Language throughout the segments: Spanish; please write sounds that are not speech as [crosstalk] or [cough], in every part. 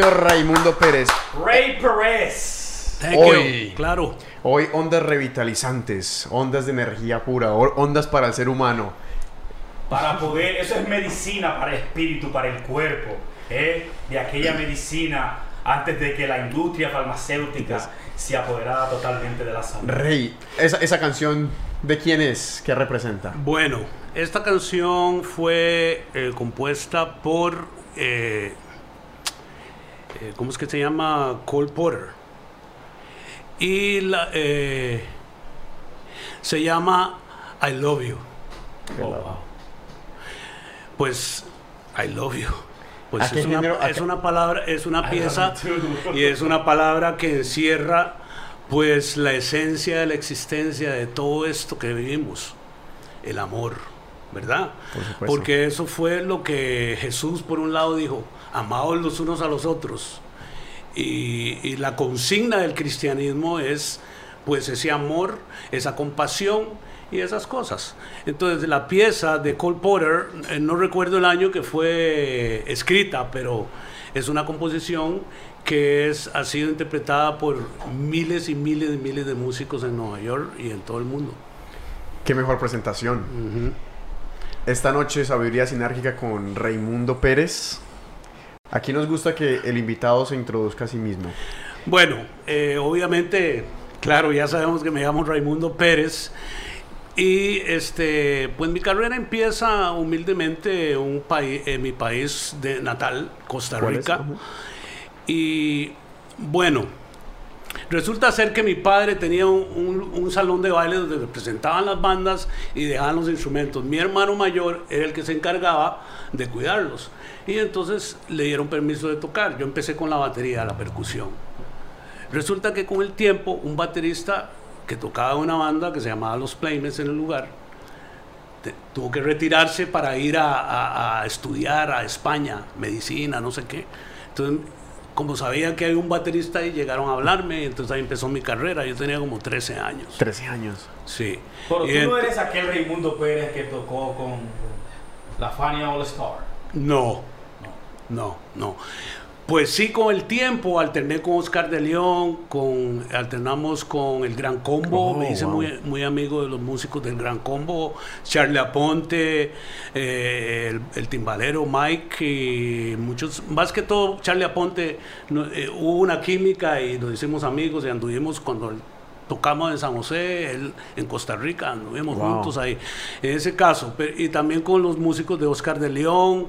Bienvenido Raimundo Pérez. Ray Pérez. Hoy, claro. Hoy ondas revitalizantes, ondas de energía pura, ondas para el ser humano. Para poder, eso es medicina para el espíritu, para el cuerpo. ¿eh? De aquella medicina antes de que la industria farmacéutica se apoderara totalmente de la salud. Rey, esa, esa canción, ¿de quién es? ¿Qué representa? Bueno, esta canción fue eh, compuesta por, eh, eh, ¿cómo es que se llama? Cole Porter. Y la, eh, se llama I Love You. Oh, wow. Pues I Love You. Pues ¿A qué es, una, es palabra, es una pieza [laughs] y es una palabra que encierra pues la esencia de la existencia de todo esto que vivimos, el amor, ¿verdad? Por. Porque eso fue lo que Jesús por un lado dijo, amaos los unos a los otros. Y, y la consigna del cristianismo es pues ese amor, esa compasión y esas cosas. Entonces la pieza de Cole Porter, eh, no recuerdo el año que fue escrita, pero es una composición que es, ha sido interpretada por miles y miles y miles de músicos en Nueva York y en todo el mundo. Qué mejor presentación. Esta noche Sabiduría Sinérgica con Raimundo Pérez. Aquí nos gusta que el invitado se introduzca a sí mismo. Bueno, eh, obviamente, claro, ya sabemos que me llamo Raimundo Pérez. Y este, pues mi carrera empieza humildemente en un país, en mi país de natal, Costa. Rica. Y bueno, resulta ser que mi padre tenía un, salón de baile donde presentaban las bandas y dejaban los instrumentos. Mi hermano mayor era el que se encargaba de cuidarlos. Y entonces le dieron permiso de tocar. Yo empecé con la batería, la percusión. Resulta que con el tiempo un baterista que tocaba una banda que se llamaba Los Playmates en el lugar, tuvo que retirarse para ir a- a estudiar a España, medicina, no sé qué. Entonces, como sabían que había un baterista ahí, llegaron a hablarme, y entonces ahí empezó mi carrera. Yo tenía como 13 años. 13 años. Sí. Pero Y tú no eres aquel Raimundo Pérez que tocó con la Fania All Star. No, no, no. Pues sí, con el tiempo alterné con Oscar de León, con, alternamos con el Gran Combo, Oh, me hice wow. muy, muy amigo de los músicos del Gran Combo, Charlie Aponte, eh, el, el timbalero Mike y muchos, más que todo Charlie Aponte, no, eh, hubo una química y nos hicimos amigos y anduvimos cuando tocamos en San José, él en Costa Rica, anduvimos Wow. juntos ahí, en ese caso, pero- y también con los músicos de Oscar de León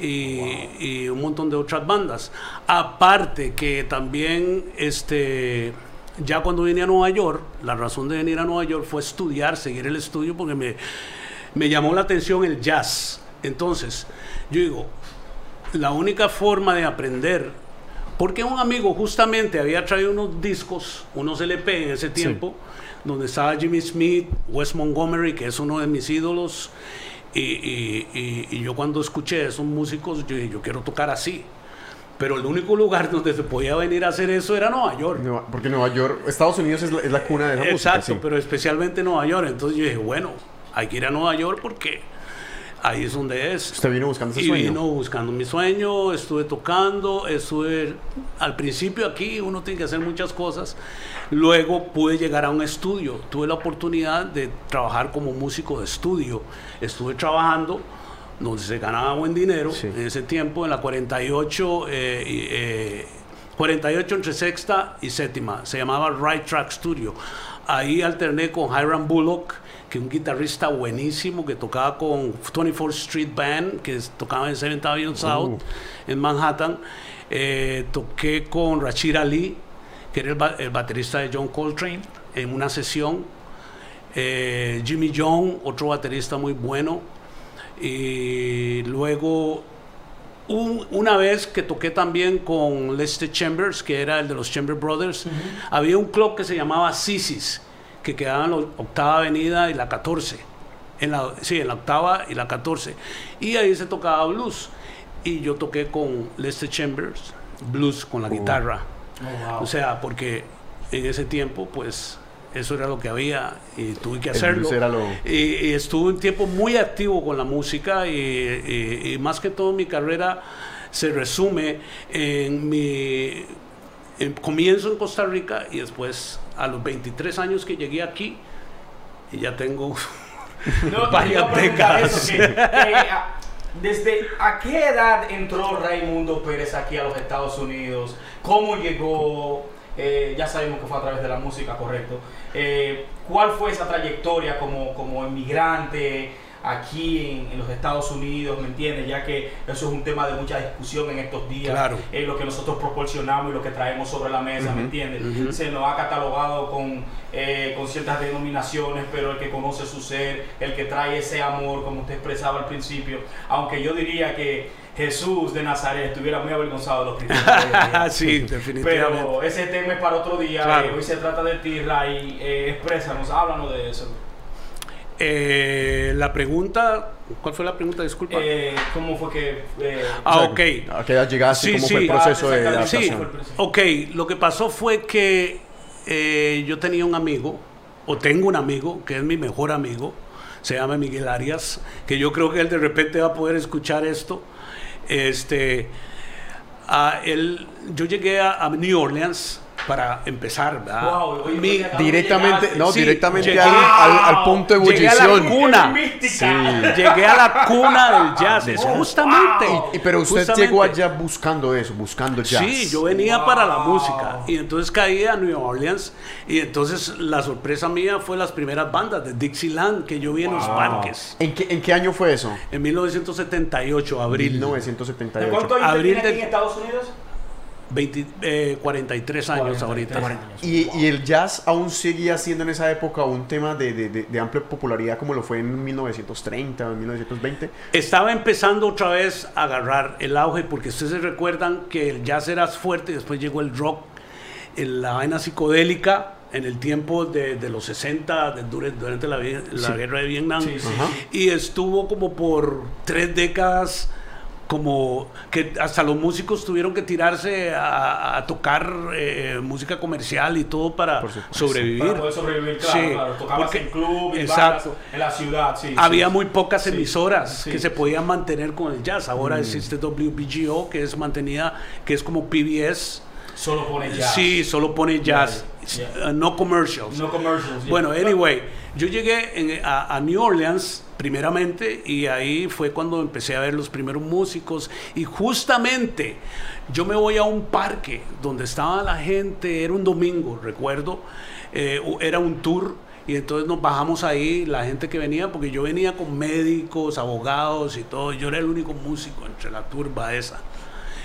y, y un montón de otras bandas. Aparte que también, este, ya cuando vine a Nueva York, la razón de venir a Nueva York fue estudiar, seguir el estudio, porque me, me llamó la atención el jazz. Entonces, yo digo, la única forma de aprender, porque un amigo justamente había traído unos discos, unos LP en ese tiempo, donde estaba Jimmy Smith, Wes Montgomery, que es uno de mis ídolos, y, y- y- y yo cuando escuché a esos músicos, yo dije, yo quiero tocar así. Pero el único lugar [laughs] donde se podía venir a hacer eso era Nueva York. Nueva- porque Nueva York, Estados Unidos es la, es la cuna de la música. Exacto, sí. pero especialmente Nueva York. Entonces yo dije, bueno, hay que ir a Nueva York porque ahí es donde es. Usted vino buscando ese Y sueño. vino buscando mi sueño, estuve tocando, estuve al principio aquí uno tiene que hacer muchas cosas. Luego pude llegar a un estudio, tuve la oportunidad de trabajar como músico de estudio. Estuve trabajando donde se ganaba buen dinero Sí. en ese tiempo, en la 48, eh, eh, 48 entre sexta y séptima, se llamaba Right Track Studio. Ahí alterné con Hiram Bullock, que un guitarrista buenísimo que tocaba con 24th Street Band, que tocaba en 7th Avenue South, en Manhattan. Eh, toqué con Rachid Ali, que era el, ba- el baterista de John Coltrane, en una sesión. Eh, Jimmy Young, otro baterista muy bueno. Y luego, un- una vez que toqué también con Lester Chambers, que era el de los Chamber Brothers, había un club que se llamaba Sisis, que quedaba en la octava avenida y la 14. En la, sí, en la octava y la 14. Y ahí se tocaba blues. Y yo toqué con Lester Chambers, blues con la guitarra. Oh, wow. O sea, porque en ese tiempo, pues, eso era lo que había y tuve que hacerlo. lo- Y, y estuve un tiempo muy activo con la música y, y- y más que todo mi carrera se resume en mi en- comienzo en Costa Rica y después a los 23 años que llegué aquí y ya tengo [laughs] No, Varias décadas. eso, que- que, a- ¿Desde a qué edad entró Raimundo Pérez aquí a los Estados Unidos? ¿Cómo llegó? Eh, ya sabemos que fue a través de la música, correcto. Eh, ¿Cuál fue esa trayectoria como, como inmigrante aquí en, en los Estados Unidos? ¿Me entiendes? Ya que eso es un tema de mucha discusión en estos días. Claro. Es lo que nosotros proporcionamos y lo que traemos sobre la mesa, ¿me entiendes? Se nos ha catalogado con, eh, con ciertas denominaciones, pero el que conoce su ser, el que trae ese amor, como usted expresaba al principio, aunque yo diría que Jesús de Nazaret estuviera muy avergonzado de los cristianos. [laughs] sí, definitivamente. Pero ese tema es para otro día. Claro. eh, hoy se trata de ti, Ray. Eh, exprésanos, háblanos de eso. Eh, la pregunta, ¿cuál fue la pregunta? Disculpa. Eh, ¿Cómo fue que.? eh, ah, O ok. ¿A qué edad llegaste? Sí, ¿Cómo sí. fue el proceso Ah, de. Sí, adaptación? ok. Lo que pasó fue que eh, yo tenía un amigo, o tengo un amigo, que es mi mejor amigo, se llama Miguel Arias, que yo creo que él de repente va a poder escuchar esto. Este, a él, yo llegué a, a New Orleans para empezar, ¿verdad? Wow, oye, Mi- Directamente, llegaste. no, Sí, directamente llegué- al, al- al punto de Llegué a la ebullición. cuna. Mística. Llegué a la cuna del jazz, es jazz. justamente. Y- pero usted justamente. llegó allá buscando eso, buscando jazz. Sí, yo venía para la Wow. música y entonces caí a New Orleans y entonces la sorpresa mía fue las primeras bandas de Dixieland que yo vi en los Wow. parques. ¿En qué, ¿En qué año fue eso? En 1978, abril. ¿De 1978. cuánto Abril del- en Estados Unidos? 20, eh, 43 años 43 ahorita. años. ¿Y, y el jazz aún seguía siendo en esa época un tema de, de- de- de amplia popularidad como lo fue en 1930 o en 1920? Estaba empezando otra vez a agarrar el auge porque ustedes se recuerdan que el jazz era fuerte, después llegó el rock, el- la vaina psicodélica en el tiempo de, de los 60, de- durante, durante la, la Sí. guerra de Vietnam. Sí, sí. Y estuvo como por tres décadas, como que hasta los músicos tuvieron que tirarse a, a tocar eh, música comercial y todo para sobrevivir. Para poder sobrevivir, claro, Sí, claro. Tocabas porque- en club, en exacto. bandas, en la ciudad, sí. Había sí. muy pocas Sí, emisoras sí. que se podían mantener con el jazz. Ahora existe WBGO, que es mantenida, que es como PBS. Solo pone jazz. Sí, solo pone jazz, Yeah, uh, no commercials. No commercials. yeah. Bueno, anyway, yo llegué a, a New Orleans primeramente y ahí fue cuando empecé a ver los primeros músicos y justamente yo me voy a un parque donde estaba la gente, era un domingo, recuerdo, eh, era un tour y entonces nos bajamos ahí, la gente que venía, porque yo venía con médicos, abogados y todo, yo era el único músico entre la turba esa.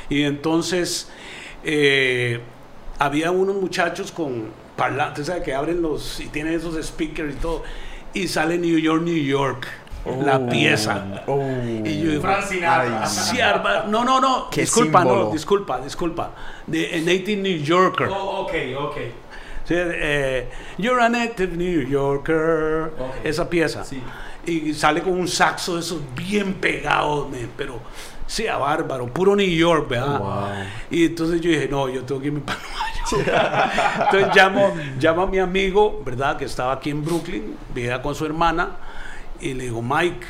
Y entonces eh, había unos muchachos con parlantes, ¿sabes? Que abren los y tienen esos speakers y todo. Y sale New York, New York, la Oh, pieza. oh. Y yo digo, Frank no, no, no, Qué disculpa, símbolo. no, disculpa, disculpa. De a Native New Yorker. Oh, ok, ok. Sí, eh, You're a native New Yorker. Ok. Esa pieza. Sí. Y sale con un saxo de esos bien pegados, men, pero sea bárbaro, puro New York, ¿verdad? Wow. Y entonces yo dije, no, yo tengo que irme [laughs] para. Entonces llamo, llamo a mi amigo, ¿verdad? Que estaba aquí en Brooklyn, vivía con su hermana, y le digo, Mike,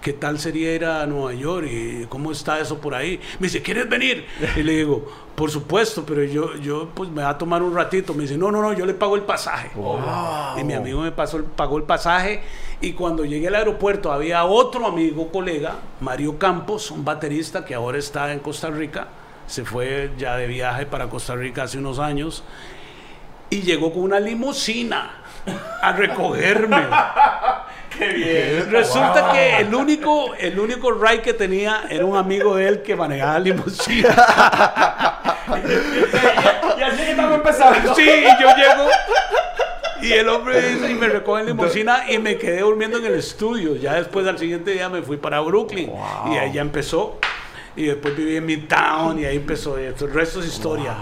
¿qué tal sería ir a Nueva York? ¿Y cómo está eso por ahí? Me dice, ¿quieres venir? Y le digo, por supuesto, pero yo, yo pues me va a tomar un ratito. Me dice, no, no, no, yo le pago el pasaje. Wow. Y mi amigo me pasó pagó el pasaje y cuando llegué al aeropuerto había otro amigo, colega, Mario Campos, un baterista que ahora está en Costa Rica, se fue ya de viaje para Costa Rica hace unos años y llegó con una limusina a recogerme. [laughs] Qué bien. Resulta que el único, el único ride que tenía era un amigo de él que manejaba limusina. [laughs] Y así que estamos empezando. Sí, y yo llego y el hombre dice, y me recoge en limusina y me quedé durmiendo en el estudio. Ya después al siguiente día me fui para Brooklyn y ahí ya empezó. Y después viví en Midtown y ahí empezó. Y el resto es historia.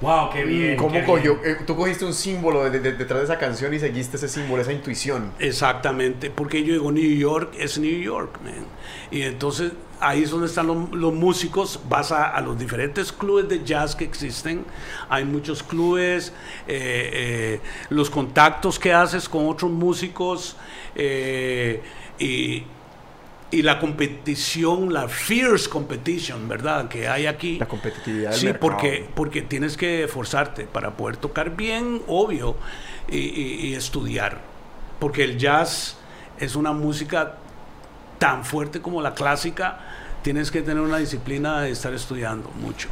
Wow, qué bien. ¿Cómo qué cogió? bien. eh, tú cogiste un símbolo de- de- detrás de esa canción y seguiste ese símbolo, esa intuición. Exactamente, porque yo digo New York es New York, man. Y entonces ahí es donde están los, los músicos, vas a, a los diferentes clubes de jazz que existen, hay muchos clubes, eh, eh, los contactos que haces con otros músicos eh, y, y la competición, la fierce competition, ¿verdad? Que hay aquí. La competitividad del Sí, mercado. porque, porque tienes que esforzarte para poder tocar bien, obvio, y, y- y estudiar. Porque el jazz es una música tan fuerte como la clásica, tienes que tener una disciplina de estar estudiando mucho,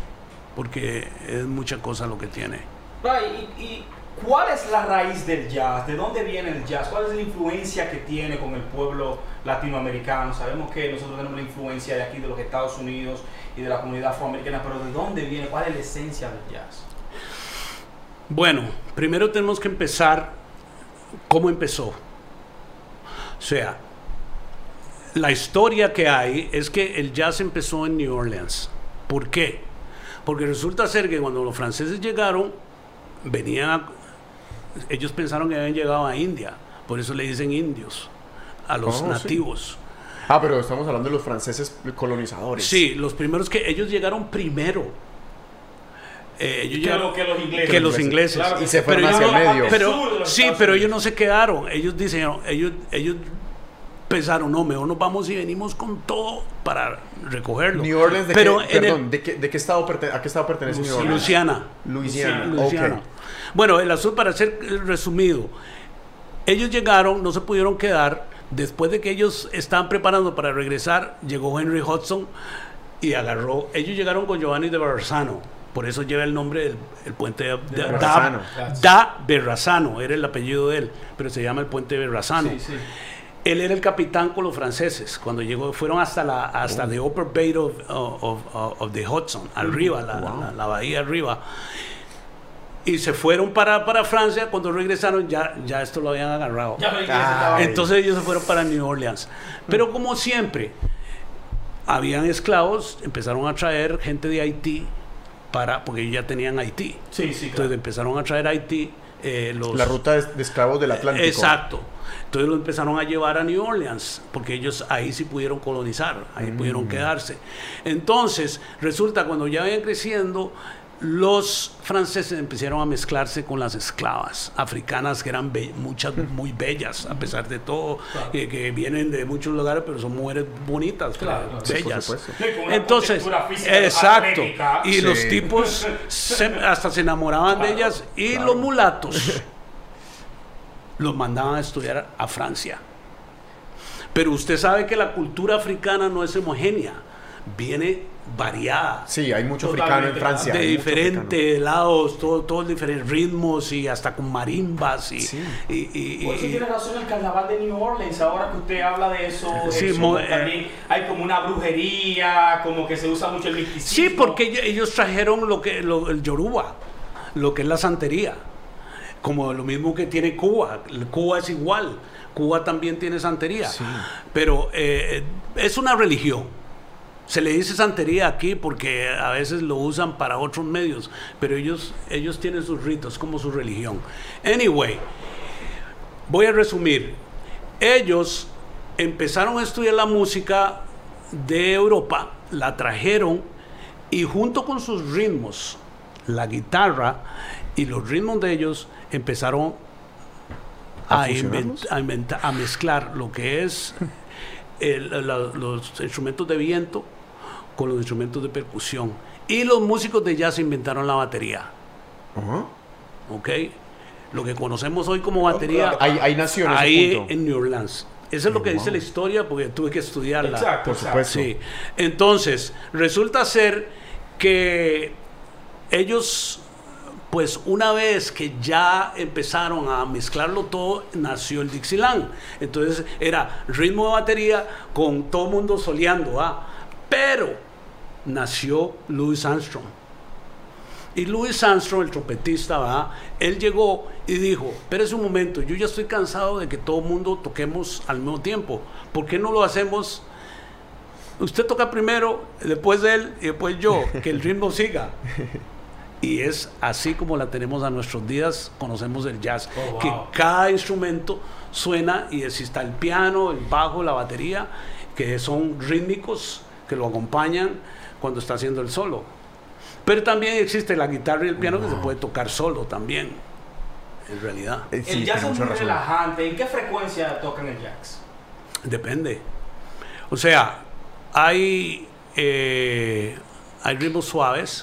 porque es mucha cosa lo que tiene. ¿y, y cuál es la raíz del jazz? ¿De dónde viene el jazz? ¿Cuál es la influencia que tiene con el pueblo latinoamericano? Sabemos que nosotros tenemos la influencia de aquí, de los Estados Unidos y de la comunidad afroamericana, pero ¿de dónde viene? ¿Cuál es la esencia del jazz? Bueno, primero tenemos que empezar cómo empezó. O sea, la historia que hay es que el jazz empezó en New Orleans. ¿Por qué? Porque resulta ser que cuando los franceses llegaron, venían a- ellos pensaron que habían llegado a India, por eso le dicen indios a los Oh, sí. nativos. Ah, pero estamos hablando de los franceses colonizadores. Sí, los primeros que ellos llegaron primero. Eh, ellos Que, llegaron- lo- que los ingleses. que los ingleses. Claro que Y se sí, fueron pero hacia ellos el medio. Pero sí, Estados pero ellos no se quedaron. Ellos dijeron, ellos, ellos pensaron, no, mejor nos vamos y venimos con todo para recogerlo. New Orleans, ¿de, pero qué, el- perdón, ¿de, qué, de qué estado ¿a qué estado pertenece New Orleans? Luciana. Luisiana. Luisiana. Bueno, el asunto, para ser resumido, ellos llegaron, no se pudieron quedar. Después de que ellos estaban preparando para regresar, llegó Henry Hudson y agarró. Ellos llegaron con Giovanni de Verrazano. Por eso lleva el nombre del el puente de, de- da, da era el apellido de él, pero se llama el puente de Verrazano. Sí, sí. Él era el capitán con los franceses. Cuando llegó, fueron hasta la hasta Oh. the upper bay of, of, of- of the Hudson, arriba, la, Wow. la- la bahía arriba. Y se fueron para, para Francia. Cuando regresaron, ya, ya esto lo habían agarrado. Ya Ah, Entonces ellos se fueron para New Orleans. Pero como siempre, habían esclavos, empezaron a traer gente de Haití para, porque ellos ya tenían Haití. Sí, sí, Entonces claro. empezaron a traer a Haití eh, los, La ruta de, esclavos del Atlántico. Exacto. Entonces lo empezaron a llevar a New Orleans, porque ellos ahí sí pudieron colonizar, ahí pudieron quedarse. Entonces, resulta cuando ya vayan creciendo, los franceses empezaron a mezclarse con las esclavas africanas, que eran be- muchas muy bellas, a pesar de todo, Claro. que, que vienen de muchos lugares, pero son mujeres bonitas, Claro, por bellas. Sí, Entonces, exacto. atlética. Y Sí. los tipos se- hasta se enamoraban de ellas. Y claro. los mulatos [laughs] los mandaban a estudiar a Francia. Pero usted sabe que la cultura africana no es homogénea, viene variada. Sí, hay mucho Totalmente. africano en Francia. de diferentes lados, todo, todos diferentes ritmos y hasta con marimbas y, Sí. y- y- Por eso y- tiene razón el carnaval de New Orleans. Ahora que usted habla de eso, Sí, eso, mo- también eh, hay como una brujería, como que se usa mucho el misticismo. Sí, porque ellos- ellos trajeron lo que lo- el yoruba, lo que es la santería, como lo mismo que tiene Cuba. Cuba es igual, Cuba también tiene santería, Sí. pero eh, es una religión. Se le dice santería aquí porque a veces lo usan para otros medios, pero ellos, ellos tienen sus ritos como su religión. Anyway, voy a resumir. Ellos empezaron a estudiar la música de Europa, la trajeron y junto con sus ritmos, la guitarra y los ritmos de ellos empezaron ¿A a, fusionarlos? invent- a inventa- a mezclar lo que es el- la- los instrumentos de viento con los instrumentos de percusión. Y los músicos de jazz inventaron la batería. Ajá. ¿ok? Lo que conocemos hoy como batería, Hay, hay naciones. ahí punto. en New Orleans. Eso es lo que dice la historia porque tuve que estudiarla. Exacto, Por supuesto. Sí. Entonces, resulta ser que ellos, pues una vez que ya empezaron a mezclarlo todo, nació el Dixieland. Entonces era ritmo de batería con todo el mundo soleando, ¿ah? Pero nació Louis Armstrong. Y Louis Armstrong, el trompetista, él llegó y dijo, espérese un momento, yo ya estoy cansado de que todo el mundo toquemos al mismo tiempo. ¿Por qué no lo hacemos? Usted toca primero, después él y después yo, que el ritmo siga. [laughs] Y es así como la tenemos a nuestros días, conocemos el jazz, Oh, wow. que cada instrumento suena y así está el piano, el bajo, la batería, que son rítmicos, que lo acompañan cuando está haciendo el solo. Pero también existe la guitarra y el piano que se puede tocar solo también, en realidad. Eh, sí, el jazz es muy razón. relajante. ¿En qué frecuencia tocan el jazz? Depende. O sea, hay, eh, hay ritmos suaves,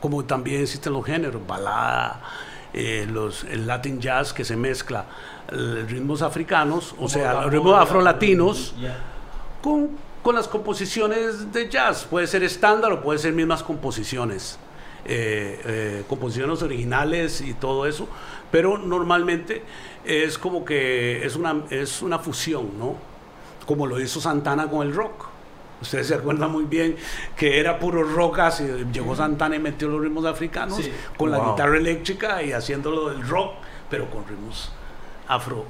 como también existen los géneros, balada, eh, los, el Latin jazz que se mezcla ritmos africanos, o sea, los ritmos afrolatinos Yeah. con, con las composiciones de jazz. Puede ser estándar o puede ser mismas composiciones. eh, eh, composiciones originales y todo eso, pero normalmente es como que es una, es una fusión, ¿no? Como lo hizo Santana con el rock. Ustedes se acuerdan muy bien que era puro rock así. Llegó Santana y metió los ritmos africanos Sí. con la guitarra eléctrica y haciéndolo del rock, pero con ritmos afro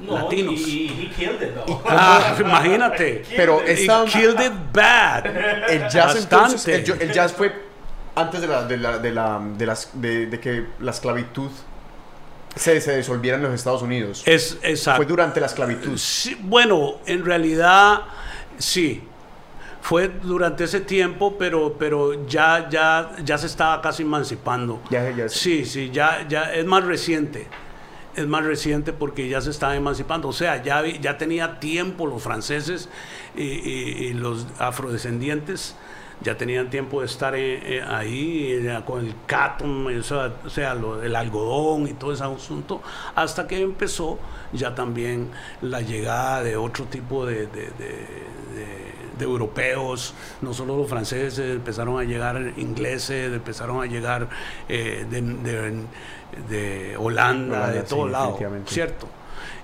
No, latinos. y he killed it though. [laughs] Ah, imagínate. Pero He esta, killed it bad. el jazz entonces, el, jazz fue antes de la, de la, de la, de las, de, de que la esclavitud se, se disolviera en los Estados Unidos. Es exacto. Fue durante la esclavitud. Sí, bueno, en realidad sí. Fue durante ese tiempo, pero, pero ya, ya, ya se estaba casi emancipando. Ya- ya- Sí, sí, ya, ya es más reciente. Es más reciente porque ya se estaba emancipando. O sea, ya, ya tenía tiempo los franceses y, los afrodescendientes ya tenían tiempo de estar eh, eh, ahí con el eso, o sea, el algodón y todo ese asunto, hasta que empezó ya también la llegada de otro tipo de europeos, no solo los franceses, empezaron a llegar ingleses, empezaron a llegar eh, de, de- Holanda, Holanda, de sí, lados, definitivamente. ¿cierto?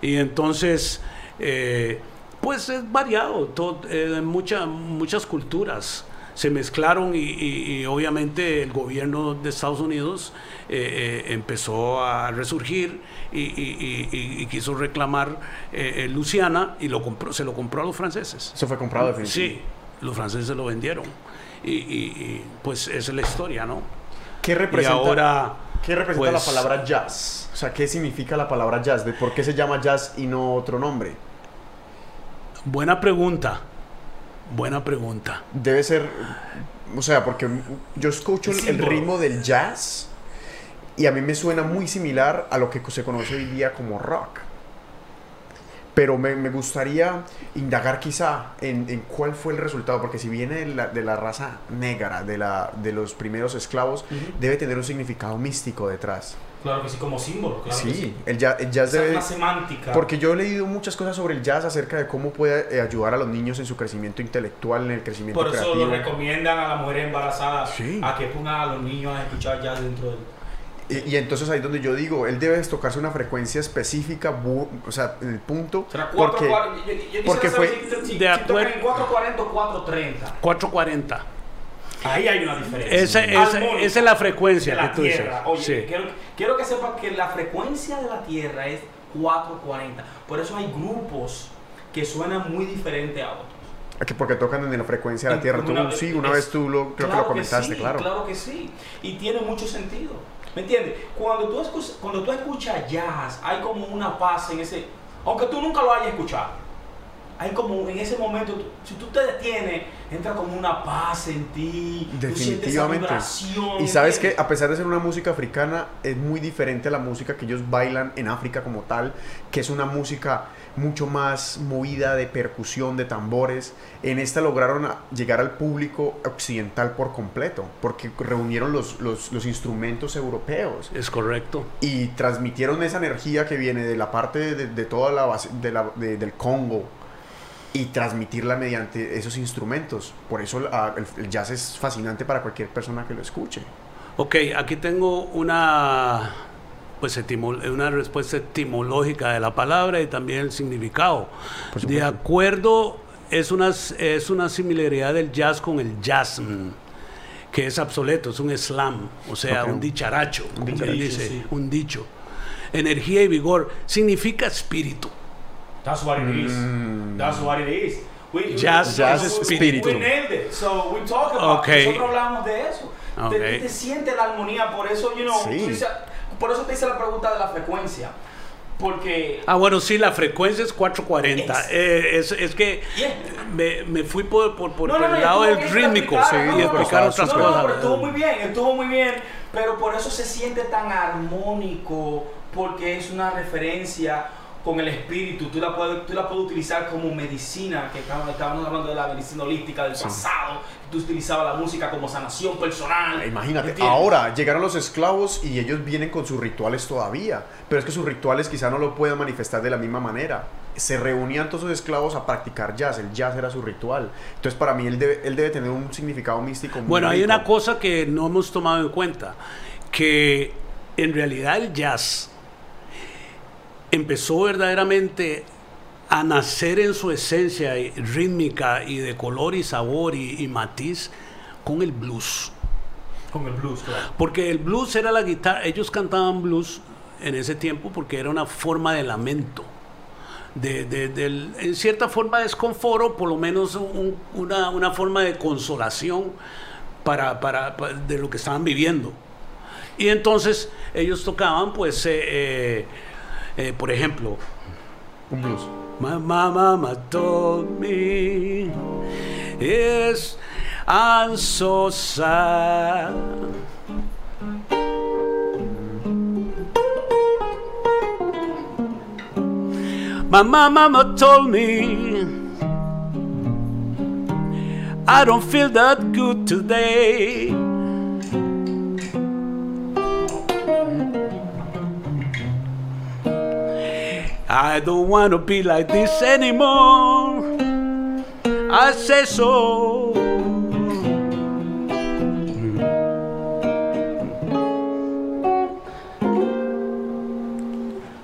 Y entonces, eh, pues es variado, todo, eh, mucha- muchas culturas se mezclaron y, y- y obviamente el gobierno de Estados Unidos eh, eh, empezó a resurgir y, y- y- y- y quiso reclamar eh, Luciana y lo compró, se lo compró a los franceses. Eso fue comprado definitivamente. Sí, los franceses lo vendieron. Y, y- y, pues esa es la historia, ¿no? ¿Qué Y representa, ahora... ¿qué representa pues, la palabra jazz? O sea, ¿qué significa la palabra jazz? ¿De por qué se llama jazz y no otro nombre? Buena pregunta. Buena pregunta. Debe ser, o sea, porque yo escucho el, el ritmo del jazz y a mí me suena muy similar a lo que se conoce hoy día como rock. Pero me, me gustaría indagar quizá en, en cuál fue el resultado, porque si viene de la, de la raza negra, de, la, de los primeros esclavos, debe tener un significado místico detrás. Claro que sí, como símbolo, claro sí, sí. el jazz, el jazz debe... semántica. Porque yo he leído muchas cosas sobre el jazz acerca de cómo puede eh, ayudar a los niños en su crecimiento intelectual, en el crecimiento Por eso creativo. lo recomiendan a las mujeres embarazadas Sí. a que pongan a los niños a escuchar jazz dentro del... Y, y entonces ahí donde yo digo, él debe tocarse una frecuencia específica, bu- o sea, en el punto, Será porque 440. Yo, yo- porque fue- si, si, de si tocan acuerdo- en 440 o 430. 440. Ahí hay una diferencia. Esa, esa- esa es la frecuencia de la que tú dices. Tierra. Oye, Sí. quiero, quiero que sepan que la frecuencia de la Tierra es 440. Por eso hay grupos que suenan muy diferente a otros. que porque tocan en la frecuencia de la Tierra. Tú, una- sí, una es- vez tú lo, creo que lo comentaste, sí, claro. Claro que sí. Y tiene mucho sentido. ¿Me entiendes? Cuando tú, escuchas, cuando tú escuchas jazz, hay como una paz en ese. Aunque tú nunca lo hayas escuchado. Hay como en ese momento, tú- si tú te detienes, entra como una paz en ti. tú esa Definitivamente. vibración, Y sabes que a pesar de ser una música africana, es muy diferente a la música que ellos bailan en África como tal, que es una música mucho más movida de percusión, de tambores. En esta lograron llegar al público occidental por completo, porque reunieron los, los, los instrumentos europeos Es correcto. y transmitieron esa energía que viene de la parte de, de toda la base de la- de- del Congo y transmitirla mediante esos instrumentos. Por eso ah, el, el jazz es fascinante para cualquier persona que lo escuche. Ok, aquí tengo una, pues, una respuesta etimológica de la palabra y también el significado. De acuerdo, es una, es una similaridad del jazz con el jazzm, que es obsoleto, es un slam, o sea, Ok. un dicharacho, quien dicho, dice, sí. un dicho. Energía y vigor significa espíritu. That's what it is. Mm. That's what it is. We, Jazz Jazz we- es we- espíritu. We nailed it. So we talk about Ok. it. Nosotros hablamos de eso. Te- Ok. Te, te siente la armonía, por eso, you know, Sí. Por eso te hice la pregunta de la frecuencia. Porque Ah, bueno, sí, la frecuencia es 440. Es- Eh, es, es que Yeah. me, me fui por, por, por No, no, el no, lado del rítmico sí, y explicar otras cosas. pero estuvo muy bien, estuvo muy bien, pero por eso se siente tan armónico, porque es una referencia con el espíritu, tú la puedes, tú la puedes utilizar como medicina, que estábamos, estábamos hablando de la medicina holística del pasado, tú utilizabas la música como sanación personal. Imagínate, ¿entiendes? ahora llegaron los esclavos y ellos vienen con sus rituales todavía, pero es que sus rituales quizá no lo puedan manifestar de la misma manera. Se reunían todos esos esclavos a practicar jazz, el jazz era su ritual. Entonces para mí él debe, él debe tener un significado místico muy Bueno, hay rico. una cosa que no hemos tomado en cuenta, que en realidad el jazz empezó verdaderamente a nacer en su esencia y- rítmica y de color y sabor y, y matiz con el blues. Con el blues, claro. Porque el blues era la guitarra, ellos cantaban blues en ese tiempo porque era una forma de lamento. De, de- en cierta forma desconforo, por lo menos un- una, una forma de consolación para, para- pa- de lo que estaban viviendo. Y entonces ellos tocaban, pues, eh, eh, eh, por ejemplo, Un blues. My mama told me yes, I'm so sad. My mama told me I don't feel that good today. I don't want to be like this anymore. I say so.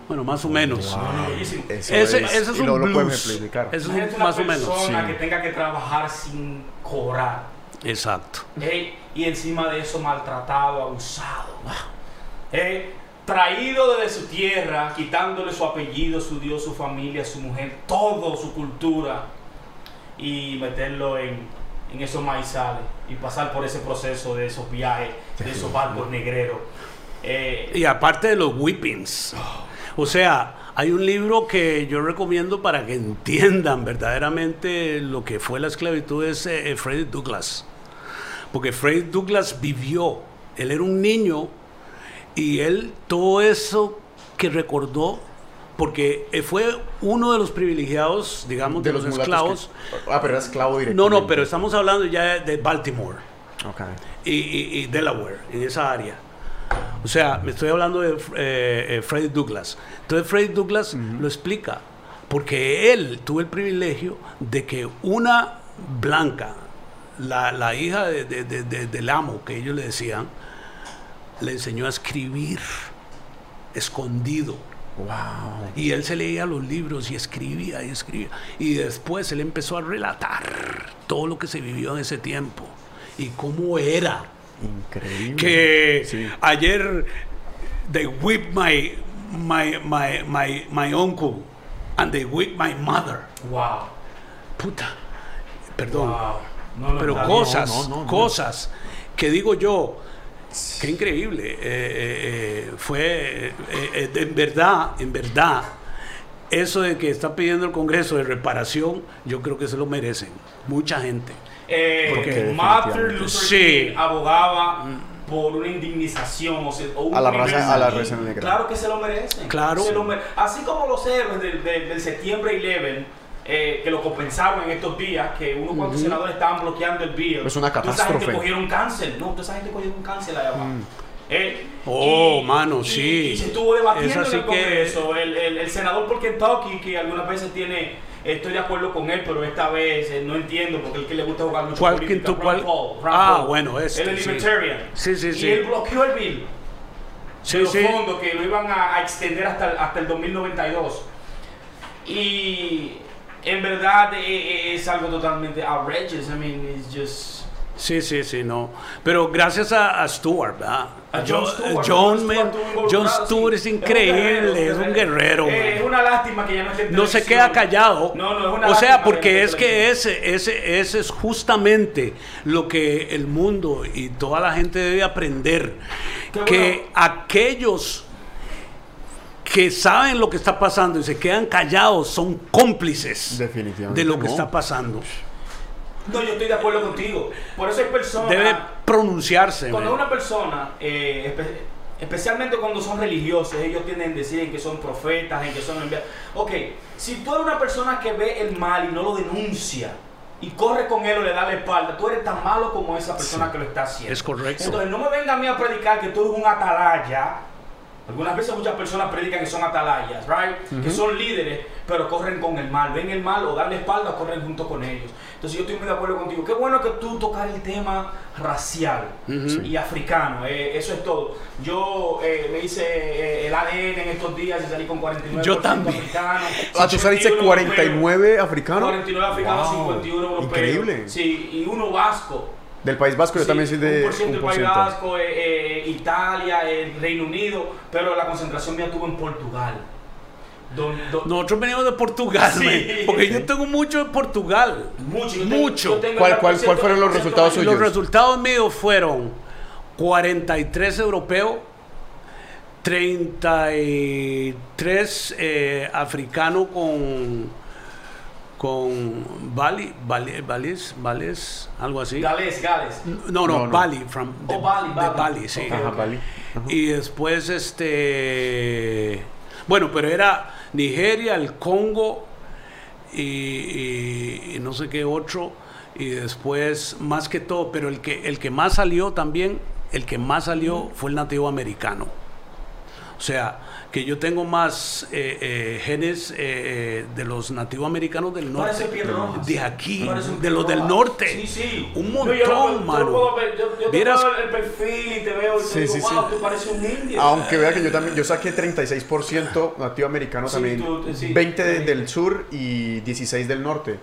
Bueno, más o menos. Bellísimo. Eso Ese, es, ese es y un lo, blues. explicar. Eso es un- una más o menos. persona sí. que tenga que trabajar sin cobrar. Exacto. Ey, y encima de eso maltratado, abusado. Ey, traído desde su tierra, quitándole su apellido, su Dios, su familia, su mujer, todo su cultura y meterlo en, en esos maizales y pasar por ese proceso de esos viajes, de esos barcos negreros. Eh, Y aparte de los whippings. O sea, hay un libro que yo recomiendo para que entiendan verdaderamente lo que fue la esclavitud, es eh, Frederick Douglass. Porque Frederick Douglass vivió, él era un niño y él todo eso que recordó, porque eh, fue uno de los privilegiados, digamos, de, los, esclavos. que- ah, pero era esclavo directo. No, no, pero estamos hablando ya de Baltimore Ok. y, y- y Delaware, en esa área. O sea, me estoy hablando de eh, eh, Freddy Douglass. Entonces Freddy Douglass lo explica, porque él tuvo el privilegio de que una blanca, la, la hija de- de- de- de- del amo, que ellos le decían, le enseñó a escribir escondido. Wow. Y él se leía los libros y escribía y escribía. Y después él empezó a relatar todo lo que se vivió en ese tiempo y cómo era. Increíble. Que Sí. ayer they whipped my, my, my, my, my uncle and they whipped my mother. wow. Puta, perdón. Wow. No, no, Pero cosas, no, no, no. cosas que digo yo, qué increíble. eh, eh, eh, fue, eh, eh, en verdad, en verdad, eso de que está pidiendo el Congreso de reparación, yo creo que se lo merecen. Mucha gente. Eh, Porque Martin Luther Sí. King abogaba por una indemnización o sea, o un A la raza- a la raza negra. Claro que se lo merecen. Claro. Se lo mere- Así como los héroes del, del- del septiembre 11, eh, que lo compensaron en estos días, que unos cuantos senadores estaban bloqueando el bill. Es una Toda esa catástrofe. gente cogieron cáncer. No, toda esa gente cogieron cáncer allá abajo. Eh, Oh, y- mano, y- sí. Y se estuvo debatiendo en el que- Congreso. El, el- el senador por Kentucky, que algunas veces tiene, estoy de acuerdo con él, pero esta vez eh, no entiendo porque el que le gusta jugar mucho ¿Cuál política, Ron cuál? Paul, Ah, Paul. bueno, este, Él es sí. libertarian. Sí, sí, y sí. él bloqueó el bill Sí, de los sí. fondos que lo iban a, a extender hasta, el- hasta el 2092. Y en verdad eh, eh, es algo totalmente outrageous. I mean, it's just... Sí, sí, sí, no. Pero gracias a, a Stewart, ¿verdad? A Jo- Jon Stewart, John, Jon man, Stewart es increíble, es un guerrero. Eh, es una lástima que ya no esté no se queda callado. No, no, es una o sea, porque es que ese, ese, ese es justamente lo que el mundo y toda la gente debe aprender. Qué que bueno. aquellos que saben lo que está pasando y se quedan callados son cómplices Definitivamente de lo que no. está pasando. No, yo estoy de acuerdo contigo. Por eso hay personas... Debe pronunciarse. Cuando man. una persona, eh, espe- especialmente cuando son religiosos, ellos tienden a decir que son profetas, en que son enviados. Ok, si tú eres una persona que ve el mal y no lo denuncia y corre con él o le da la espalda, tú eres tan malo como esa persona que lo está haciendo. Es correcto. Entonces no me venga a mí a predicar que tú eres un atalaya. Algunas veces muchas personas predican que son atalayas, right? Que son líderes, pero corren con el mal. Ven el mal o dan la espalda o corren junto con ellos. Entonces yo estoy muy de acuerdo contigo. Qué bueno que tú tocar el tema racial y africano. eh, eso es todo. Yo eh, me hice eh, el ADN en estos días y salí con 49% Yo también. africano. [laughs] Ah, tú saliste 51 49 africanos. 49 africanos, Wow, 51 europeos. Increíble. Sí, y uno vasco. Del País Vasco yo Sí, también soy de un por ciento un del por País. Vasco, eh, eh, Italia, el Reino Unido, pero la concentración mía tuvo en Portugal. Don- don- Nosotros venimos de Portugal, Sí. man, porque yo tengo mucho de Portugal. mucho, yo tengo- mucho. yo tengo ¿Cuál- cuál- cuál fueron los 10% resultados suyos? Los resultados míos fueron 43 europeos, 33 eh, africanos con con Bali, Bali, Balis, Balis, algo así. Gales, Gales. No, no, No, no. Bali, from, de, Oh, Bali, de Bali. Bali, sí. Ok. Ajá, Bali. Y después, este. Bueno, pero era Nigeria, el Congo y, y- y no sé qué otro. Y después, más que todo, pero el que, el que más salió también, el que más salió fue el nativo americano. O sea, que yo tengo más eh, eh, genes eh, eh, de los nativos americanos del norte. De aquí, de los del norte. Sí, sí. Un yo montón, yo lo Yo, te el perfil y te veo y te Sí, digo, sí, wow, sí. tú pareces un indio. Aunque vea que yo también, yo saqué 36% nativo americano Sí, también, tú- sí. 20 de- del sur y 16 del norte.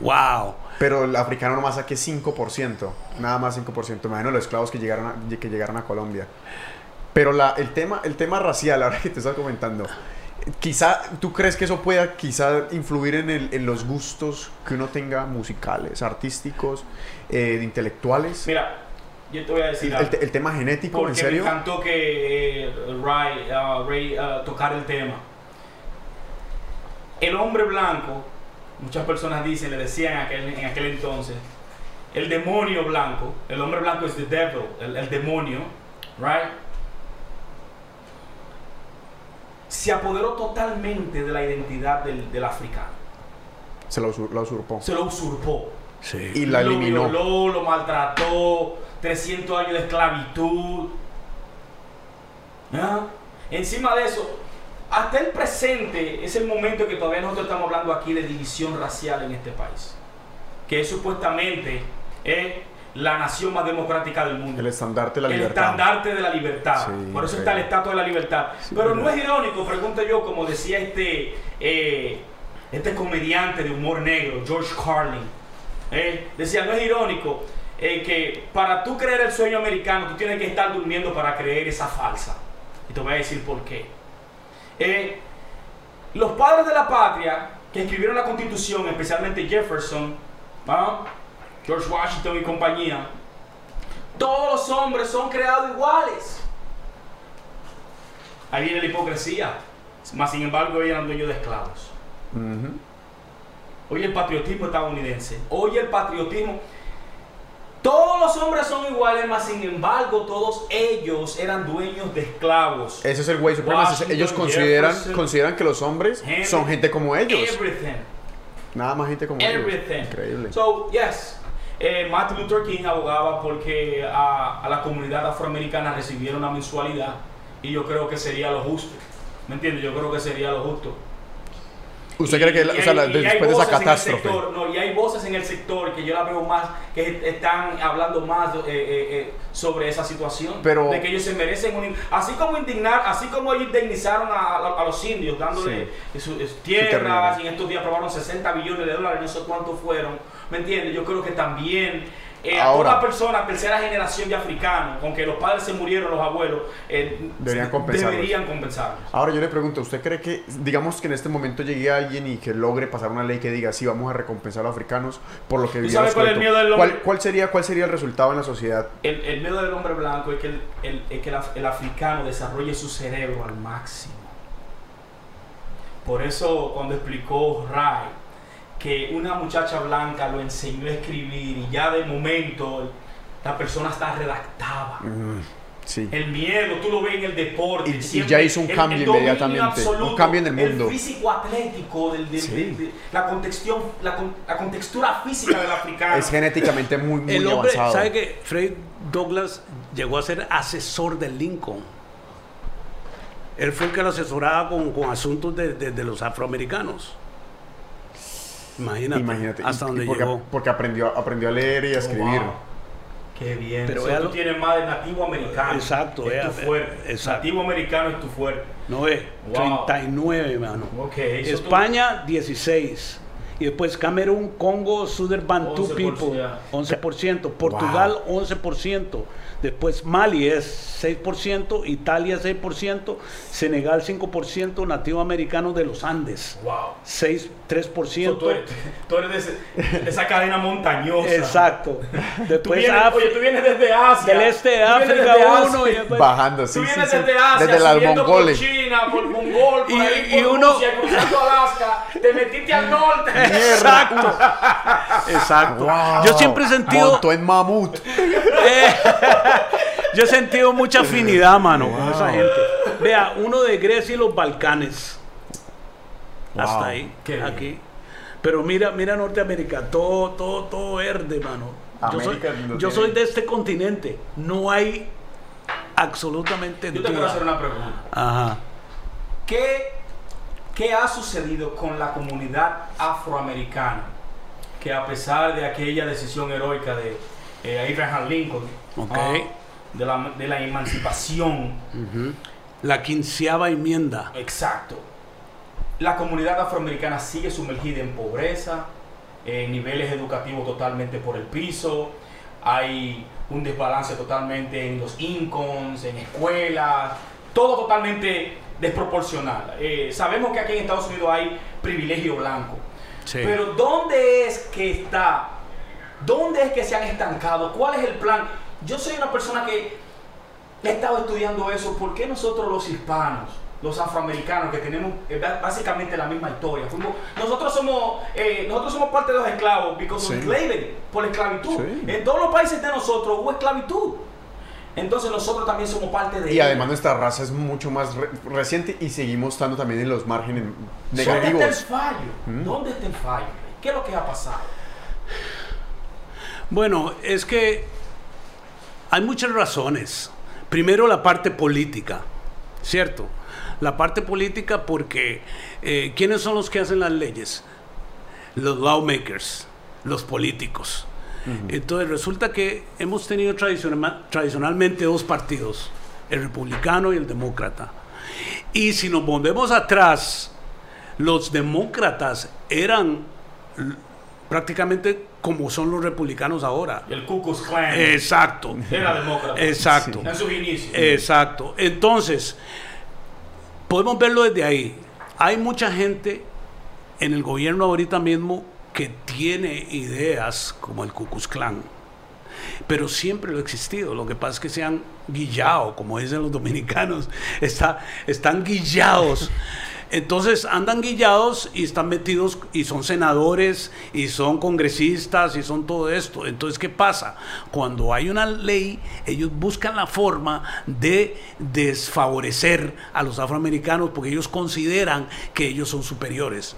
Wow. Pero el africano nomás saqué 5%, nada más 5%, imagino los esclavos que llegaron a, que llegaron a Colombia. Pero la, el, tema, el tema racial, [laughs] ahora que te estás comentando, quizá, ¿tú crees que eso pueda quizá influir en, el- en los gustos que uno tenga musicales, artísticos, eh, intelectuales? Mira, yo te voy a decir El, algo. te- el tema genético, Porque ¿en serio? me encantó que eh, Ray, ah, Ray, ah, tocar el tema. El hombre blanco, muchas personas dicen, le decían en aquel, en aquel entonces, el demonio blanco, el hombre blanco es the devil, el, el demonio, right? Se apoderó totalmente de la identidad del, del africano. Se lo, usur- lo usurpó. Se lo usurpó. Sí. Y la lo eliminó. violó, lo maltrató, 300 años de esclavitud. ¿Ah? Encima de eso, hasta el presente es el momento que todavía nosotros estamos hablando aquí de división racial en este país. Que es supuestamente eh, la nación más democrática del mundo. El estandarte de la el libertad. estandarte de la libertad. Sí, Por eso sí. está el estatua de la libertad. Pero no es irónico, pregunto yo, como decía este, eh, este comediante de humor negro, George Carlin. eh, decía, no es irónico eh, que para tú creer el sueño americano, tú tienes que estar durmiendo para creer esa falsa. Y te voy a decir por qué. Eh, los padres de la patria que escribieron la constitución, especialmente Jefferson, ¿ah? George Washington y compañía, todos los hombres son creados iguales. Ahí viene la hipocresía. Mas sin embargo, ellos eran dueños de esclavos. Ujú. Oye el patriotismo estadounidense. Oye el patriotismo. Todos los hombres son iguales, mas sin embargo, todos ellos eran dueños de esclavos. Ese es el güey Ellos consideran, Jefferson, consideran que los hombres Henry, son gente como ellos. Everything. Nada más gente como Everything. ellos. Increíble. So, yes. Eh, Martin Luther King abogaba porque a, a la comunidad afroamericana recibiera una mensualidad y yo creo que sería lo justo. ¿Me entiendes? Yo creo que sería lo justo. ¿Usted cree que, Y- o sea, hay- la- después de esa catástrofe? sector, no, y hay voces en el sector que yo la veo más, que están hablando más eh, eh, eh, sobre esa situación. Pero- de que ellos se merecen un... Así como indignar, así como ellos indemnizaron a, a- a los indios dándole su, su tierras, y en estos días aprobaron 60 billones de dólares, no sé cuántos fueron. ¿Me entiendes? Yo creo que también... eh, a Ahora- toda persona, tercera generación de africanos, aunque los padres se murieron, los abuelos, eh, Deberían compensarlos. Deberían compensarlos. Ahora yo le pregunto, ¿usted cree que, digamos que en este momento llegue alguien y que logre pasar una ley que diga, sí, vamos a recompensar a los africanos por lo que vivieron? cuál es el miedo del ¿Cuál, hombre? cuál sería, ¿Cuál sería el resultado en la sociedad? El, el miedo del hombre blanco es que, el, el- es que el africano desarrolle su cerebro al máximo. Por eso cuando explicó Ray que una muchacha blanca lo enseñó a escribir y ya de momento la persona está redactada. Sí. El miedo, tú lo ves en el deporte. Y- y siempre ya hizo un el- cambio el inmediatamente, un absoluto, cambio en el mundo. físico atlético, del, del- Sí. de- de- la, contextión, la, la contextura física del africano. Es genéticamente muy, muy El hombre, avanzado. ¿sabe que Fred Douglas llegó a ser asesor de Lincoln? Él fue el que lo asesoraba con, con asuntos de, de- de los afroamericanos. Imagínate, Imagínate. hasta y- y donde porque, llegó. porque aprendió, aprendió a leer y a Oh, escribir. wow. Qué bien. Pero so, vea tú lo- tienes más de nativo americano. Exacto, Es tu fuerte. exacto. Nativo americano es tu fuerte. No es, Wow. 39, mano. Ok. eso tú- España, 16. Y después Camerún, Congo, Southern Bantu 11%, People, ya. 11%. Portugal, 11%. Después Mali es 6%, Italia 6%, Senegal 5%, nativo americano de los Andes, Wow. 6, So, 3%. tú eres, [laughs] tú eres de, ese- de esa cadena montañosa. Exacto. [laughs] Tú Después vienes, África, oye, tú vienes desde Asia. del este de Tú vienes África desde 1 Asia. y después- Bajando, sí, Tú sí, vienes sí. desde Asia, Desde las mongoles. por China, por Mongol, por Y- ahí, y por uno- Rusia, cruzando Alaska, te metiste al norte. [laughs] Exacto. Exacto. Wow. Yo siempre he sentido Montó en mamut. Eh, yo he sentido mucha afinidad, mano, con esa gente. Vea, uno de Grecia y los Balcanes. Wow. Hasta ahí, aquí. Pero mira, mira Norteamérica, todo, todo, todo verde, mano. Yo soy, yo soy de este continente. No hay absolutamente Yo te quiero hacer una pregunta. Ajá. ¿Qué, ¿Qué ha sucedido con la comunidad afroamericana? Que a pesar de aquella decisión heroica de eh, Abraham Lincoln, Ok. ah, de, la, de la emancipación. La quinceava enmienda. exacto, la comunidad afroamericana sigue sumergida en pobreza, en niveles educativos totalmente por el piso, hay un desbalance totalmente en los incomes, en escuelas, todo totalmente desproporcional. Eh, sabemos que aquí en Estados Unidos hay privilegio blanco, Sí. pero ¿dónde es que está? ¿Dónde es que se han estancado? ¿Cuál es el plan? Yo soy una persona que he estado estudiando eso. ¿Por qué nosotros los hispanos, los afroamericanos, que tenemos eh, básicamente la misma historia, fuimos- nosotros somos eh, nosotros somos parte de los esclavos because of Sí. slavery, por la esclavitud. Sí. En todos los países de nosotros hubo esclavitud. Entonces nosotros también somos parte de Y ella. además nuestra raza es mucho más re- reciente y seguimos estando también en los márgenes ¿Dónde está el negativos. fallo? Mm. ¿Dónde está el fallo? ¿Qué es lo que ha pasado? Bueno, es que hay muchas razones. Primero la parte política, ¿cierto? La parte política porque eh, ¿quiénes son los que hacen las leyes? Los lawmakers, los políticos. Entonces resulta que hemos tenido tradicional- tradicionalmente dos partidos, el republicano y el demócrata. Y si nos volvemos atrás, los demócratas eran l- prácticamente como son los republicanos ahora. El Ku Klux Klan Exacto. era demócrata. Exacto. En sus inicios. Exacto. Entonces, podemos verlo desde ahí. Hay mucha gente en el gobierno ahorita mismo que tiene ideas como el Ku Klux Klan. Pero siempre lo ha existido. Lo que pasa es que se han guillado, como dicen los [laughs] dominicanos. Está, están guillados. Entonces andan guillados y están metidos y son senadores y son congresistas y son todo esto. Entonces, ¿qué pasa? Cuando hay una ley, ellos buscan la forma de desfavorecer a los afroamericanos porque ellos consideran que ellos son superiores.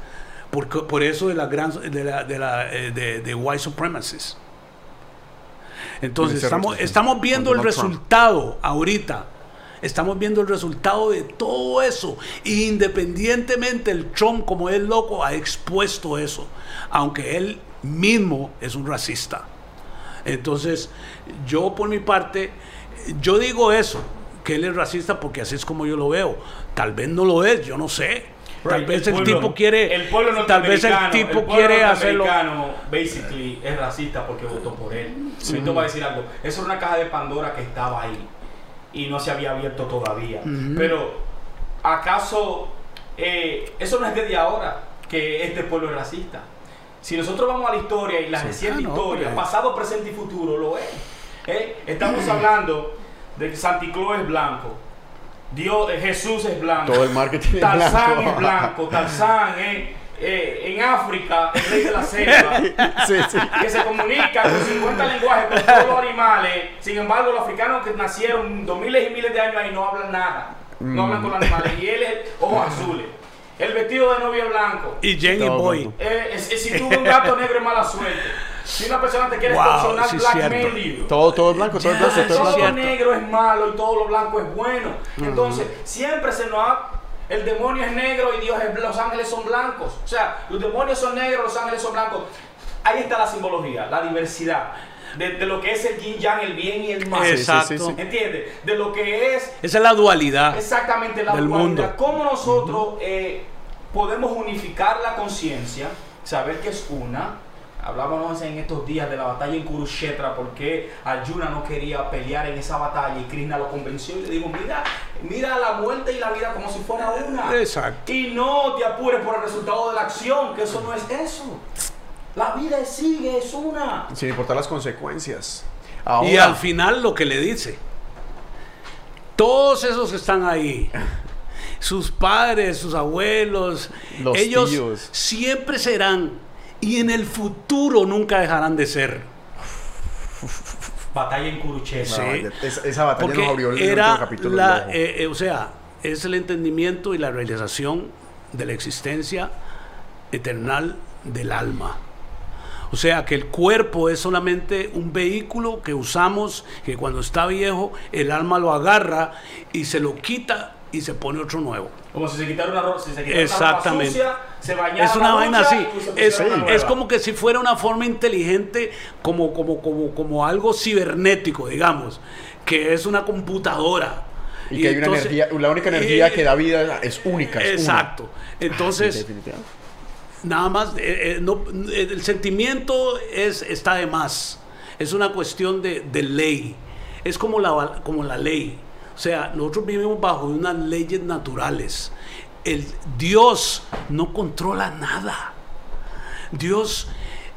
Por, por eso de la gran de la, de, la, eh, de, de white supremacists. Entonces, estamos, estamos viendo el resultado ahorita. Estamos viendo el resultado de todo eso. Independientemente, el Trump, como es loco, ha expuesto eso. Aunque él mismo es un racista. Entonces, yo por mi parte, yo digo eso, que él es racista porque así es como yo lo veo. Tal vez no lo es, yo no sé. Tal Right, vez el, pueblo- tipo quiere, el pueblo tal vez el tipo el pueblo quiere hacerlo. basically es racista porque votó por él. Y te voy a decir algo, eso era una caja de Pandora que estaba ahí y no se había abierto todavía. Pero acaso eh, eso no es desde ahora que este pueblo es racista. Si nosotros vamos a la historia y la Sí. reciente no, historia, pasado, presente y futuro, lo es. ¿eh? Estamos hablando de que Santi Claus es blanco. Dios, eh, Jesús es blanco. Todo el marketing es Tarzán blanco. es blanco, Tarzán, eh, eh, en África, el rey de la [laughs] selva, Sí, sí. que se comunica con 50 lenguajes con todos los animales. Sin embargo, los africanos que nacieron dos miles y miles de años ahí no hablan nada. No hablan con los animales. Y él es ojos [laughs] azules. El vestido de novia blanco. Y Jenny Boy. Eh, es- es si tuvo [laughs] un gato negro es mala suerte. Si una persona te quiere Wow, extorsionar, sí cierto. you. Todo, todo blanco, todo es Ya, blanco, todo todo lo blanco. cierto. negro es malo y todo lo blanco es bueno. Entonces, siempre se nos ha. El demonio es negro y Dios es. Los ángeles son blancos. O sea, los demonios son negros, los ángeles son blancos. Ahí está la simbología, la diversidad. De, de lo que es el yin yang, el bien y el mal. Exacto. ¿Entiendes? De lo que es Esa es la dualidad. exactamente la Del dualidad. mundo. ¿Cómo nosotros eh, podemos unificar la conciencia, saber que es una? Hablábamos en estos días de la batalla en Kurukshetra, porque Arjuna no quería pelear en esa batalla y Krishna lo convenció y le dijo, mira, mira la muerte y la vida como si fuera una. Exacto. Y no te apures por el resultado de la acción, que eso no es eso. La vida sigue, es una. Sin importar las consecuencias. Y al final lo que le dice, todos esos que están ahí, [laughs] sus padres, sus abuelos, Los ellos tíos. siempre serán y en el futuro nunca dejarán de ser. Batalla en no, Sí. esa, esa batalla Porque nos abrió el era capítulo. la, eh, eh, o sea, es el entendimiento y la realización de la existencia eternal del alma. O sea, que el cuerpo es solamente un vehículo que usamos, que cuando está viejo, el alma lo agarra y se lo quita y se pone otro nuevo. Como si se quitara una ropa, si se quitara una ropa Exactamente. sucia, se bañara Es una vaina así. Es, una es como que si fuera una forma inteligente, como, como, como, como algo cibernético, digamos, que es una computadora. y que hay una energía, la única energía y- que da vida es única. Es una. Exacto. Entonces, Sí, definitivamente. nada más, eh, eh, no- eh, el sentimiento es, está de más. Es una cuestión de, de ley. Es como la, como la ley. O sea, nosotros vivimos bajo unas leyes naturales. El Dios no controla nada. Dios,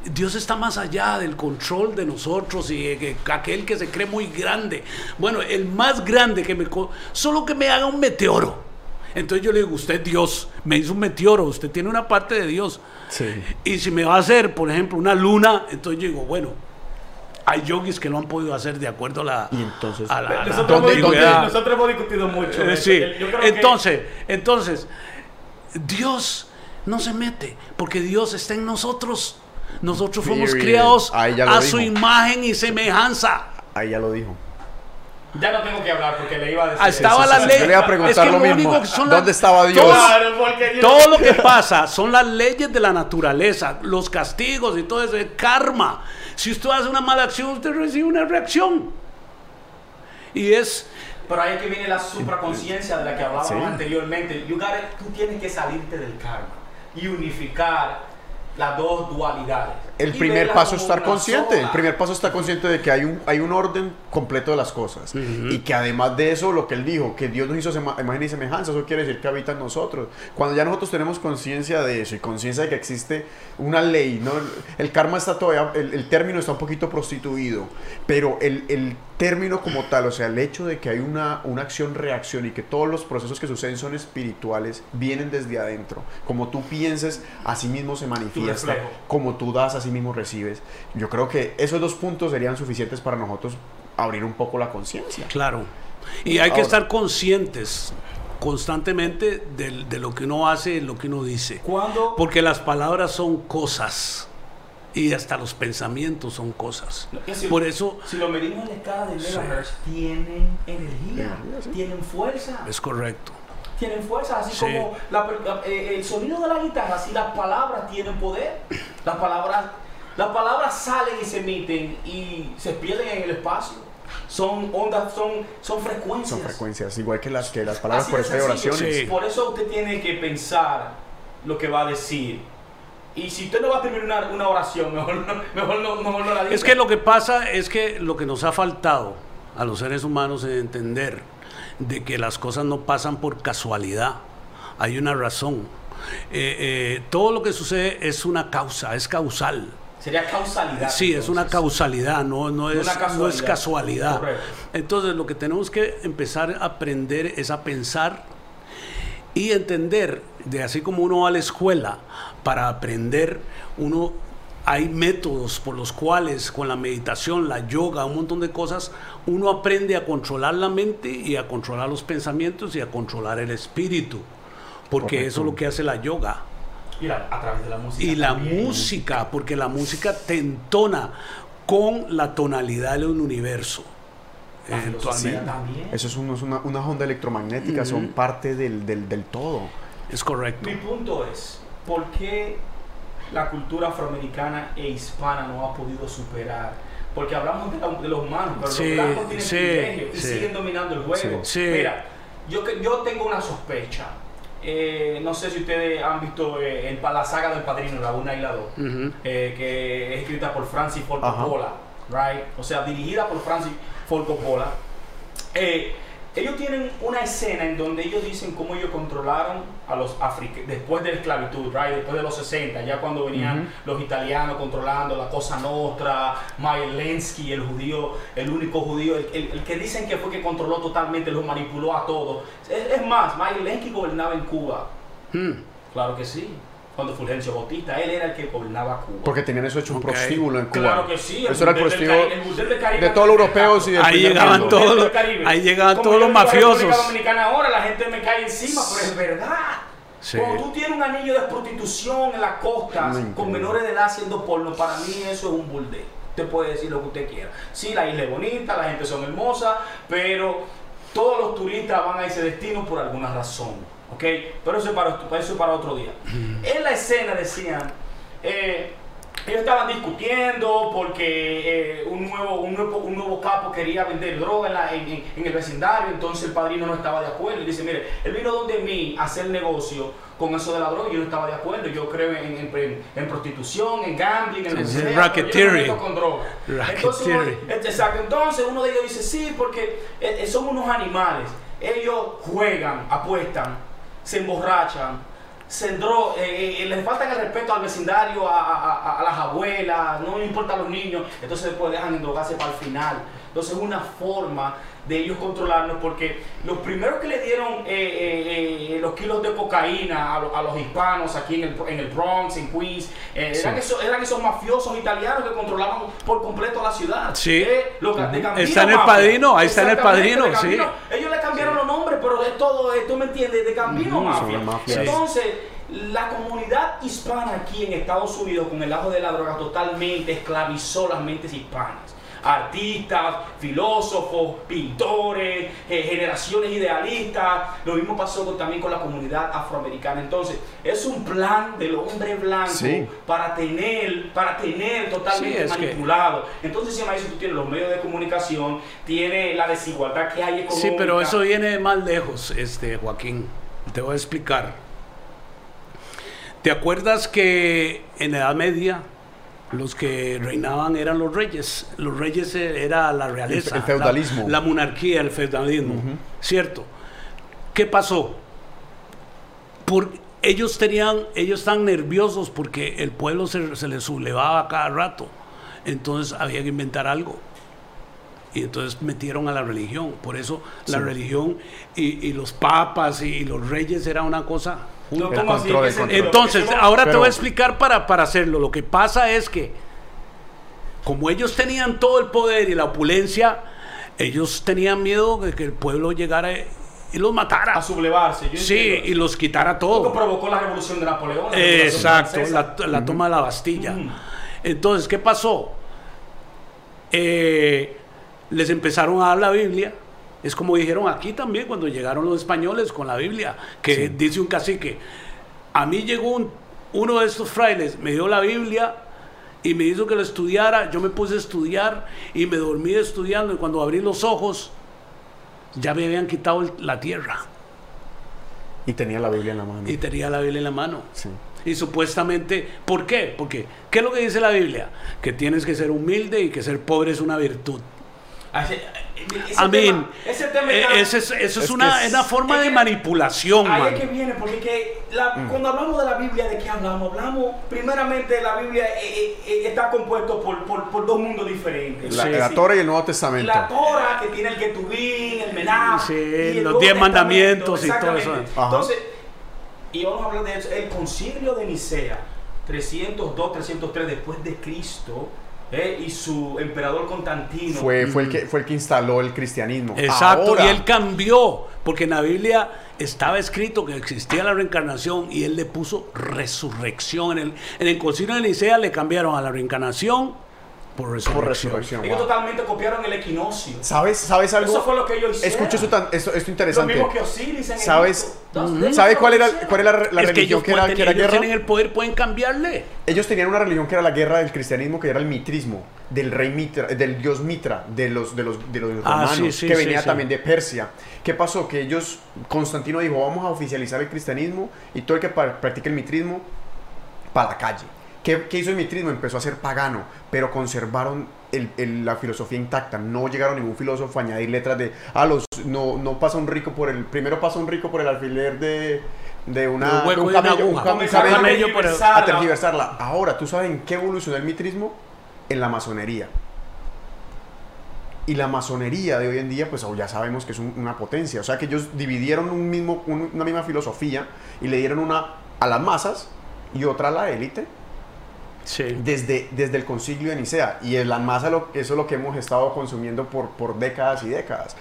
Dios está más allá del control de nosotros y que aquel que se cree muy grande. Bueno, el más grande que me... Solo que me haga un meteoro. Entonces yo le digo, usted Dios, me hizo un meteoro, usted tiene una parte de Dios. Sí. Y si me va a hacer, por ejemplo, una luna, entonces yo digo, bueno, hay yogis que lo han podido hacer de acuerdo a la... Y entonces, a la- a la Nosotros, ¿Dónde- hemos discutido, nosotros hemos discutido mucho. Eh, de sí. Yo creo que- Entonces, entonces, Dios no se mete, porque Dios está en nosotros. Nosotros fuimos Period. criados a dijo. su imagen y semejanza. Ahí ya lo dijo. Ya no tengo que hablar porque le iba a decir. Estaba eso. la sí, ley. yo le iba a preguntar Es que lo mismo. único que son las- ¿Dónde estaba Dios? Todo, todo lo que pasa son las leyes de la naturaleza, los castigos y todo eso, el karma. Si usted hace una mala acción, usted recibe una reacción. Y es Pero ahí que viene la supraconciencia de la que hablábamos Sí. anteriormente. You gotta- tú tienes que salirte del karma y unificar las dos dualidades. El Y primer paso es estar consciente. sola. El primer paso es estar consciente de que hay un, hay un orden completo de las cosas. Y que además de eso, lo que él dijo, que Dios nos hizo imagen y semejanza, eso quiere decir que habita en nosotros. Cuando ya nosotros tenemos conciencia de eso y conciencia de que existe una ley, ¿no? el karma está todavía, el, el término está un poquito prostituido, pero el, el término como tal, o sea, el hecho de que hay una, una acción-reacción y que todos los procesos que suceden son espirituales, vienen desde adentro. Como tú pienses, así mismo se manifiesta. Como tú das, así mismo recibes. Yo creo que esos dos puntos serían suficientes para nosotros abrir un poco la conciencia. Claro. Y hay que estar conscientes constantemente de, de lo que uno hace y lo que uno dice. Cuando Porque las palabras son cosas. Y hasta los pensamientos son cosas. No, decir, Por eso si lo medimos en la escala de Sí. megahertz, tienen energía, sí. tienen fuerza. es correcto. tienen fuerza, así Sí. como la- la- eh, el sonido de la guitarra, así las palabras tienen poder. Las palabras, las palabras salen y se emiten y se pierden en el espacio. Son ondas, son, son frecuencias. Son frecuencias, igual que las, que las palabras, Así por sencillo. oraciones. Sí. Por eso usted tiene que pensar lo que va a decir. Y si usted no va a terminar una, una oración, mejor no, mejor no, mejor no la diga. Es que lo que pasa es que lo que nos ha faltado a los seres humanos es entender de que las cosas no pasan por casualidad. Hay una razón. Eh, eh, todo lo que sucede es una causa, es causal. Sería causalidad. Sí, es una causalidad, no, no, es, no es casualidad. casualidad. Correcto. Entonces lo que tenemos que empezar a aprender es a pensar y entender de así como uno va a la escuela para aprender, uno hay métodos por los cuales con la meditación, la yoga, un montón de cosas, uno aprende a controlar la mente y a controlar los pensamientos y a controlar el espíritu, porque Correcto. eso es lo que hace la yoga. Y la- a través de la música. Y la música, porque la música te entona con la tonalidad del universo. También. Eso es, un- es una, una onda electromagnética, son parte del, del, del todo. Es correcto. Mi punto es, ¿por qué la cultura afroamericana e hispana no ha podido superar? Porque hablamos de, la- de los humanos, pero Sí, los blancos tienen sí, privilegio y sí. siguen dominando el juego. Mira, yo, yo tengo una sospecha. Eh, no sé si ustedes han visto eh, el, la saga del padrino, la 1 y la 2, Ujú. eh, que es escrita por Francis Ford. Coppola, right? O sea, dirigida por Francis Ford Coppola. Eh, ellos tienen una escena en donde ellos dicen cómo ellos controlaron a los africanos después de la esclavitud, right? después de los 60, ya cuando venían los italianos controlando la Cosa Nostra, Maelensky, el judío, el único judío, el, el- el que dicen que fue que controló totalmente, los manipuló a todos. Es, es más, Maelensky gobernaba en Cuba. Hmm. Claro que sí. Cuando Fulgencio Bautista, él era el que gobernaba Cuba. Porque tenían eso hecho un prostíbulo en Cuba. Claro que sí. Eso era el burdel del prostíbulo el Caribe de todos los europeos y del Ahí llegaban mundo. todos. Caribe. ahí llegaban Como todos los vivo en República mafiosos. Dominicana ahora la gente me cae encima, pero es verdad. Sí. Cuando tú tienes un anillo de prostitución en las costas con menores de edad haciendo porno, para mí eso es un burdel. Usted puede decir lo que usted quiera. Sí, la isla es bonita, la gente son hermosas, pero todos los turistas van a ese destino por alguna razón. ¿Ok? Pero eso es para, eso es para otro día. En la escena decían, eh, ellos estaban discutiendo porque eh, un, nuevo, un, nuevo, un nuevo capo quería vender droga en, la- en- en- en el vecindario, entonces el padrino no estaba de acuerdo. Y dice, mire, él vino donde mí a hacer negocio con eso de la droga y yo no estaba de acuerdo. Yo creo en, en- prostitución, en gambling, en Sí, no me racketeering. con droga. Entonces, uno, exacto, entonces uno de ellos dice, sí, porque eh, eh, son unos animales. Ellos juegan, apuestan, se emborrachan, se endro- eh, eh, les faltan el respeto al vecindario, a, a- a- las abuelas, no importa a los niños, entonces después dejan endrogarse para el final. Entonces es una forma de ellos controlarnos porque los primeros que le dieron eh, eh, eh, los kilos de cocaína a, lo- a los hispanos aquí en el, en el Bronx, en Queens, eran, esos, eran esos mafiosos italianos que controlaban por completo la ciudad. Sí. Lo de Gambino Está en el Mafia. Padrino, ahí está en el Padrino, sí. Ellos le cambiaron los nombres, pero es todo, tú me entiendes, de Gambino Mafia. las mafias. Entonces, la comunidad hispana aquí en Estados Unidos, con el ajo de la droga, totalmente esclavizó las mentes hispanas. Artistas, filósofos, pintores, eh, generaciones idealistas. Lo mismo pasó con- también con la comunidad afroamericana. Entonces, es un plan del hombre blanco Sí. para tener, para tener totalmente Sí, es que- manipulado. Entonces, si tú tienes los medios de comunicación, tiene la desigualdad que hay económica. Sí, pero eso viene de más lejos, este, Joaquín. Te voy a explicar. ¿Te acuerdas que en la Edad Media los que reinaban eran los reyes? Los reyes eh, era la realeza. El- el feudalismo. La, la monarquía, el feudalismo. ¿Cierto? ¿Qué pasó? Por, ellos tenían, ellos están nerviosos porque el pueblo se, se les sublevaba cada rato. Entonces había que inventar algo. Y entonces metieron a la religión. Por eso la religión y, y los papas y, los reyes era una cosa Entonces, ¿Qué- ahora te voy a explicar para, para hacerlo. Lo que pasa es que, como ellos tenían todo el poder y la opulencia, ellos tenían miedo de que el pueblo llegara y los matara. a sublevarse. Yo Sí, y los quitara todo. que provocó la revolución de Napoleón. la Exacto, la, la toma de la Bastilla. Entonces, ¿qué pasó? Eh, les empezaron a dar la Biblia. Es como dijeron aquí también cuando llegaron los españoles con la Biblia, que dice un cacique, a mí llegó un- uno de estos frailes, me dio la Biblia y me hizo que lo estudiara, yo me puse a estudiar y me dormí estudiando y cuando abrí los ojos ya me habían quitado la tierra Y tenía la Biblia en la mano. y tenía la Biblia en la mano. Sí. Y supuestamente, ¿por qué? Porque, ¿qué es lo que dice la Biblia? Que tienes que ser humilde y que ser pobre es una virtud. Ese- Amén. tema- Ese tema Eh, está- ese es- eso es, es una, es- una forma es de que- manipulación, Ahí man. es que viene, porque que la- Mm. cuando hablamos de la Biblia, ¿de qué hablamos? Hablamos, primeramente, la Biblia eh, eh, eh, está compuesto por, por, por dos mundos diferentes. La, Es la Torah y el Nuevo Testamento. La Torah, que tiene el Ketubín, el Menaj, Sí, y el los diez mandamientos y todo eso. Ajá. Entonces, Y vamos a hablar de eso. El concilio de Nicea, 302, 303 después de Cristo, eh, y su emperador Constantino. Fue, fue, el que, fue el que instaló el cristianismo. Exacto, Ahora, y él cambió, porque en la Biblia estaba escrito que existía la reencarnación y él le puso resurrección. En el, en el concilio de Nicea le cambiaron a la reencarnación por resurrección. por resurrección. Ellos wow. totalmente copiaron el equinoccio. ¿Sabes, ¿Sabes algo? Eso fue lo que ellos hicieron. Escucha esto, tan- esto, esto Lo interesante. mismo que Osiris en ¿Sabes? Egipto. Dos- ellos ¿Sabe lo cuál era, cuál era la, la es que religión ellos, que era, pueden- que era ellos guerra? tienen el poder, pueden cambiarle. Ellos tenían una religión que era la guerra del cristianismo, que era el mitrismo, del rey Mitra, del dios Mitra, de los, de los, de los Ah, romanos, sí, sí, que sí, venía sí. también de Persia. ¿Qué pasó? Que ellos, Constantino dijo, vamos a oficializar el cristianismo y todo el que practique el mitrismo, para la calle. ¿Qué, qué hizo el mitrismo? Empezó a ser pagano, pero conservaron el- el- la filosofía intacta. No llegaron ningún filósofo a añadir letras de, ah, los, no, no pasa un rico por el, primero pasa un rico por el alfiler de, de una, De un un una camello, un camello pero- tergiversarla. a tergiversarla. Ahora, ¿tú sabes en qué evolucionó el mitrismo? En la masonería. Y la masonería de hoy en día, pues ya sabemos que es un- una potencia. O sea que ellos dividieron un mismo, un- una misma filosofía y le dieron una a las masas y otra a la élite Sí. desde, desde el concilio de Nicea. Y masa lo, eso es lo que hemos estado consumiendo por, por décadas y décadas.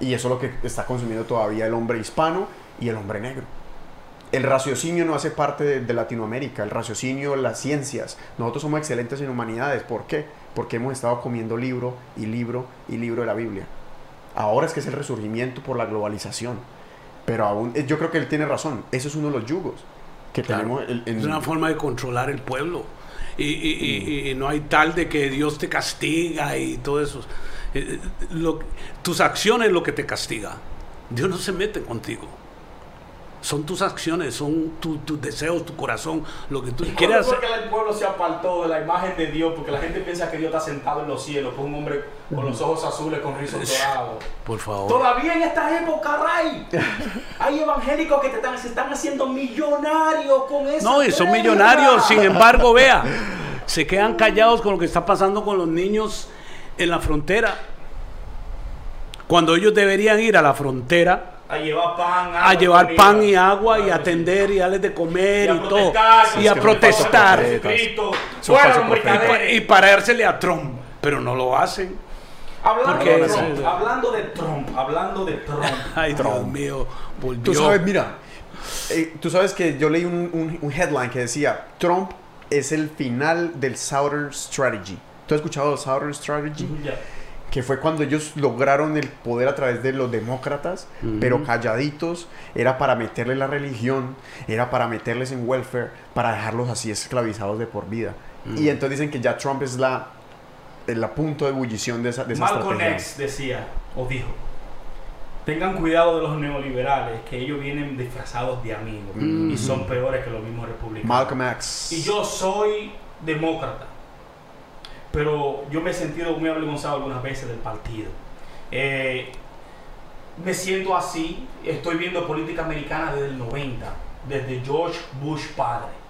Y eso es lo que está consumiendo todavía el hombre hispano y el hombre negro. El raciocinio no hace parte de, de Latinoamérica, el raciocinio, las ciencias. Nosotros somos excelentes en humanidades. ¿Por qué? Porque hemos estado comiendo libro y libro y libro de la Biblia. Ahora es que es el resurgimiento por la globalización. Pero aún, eh, yo creo que él tiene razón. Eso es uno de los yugos que Claro. tenemos en, en- Es una forma de controlar el pueblo. Y, y- no hay tal de que Dios te castiga y todo eso. Eh, eh, lo- tus acciones es lo que te castiga. Dios no se mete contigo. Son tus acciones, son tu- tus deseos, tu corazón, lo que tú ¿Cuándo quieras hacer. que el pueblo se apartó de la imagen de Dios? Porque la gente piensa que Dios está sentado en los cielos, por un hombre con los ojos azules, con rizos dorados. Por favor. Todavía en esta época, Ray, hay evangélicos que te están, se están haciendo millonarios con eso. No, y son millonarios, sin embargo, vea, se quedan callados con lo que está pasando con los niños en la frontera. Cuando ellos deberían ir a la frontera A llevar pan, a llevar pan y agua y atender y darles de comer y, todo. Y a protestar. Y parársele a Trump. Pero no lo hacen. Hablando Porque- de Trump, hablando de Trump, hablando de Trump. [laughs] Ay, Dios Trump. mío. Volvió. Tú sabes, mira, eh, tú sabes que yo leí un, un- un headline que decía, Trump es el final del Southern Strategy. ¿Tú has escuchado Southern Strategy? Ya. Que fue cuando ellos lograron el poder a través de los demócratas, pero calladitos, era para meterles la religión, era para meterles en welfare, para dejarlos así esclavizados de por vida. Y entonces dicen que ya Trump es la el punto de ebullición de esa, de esa Malcolm estrategia. X decía, o dijo, tengan cuidado de los neoliberales, que ellos vienen disfrazados de amigos y son peores que los mismos republicanos. Malcolm X. Y yo soy demócrata, pero yo me he sentido muy avergonzado algunas veces del partido. Eh, me siento así, estoy viendo política americana desde el 90, desde George Bush padre.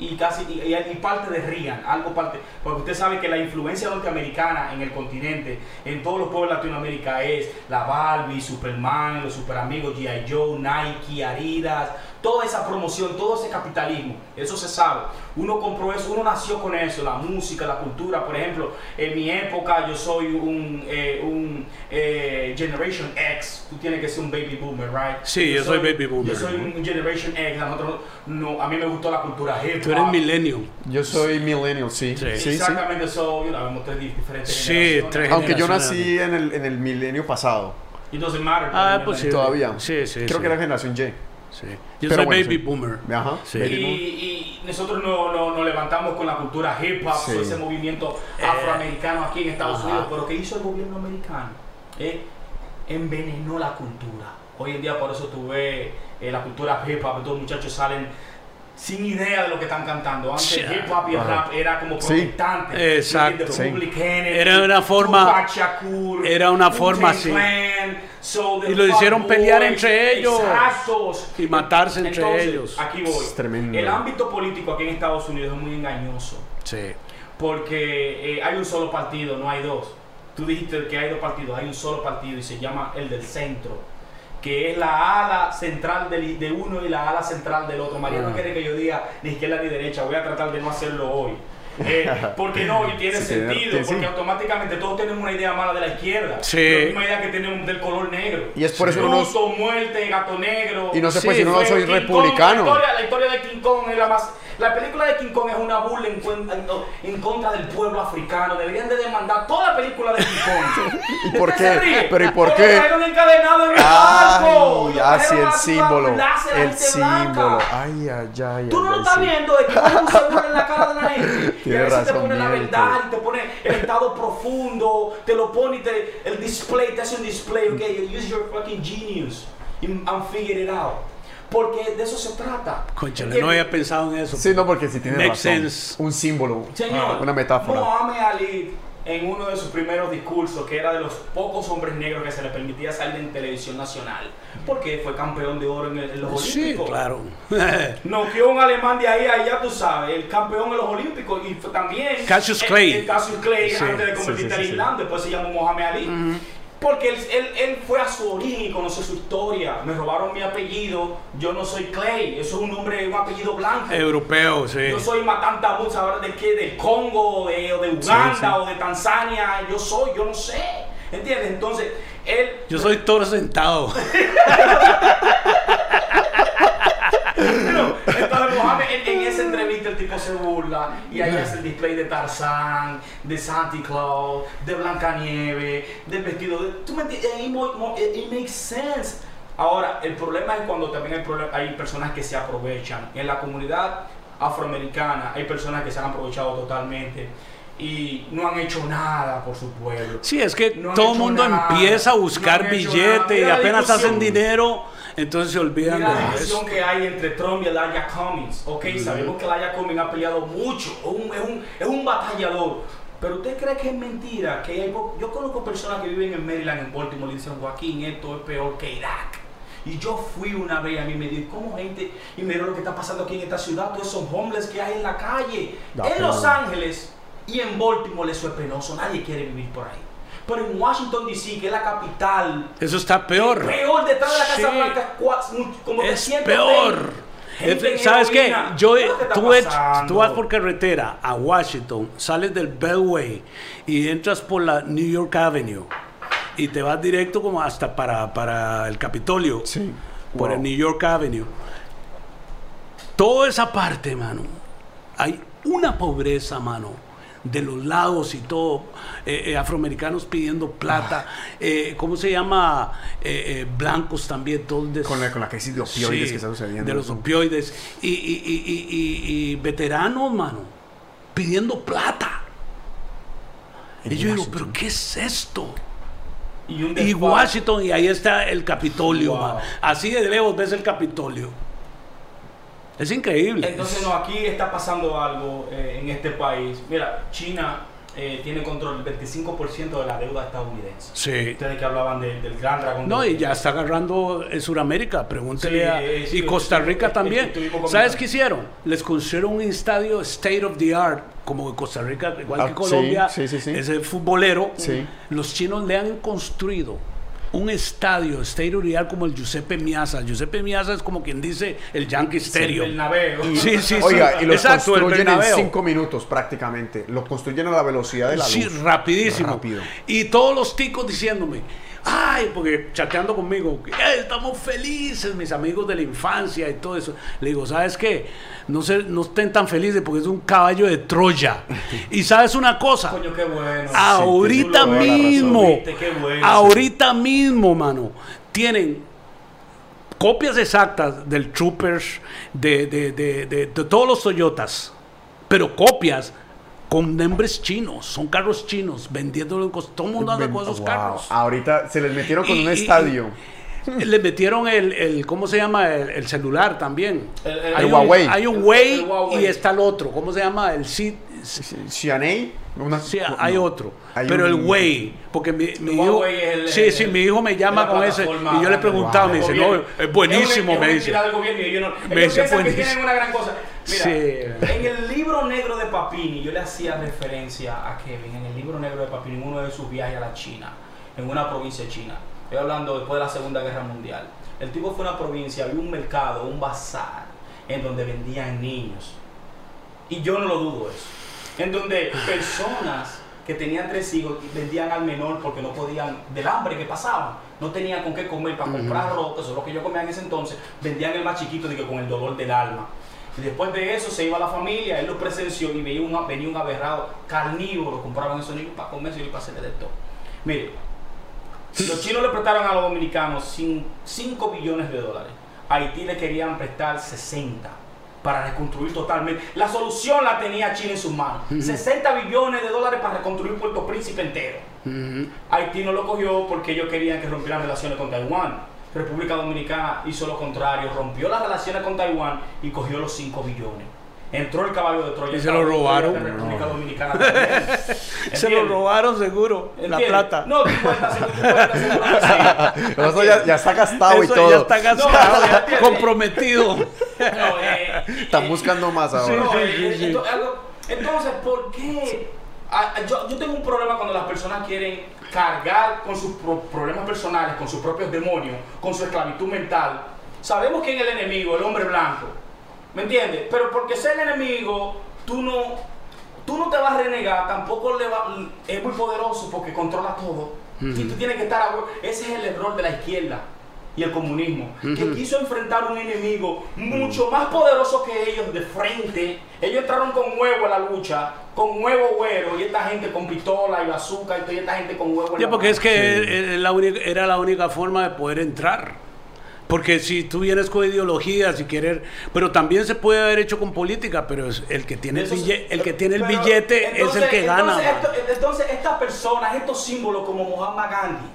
Y casi, y, parte de Reagan, algo parte, porque usted sabe que la influencia norteamericana en el continente, en todos los pueblos de Latinoamérica es la Barbie, Superman, los super amigos G.I. Joe, Nike, Adidas, toda esa promoción, todo ese capitalismo, eso se sabe. Uno compró eso, uno nació con eso, la música, la cultura, por ejemplo, en mi época yo soy un, eh, un eh, Generation X, tú tienes que ser un baby boomer, right? Sí, yo soy baby boomer. Yo soy un Generation X, a, nosotros no, a mí me gustó la cultura hip Tú eres millennial. Yo soy millennial, sí. Sí. Sí, sí. Exactamente, so, you know, vemos tres di- diferentes Sí, tres Aunque yo nací en el, en el milenio pasado. It doesn't matter. Ah, pues sí. Todavía. Sí, sí. Creo sí. que era generación Y. Sí. Yo Pero soy bueno, baby sí. boomer. Ajá. Sí. Y, Baby boom. y nosotros no- no- nos levantamos con la cultura hip hop, Sí. ese movimiento afroamericano aquí en Estados ajá. Unidos, pero ¿qué hizo el gobierno americano? Eh, envenenó la cultura. Hoy en día por eso tú ves eh, la cultura hip hop, todos los muchachos salen sin idea de lo que están cantando. Antes Sí. hip hop y el rap era como Sí. protestante. Exacto. Sí. Public Enemy, Era una forma- Shakur, era una forma así. So, Y lo hicieron pelear entre ellos. Exactos. Y matarse entre Entonces, ellos. Aquí voy. Es tremendo. El ámbito político aquí en Estados Unidos es muy engañoso. Sí. Porque eh, hay un solo partido, no hay dos. Tú dijiste que hay dos partidos, hay un solo partido y se llama el del centro. Que es la ala central del- de uno y la ala central del otro. María no Ah. quiere que yo diga ni izquierda ni derecha, voy a tratar de no hacerlo hoy. Eh, [laughs] porque no, y tiene Sí, sentido, porque sí. automáticamente todos tenemos una idea mala de la izquierda. Sí. La misma idea que tenemos del color negro. Y es por eso uno no- Luto, muerte, gato negro. Y no Sí, puede decir, no, soy King Kong, republicano. la, historia, la historia de King Kong es la más. La película de King Kong es una burla en, en- en contra del pueblo africano. Deberían de demandar toda la película de King Kong. [laughs] ¿Y por ¿Usted qué? Pero ¿y por qué? Encadenado en el barco. Ay, así el símbolo. El símbolo. Ay, ay, ay. Tú no lo estás viendo, de que un seguro en la cara de la gente. [laughs] y a veces te pone la verdad y te pone el estado profundo, te lo pone y te, el display, te hace un display, ok, use your fucking genius and figure it out. Porque de eso se trata. Conchale, no había pensado en eso. Sí, no, porque si tiene razón. sense. Un símbolo, Señor, una metáfora. Mohamed Ali, en uno de sus primeros discursos, que era de los pocos hombres negros que se le permitía salir en televisión nacional, porque fue campeón de oro en, el- en los Sí, Olímpicos. claro. [laughs] Noqueó un alemán de ahí a allá, tú sabes, el campeón en los Olímpicos y fue también. Cassius el- Clay. El, Cassius Clay Sí, antes de sí, convertirse sí, al sí, sí. Islam, después se llamó Mohamed Ali. Porque él, él, él fue a su origen y conoció su historia. Me robaron mi apellido, yo no soy Clay, eso es un nombre, un apellido blanco. Europeo, sí. Yo soy Matanta ahora de qué, del Congo, de, o de Uganda, Sí, sí. o de Tanzania, yo soy, yo no sé. ¿Entiendes? Entonces, él. Yo soy toro sentado. [laughs] Entonces, Mohamed, en, en esa entrevista el tipo y ahí hace el display de Tarzán, de Santa Claus, de Blancanieve, del vestido de. ¿Tú me entiendes? Mo- it- makes sense. Ahora, el problema es cuando también hay, hay personas que se aprovechan. En la comunidad afroamericana hay personas que se han aprovechado totalmente y no han hecho nada por su pueblo. Sí, es que No todo el mundo nada, empieza a no buscar han hecho billete nada. y la apenas hacen dinero, entonces se olvidan Mira la de discusión eso. que hay entre Trump y Elijah Cummings. Ok, sabemos que Elijah Cummings ha peleado mucho, es un, es un, es un batallador. Pero usted cree que es mentira, que hay yo conozco personas que viven en Maryland, en Baltimore, y dicen, Joaquín, esto es peor que Irak. Y yo fui una vez a mí me dijo, ¿cómo gente? Y mira lo que está pasando aquí en esta ciudad, todos esos homeless que hay en la calle. Da en pena. Los Ángeles y en Baltimore eso es penoso, nadie quiere vivir por ahí. Pero en Washington DC, que es la capital Eso está peor. Peor detrás de la Casa Sí. Blanca, como Es 320. peor. ¿Sabes qué? Yo, ¿Qué es lo que está tú, tú vas por carretera a Washington, sales del Beltway y entras por la New York Avenue y te vas directo como hasta para, para el Capitolio, Sí. por Wow. el New York Avenue. Toda esa parte, mano, hay una pobreza, mano, de los lados y todo, eh, eh, afroamericanos pidiendo plata, Ah. eh, ¿cómo se llama? Eh, eh, blancos también, todos Con la, con la crisis de opioides Sí, que está sucediendo. De los opioides. Y, y- y- y- y- y veteranos, mano, pidiendo plata. En y yo digo. ¿pero qué es esto? Y, un Y desfile. Washington, y ahí está el Capitolio, Wow. Así de lejos ves el Capitolio. Es increíble. Entonces, no, aquí está pasando algo eh, en este país. Mira, China eh, tiene control del 25% de la deuda estadounidense. Sí. Ustedes que hablaban de- del gran dragón. No, y ya está agarrando en Sudamérica, pregúntele Sí, a... eh, sí, y Costa Rica eh, eh, también. ¿Sabes qué hicieron? Les construyeron un estadio state of the art, como en Costa Rica, igual Ah, que Colombia, sí, sí, sí, sí. ese futbolero. Sí. Los chinos le han construido un estadio the art como el Giuseppe Miazza. Giuseppe Miazza es como quien dice el Yankee el Stadium. navego. Sí, sí, Oiga, sí. y lo el construyen en cinco minutos prácticamente. Lo construyen a la velocidad de la luz. Sí, rapidísimo. Rápido. Y todos los ticos diciéndome, ay, porque chateando conmigo, "Eh, estamos felices, mis amigos de la infancia y todo eso. Le digo, ¿sabes qué? No, se, no estén tan felices porque es un caballo de Troya. [laughs] y sabes una cosa, Coño, qué bueno. ahorita razón. mismo, Viste, qué bueno. ahorita mismo, mano, tienen copias exactas del Troopers, de, de, de, de- de todos los Toyotas, pero copias con nombres chinos, son carros chinos, vendiéndolo, con- todo el mundo anda con esos Wow. carros. Ahorita se les metieron con Y- un y- estadio. Le metieron el, el- ¿cómo se llama? El, el celular también. El- el- hay, el un, Huawei. hay un Huawei el Huawei. y está el otro. ¿Cómo se llama? El C. Xianei. Una, Sí, no, hay otro. hay pero un- el Way, porque mi, hijo. El- sí, el- sí, mi hijo me llama la con ese. Y yo le preguntaba, me dice, no, es buenísimo, Es una- me dice. del gobierno y ellos no- Me dice, que buenísimo. tienen una gran cosa. Mira, Sí. en el libro negro de Papini, yo le hacía referencia a Kevin, en el libro negro de Papini, en uno de sus viajes a la China, en una provincia china. Estoy hablando después de la Segunda Guerra Mundial. El tipo fue a una provincia, había un mercado, un bazar, en donde vendían niños. Y yo no lo dudo eso. En donde personas que tenían tres hijos vendían al menor porque no podían, del hambre que pasaban, no tenían con qué comer para comprar ropa, eso es lo que yo comía en ese entonces, vendían el más chiquito digo, con el dolor del alma. Y después de eso se iba la familia, él lo presenció y veía un, venía un aberrado carnívoro, compraban esos niños para comerse y para hacerle de todo. Mire, los chinos le prestaron a los dominicanos 5 billones de dólares. A Haití le querían prestar 60 para reconstruir totalmente. La solución la tenía China en sus manos. 60 billones de dólares para reconstruir Puerto Príncipe entero. Haití no lo cogió porque ellos querían que rompieran relaciones con Taiwán. República Dominicana hizo lo contrario, rompió las relaciones con Taiwán y cogió los 5 billones. Entró el caballo de Troya. Y se lo robaron. de República Dominicana [laughs] también. Se lo robaron seguro, la ¿Entiendes? plata. No, 50 seguro, 50 seguro sí. Eso ya, ya está gastado y todo. ya está gastado, No, ya ya- comprometido. No, eh, Están eh, buscando más ahora. No, sí, eh, sí, sí. algo- Entonces, ¿por qué? Ah, ah, yo, yo tengo un problema cuando las personas quieren cargar con sus pro- problemas personales, con sus propios demonios, con su esclavitud mental. Sabemos quién es el enemigo, el hombre blanco. ¿Me entiendes? Pero porque sea el enemigo, tú no, tú no te vas a renegar, tampoco le va, es muy poderoso porque controla todo. Y tú tienes que estar Ese es el error de la izquierda y el comunismo, que quiso enfrentar un enemigo mucho más poderoso que ellos de frente. Ellos entraron con huevo a la lucha, con huevo güero, y esta gente con pistola y bazooka, y toda esta gente con huevo en Ya, la porque mano. es que la única- era la única forma de poder entrar. Porque si tú vienes con ideologías y querer, pero también se puede haber hecho con política, pero es el que tiene el, Eso sí, bille- el que tiene el billete es entonces- el que gana. Entonces, man. esto- entonces, estas personas, estos símbolos como Muhammad Gandhi,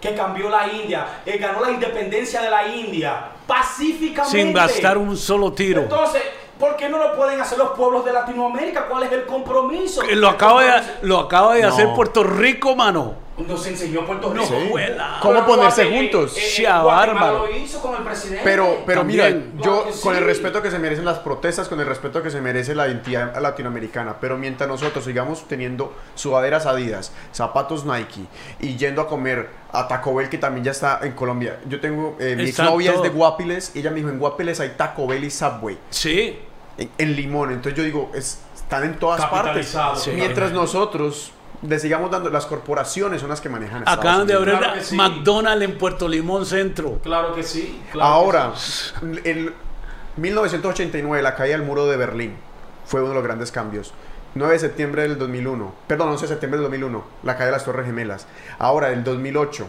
que cambió la India, eh, ganó la independencia de la India pacíficamente. sin gastar un solo tiro. Entonces, ¿por qué no lo pueden hacer los pueblos de Latinoamérica? ¿Cuál es el compromiso? Eh, Lo acaba de, lo acaba de No. hacer Puerto Rico, mano. Nos enseñó Puerto No, Rico. juela. ¿Cómo ponerse Guate- juntos? eh, eh, Sea Guatemala bárbaro. lo hizo con el presidente. Pero, pero mira, yo con el respeto que se merecen las protestas, con el respeto que se merece la identidad latinoamericana, pero mientras nosotros sigamos teniendo sudaderas Adidas, zapatos Nike y yendo a comer a Taco Bell que también ya está en Colombia. Yo tengo eh, mi novia es de Guapiles, y ella me dijo en Guapiles hay Taco Bell y Subway Sí. en, en Limón, entonces yo digo es- están en todas partes. Sí. Mientras nosotros le sigamos dando las corporaciones son las que manejan. Estados Acaban de abrir Claro que sí. McDonald's en Puerto Limón Centro. Claro que sí. claro que Ahora, sí. en 1989, la caída del muro de Berlín fue uno de los grandes cambios. 9 de septiembre del 2001, perdón, 11 de septiembre del 2001, la caída de las Torres Gemelas. Ahora, el 2008,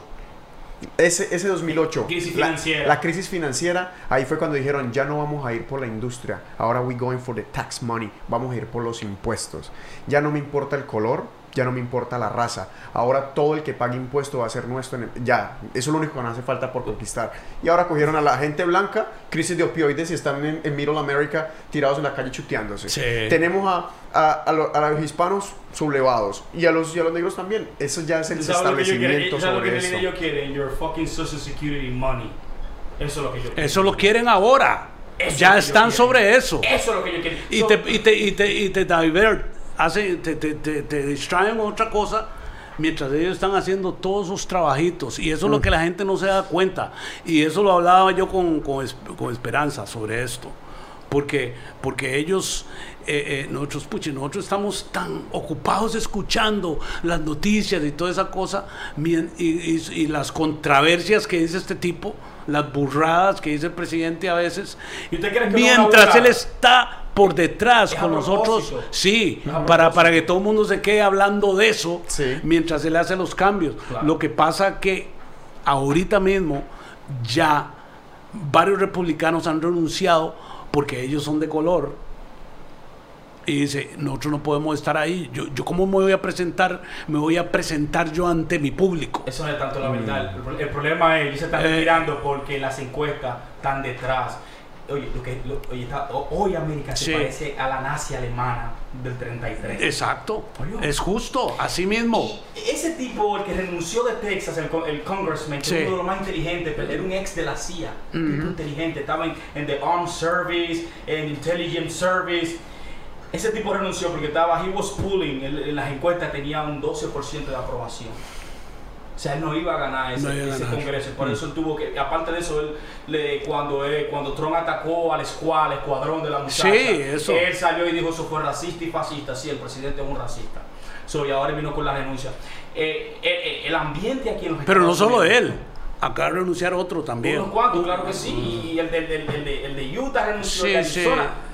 ese, ese 2008, Crisis la, financiera. la crisis financiera, ahí fue cuando dijeron, ya no vamos a ir por la industria, ahora we going for the tax money, vamos a ir por los impuestos. Ya no me importa el color, ya no me importa la raza, ahora todo el que pague impuesto va a ser nuestro, ya, eso es lo único que nos hace falta por conquistar. Y ahora cogieron a la gente blanca, crisis de opioides y están en, en Middle America tirados en la calle chuteándose. Sí. Tenemos a, a, a lo- a los hispanos sublevados y a los, y a los negros también. Eso ya es el ¿Tú ¿Sabes lo que yo quiero? establecimiento ¿Sabes lo que sobre eso. ellos quieren? Your fucking social security money. Eso es lo que yo quiero. Eso lo quieren ahora. Eso ya están sobre eso. Eso es lo que yo quiero. Y So- te, y te, y te, y te divert, hace, te, te, te, te distraen con otra cosa mientras ellos están haciendo todos sus trabajitos. Y eso es Mm. lo que la gente no se da cuenta. Y eso lo hablaba yo con, con, con Esperanza sobre esto. Porque, porque ellos, eh, eh, nosotros, puche, nosotros estamos tan ocupados escuchando las noticias y toda esa cosa, y, y- y las controversias que dice este tipo, las burradas que dice el presidente a veces, ¿Y usted cree que mientras él está por detrás Es con nosotros, sí, para, para que todo el mundo se quede hablando de eso, Sí. mientras él hace los cambios. Claro. Lo que pasa que ahorita mismo ya varios republicanos han renunciado porque ellos son de color. Y dice, nosotros no podemos estar ahí. Yo, yo cómo me voy a presentar, me voy a presentar yo ante mi público. Eso no es tanto la verdad. El, pro- el problema es, ellos se están Eh. retirando porque las encuestas están detrás. Oye, lo que, lo- oye, está- hoy América se Sí. parece a la nazi alemana del 33. Exacto, Oye. es justo, así mismo. Y ese tipo, el que renunció de Texas, el, el congressman, que Sí. uno de los más inteligentes, pero era un ex de la CIA, tipo inteligente, estaba en, en The Armed Service, en Intelligence Service. Ese tipo renunció porque estaba, he was pulling, en, en las encuestas tenía un 12% de aprobación. O sea, él no iba a ganar ese, No iba a ese ganar. congreso. Por Mm. eso él tuvo que, aparte de eso, él, le, cuando, cuando Trump atacó al squad, al escuadrón de la muchacha, Sí, eso. él salió y dijo eso fue racista y fascista. Sí, el presidente es un racista. So, y ahora vino con la renuncia. Eh, eh, eh, el ambiente aquí en los Pero no solo Unidos- él. Acaba de renunciar otro también. Unos cuantos, claro que sí. Y el de, el de- el de- el de Utah renunció, Sí, de sí.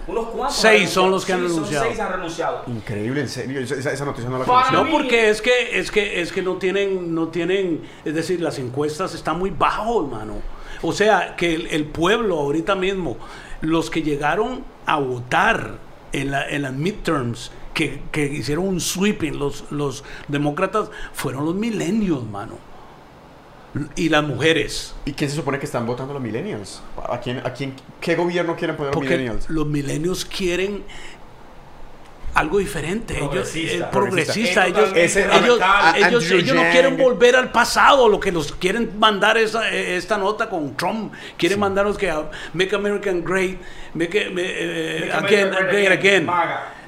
Unos cuantos. Seis han son los que han renunciado. renunciado. Sí, seis han renunciado. Increíble, en serio. Esa, esa noticia no la conocía. No, porque es que, es que, es que no tienen, no tienen, es decir, las encuestas están muy bajo, hermano. O sea, que el, el pueblo ahorita mismo, los que llegaron a votar en, la, en las midterms, que, que hicieron un sweeping, los, los demócratas, fueron los milenios, mano. Y las mujeres. ¿Y quién se supone que están votando los millennials? ¿A quién, a quién, ¿Qué gobierno quieren poner los millennials? los milenios quieren algo diferente. Ellos, Progresista. eh, progresista. Es Ellos, ellos, ellos, ellos no quieren volver al pasado. Lo que nos quieren mandar es eh, esta nota con Trump. Quieren mandarnos que a Make American Great, Make, eh, Make again, America great again.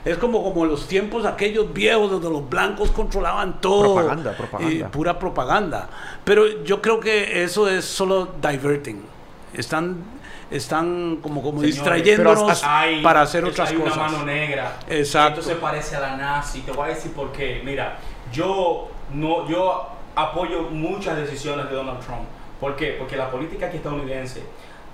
Es como, como los tiempos aquellos viejos donde los blancos controlaban todo. Propaganda, propaganda. Y pura propaganda. Pero yo creo que eso es solo diverting. Están, están como, como Señores, distrayéndonos Hay- para hacer otras hay cosas. una mano negra. Exacto. Esto se parece a la nazi. Te voy a decir por qué. Mira, yo no, yo apoyo muchas decisiones de Donald Trump. ¿Por qué? Porque la política aquí estadounidense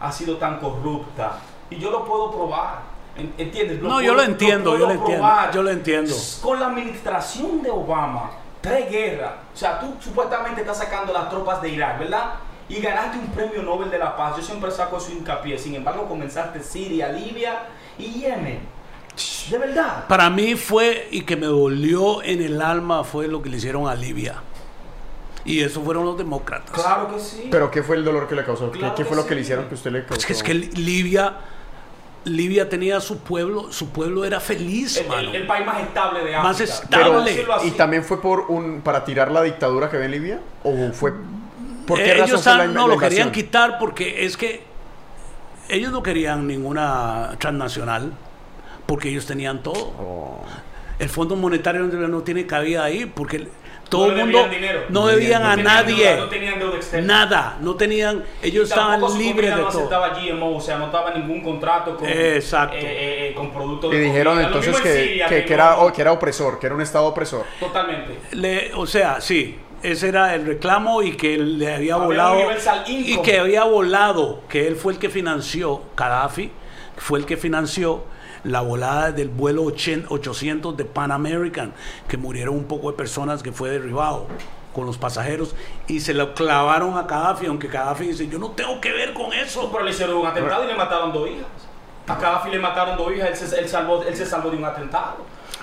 ha sido tan corrupta y yo lo puedo probar. En- ¿Entiendes? No, yo lo entiendo, yo lo entiendo, yo lo entiendo. Con la administración de Obama, tres guerras. O sea, tú supuestamente estás sacando las tropas de Irak, ¿verdad? Y ganaste un premio Nobel de la Paz. Yo siempre saco eso hincapié. Sin embargo, comenzaste Siria, Libia y Yemen. De verdad. Para mí fue, y que me dolió en el alma, fue lo que le hicieron a Libia. Y eso fueron los demócratas. Claro que sí. ¿Pero qué fue el dolor que le causó? ¿Qué, Claro qué que fue lo que le hicieron que usted le causó? Es que, es que Libia, Libia tenía su pueblo, su pueblo era feliz, el, mano. el- el país más estable de África. Más estable. ¿Y también fue por un para tirar la dictadura que había en Libia? ¿O fue por qué Eh, razón ellos fue la, estaban- la no lo querían quitar porque es que ellos no querían ninguna transnacional porque ellos tenían todo. Oh. El Fondo Monetario no tiene cabida ahí porque todo No el mundo dinero. no debían a nadie. deuda, no tenían deuda externa. Nada, no tenían, ellos estaban libres de no todo. aceptaba GMO, o sea, no estaba ningún contrato con, Exacto. eh, eh, eh, con productos Y de dijeron comida. Entonces en que, Siria, que, era, oh, que era opresor, que era un estado opresor. Totalmente. Le- o sea, sí, ese era el reclamo y que le había Había volado y que había volado, que él fue el que financió, Gaddafi fue el que financió la volada del vuelo 80 800 de Pan American, que murieron un poco de personas que fue derribado con los pasajeros y se lo clavaron a Gaddafi, aunque Gaddafi dice, yo no tengo que ver con eso. Pero le hicieron un atentado y le mataron dos hijas. A Gaddafi le mataron dos hijas, él se, él salvó, él se salvó de un atentado.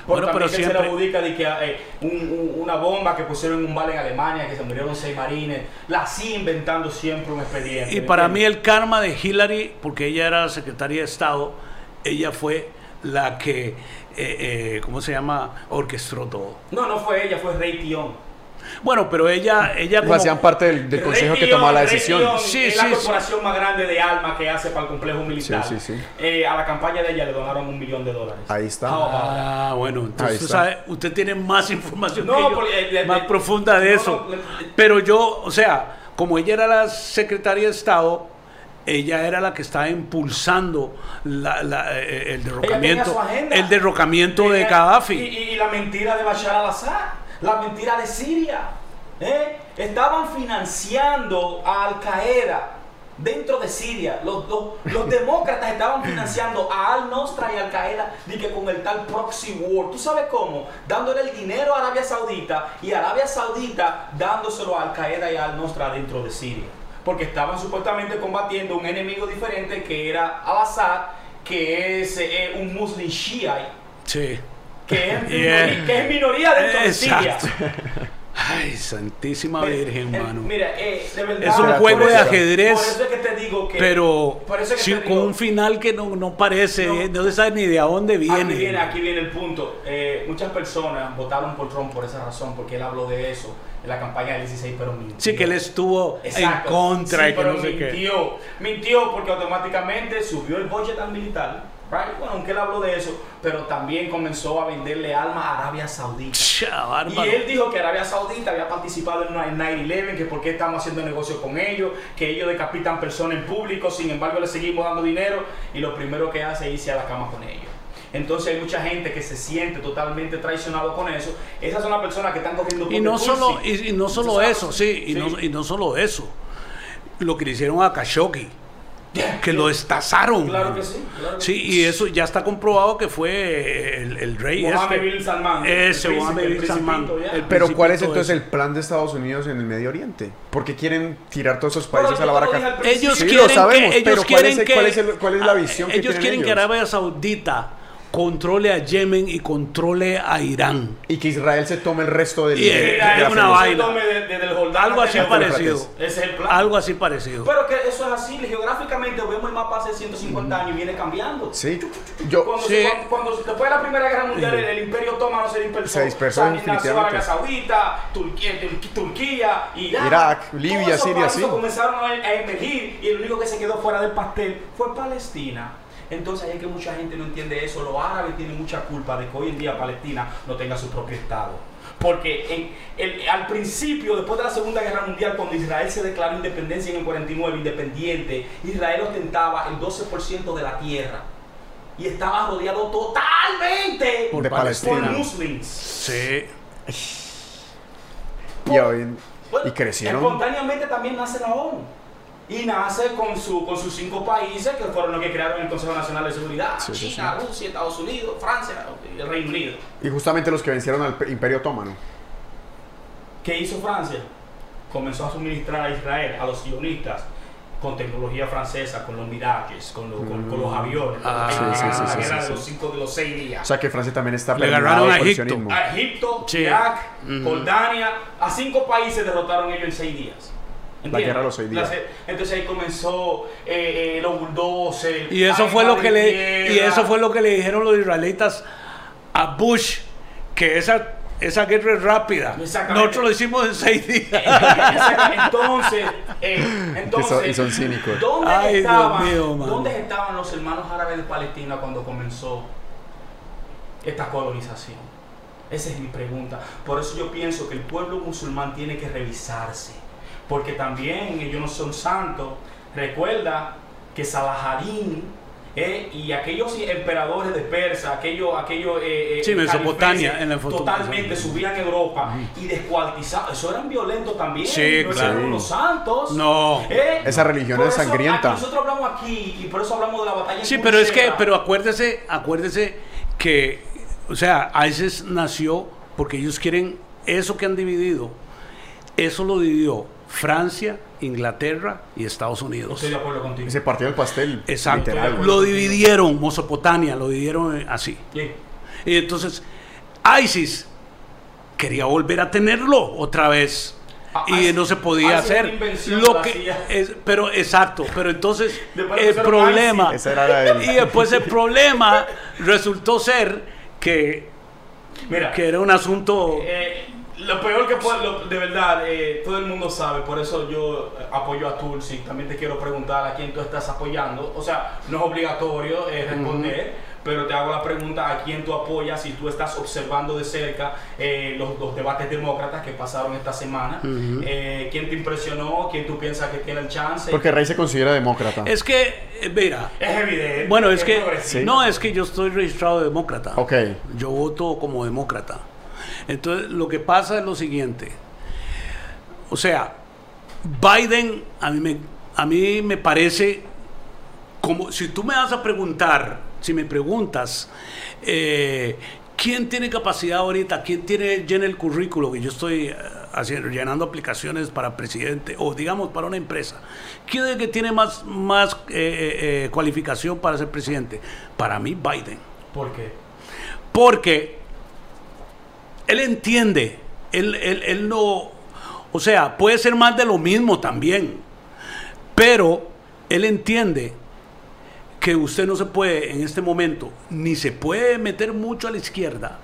Porque Bueno, pero que se siempre- le adjudica de que eh, un- un- una bomba que pusieron en un bar en Alemania, que se murieron seis marines, la sigue inventando siempre un expediente. Y ¿me para mí el karma de Hillary, porque ella era secretaria de Estado, ella fue la que, eh, eh, ¿cómo se llama?, orquestó todo. No, no fue ella, fue Rey Tion. Bueno, pero ella, ella Pues como- hacían parte del, del consejo Rey que tomaba la Rey decisión. Tion Sí, es sí, la sí. corporación más grande de armas que hace para el complejo militar. Sí, sí, sí. Eh, a la campaña de ella le donaron un millón de dólares. Ahí está. That? Ah, bueno, entonces sabe, usted tiene más información No, que yo, porque, eh, más profunda de no, eso. no, Pero yo, o sea, como ella era la secretaria de Estado, ella era la que estaba impulsando la- la- eh, el derrocamiento, el derrocamiento de Gaddafi. Y, y la mentira de Bashar al-Assad, la mentira de Siria. ¿eh? Estaban financiando a Al Qaeda dentro de Siria. Los, los, los [laughs] demócratas estaban financiando a Al Nostra y Al Qaeda de que con el tal proxy war. ¿Tú sabes cómo? Dándole el dinero a Arabia Saudita y Arabia Saudita dándoselo a Al Qaeda y a Al Nostra dentro de Siria. Porque estaban supuestamente combatiendo un enemigo diferente que era Al-Assad, que es eh, un muslim shiite Sí. que es, [laughs] Yeah. minoría, que es minoría dentro de Siria. Ay, Santísima Mira, Virgen, eh, mano. Mira, eh, de verdad. Es un juego de ajedrez, Por eso es que te digo que. pero que sí, con un final que no, no parece, No. eh, no, se sabe ni de a dónde viene. Aquí viene, aquí viene el punto. Eh, muchas personas votaron por Trump por esa razón, porque él habló de eso en la campaña del 16, pero mintió. Sí, que él estuvo Exacto. en contra Sí, y que pero no sé qué. mintió. Mintió porque automáticamente subió el budget al militar right? Bueno, aunque él habló de eso, pero también comenzó a venderle alma a Arabia Saudita. Y él dijo que Arabia Saudita había participado en 9-11, que por qué estamos haciendo negocio con ellos, que ellos decapitan personas en público, sin embargo le seguimos dando dinero y lo primero que hace es irse a la cama con ellos. Entonces hay mucha gente que se siente totalmente traicionado con eso. Esas son las personas que están cogiendo Y no solo, y, y no solo eso, sí, y, No, y no solo eso. Lo que le hicieron a Khashoggi, que lo destazaron. Claro que sí. Claro que Sí, y eso ya está comprobado que fue el, el rey Mohammed este. bin Salman. Ese, Mohammed bin Salman. Pero ¿cuál es entonces ese. el plan de Estados Unidos en el Medio Oriente? ¿Por qué quieren tirar todos esos países a la baraca? Ellos Sí, lo sabemos, que, ellos pero ¿cuál quieren es el- que- cuál es el- cuál es la visión que ellos tienen quieren que? Arabia Saudita controle a Yemen y controle a Irán. Y que Israel se tome el resto del... Y, de- eh, de es la una vaina. Tome de- de- del Jordán Algo así parecido. Es el plan. Algo así parecido. Pero que eso es así, geográficamente vemos el mapa hace 150 años y viene cambiando. Sí. Yo... Cuando, Sí. se, cuando, cuando después de la Primera Guerra Mundial el, el Imperio Otomano se dispersó. Se dispersó. Arabia Saudita, Turquía, Turquía, Irak, Irak, Libia, Siria, sí. comenzaron a, a emergir y el único que se quedó fuera del pastel fue Palestina. Entonces es que mucha gente no entiende eso. Los árabes tienen mucha culpa de que hoy en día Palestina no tenga su propio Estado. Porque en- al principio, después de la Segunda Guerra Mundial, cuando Israel se declaró independencia en el 49, independiente, Israel ostentaba el 12% de la tierra. Y estaba rodeado totalmente Por de por Palestina. muslims. Sí. Y, hoy- Bueno, y crecieron. Espontáneamente también nace la ONU. Y nace con, su, con sus cinco países que fueron los que crearon el Consejo Nacional de Seguridad. Sí, sí, China, Rusia, Estados Unidos, Francia y el Reino Unido. Y justamente los que vencieron al Imperio Otomano. ¿Qué hizo Francia? Comenzó a suministrar a Israel, a los sionistas, con tecnología francesa, con los Miracles, con, lo- con- con los aviones. Ah, con sí, sí, sí, la sí, guerra sí, de sí. los cinco de los seis O días. sea que Francia también está agarraron a Egipto. A Egipto, Sí. Irak, Ujú. Jordania, a cinco países derrotaron ellos en seis días. ¿Entiendes? guerra de los seis días. La- Entonces ahí comenzó eh, eh, los bulldozers. Y eso fue lo que le y eso fue lo que le dijeron los israelitas a Bush que esa esa guerra es rápida. Nosotros lo hicimos en seis días. entonces, eh, [laughs] entonces son- y son cínicos. ¿dónde, Ay, Dios estaban, mío, mano. ¿Dónde estaban los hermanos árabes de Palestina cuando comenzó esta colonización? Esa es mi pregunta. Por eso yo pienso que el pueblo musulmán tiene que revisarse. Porque también ellos no son santos. Recuerda que Salahadín eh, y aquellos emperadores de Persa, aquellos, aquellos eh, eh, Sí, Mesopotamia, en la foto- totalmente subían a Europa y descuartizaban. Eso eran violentos también. Sí, no claro. eran unos santos. No. Eh, Esa religión es eso sangrienta. aquí Nosotros hablamos aquí y por eso hablamos de la batalla. Sí, pero es que pero acuérdese, acuérdese que o sea, ISIS nació porque ellos quieren eso que han dividido. Eso lo dividió Francia, Inglaterra y Estados Unidos. Estoy de acuerdo contigo. Ese partido del pastel. Exacto. Literal. Lo dividieron, Mesopotamia, lo dividieron eh, así. Sí. Y entonces, ISIS quería volver a tenerlo otra vez. Ah, Y ISIS- no se podía hacer. Lo que es, pero exacto, pero entonces [laughs] el problema [laughs] y después el problema [laughs] resultó ser que, Mira, que era un asunto eh, lo peor que puede, lo- de verdad, eh, todo el mundo sabe, por eso yo eh, apoyo a Tulsi. También te quiero preguntar a quién tú estás apoyando. O sea, no es obligatorio eh, responder, pero te hago la pregunta a quién tú apoyas si tú estás observando de cerca eh, los, los debates demócratas que pasaron esta semana. Eh, ¿Quién te impresionó? ¿Quién tú piensas que tiene el chance? Porque Rey se considera demócrata. es que eh, mira, es evidente. bueno, es que no es que yo estoy registrado demócrata. Ok. Yo voto como demócrata. Entonces, lo que pasa es lo siguiente. O sea, Biden a mí me, a mí me parece como si tú me vas a preguntar, si me preguntas, eh, ¿quién tiene capacidad ahorita? ¿Quién tiene llena el currículo que yo estoy eh, haciendo, llenando aplicaciones para presidente o digamos para una empresa? ¿Quién es el que tiene más, más eh, eh, eh, cualificación para ser presidente? Para mí, Biden. ¿Por qué? Porque él entiende, él, él- él no, o sea, puede ser más de lo mismo también, pero él entiende que usted no se puede en este momento, ni se puede meter mucho a la izquierda,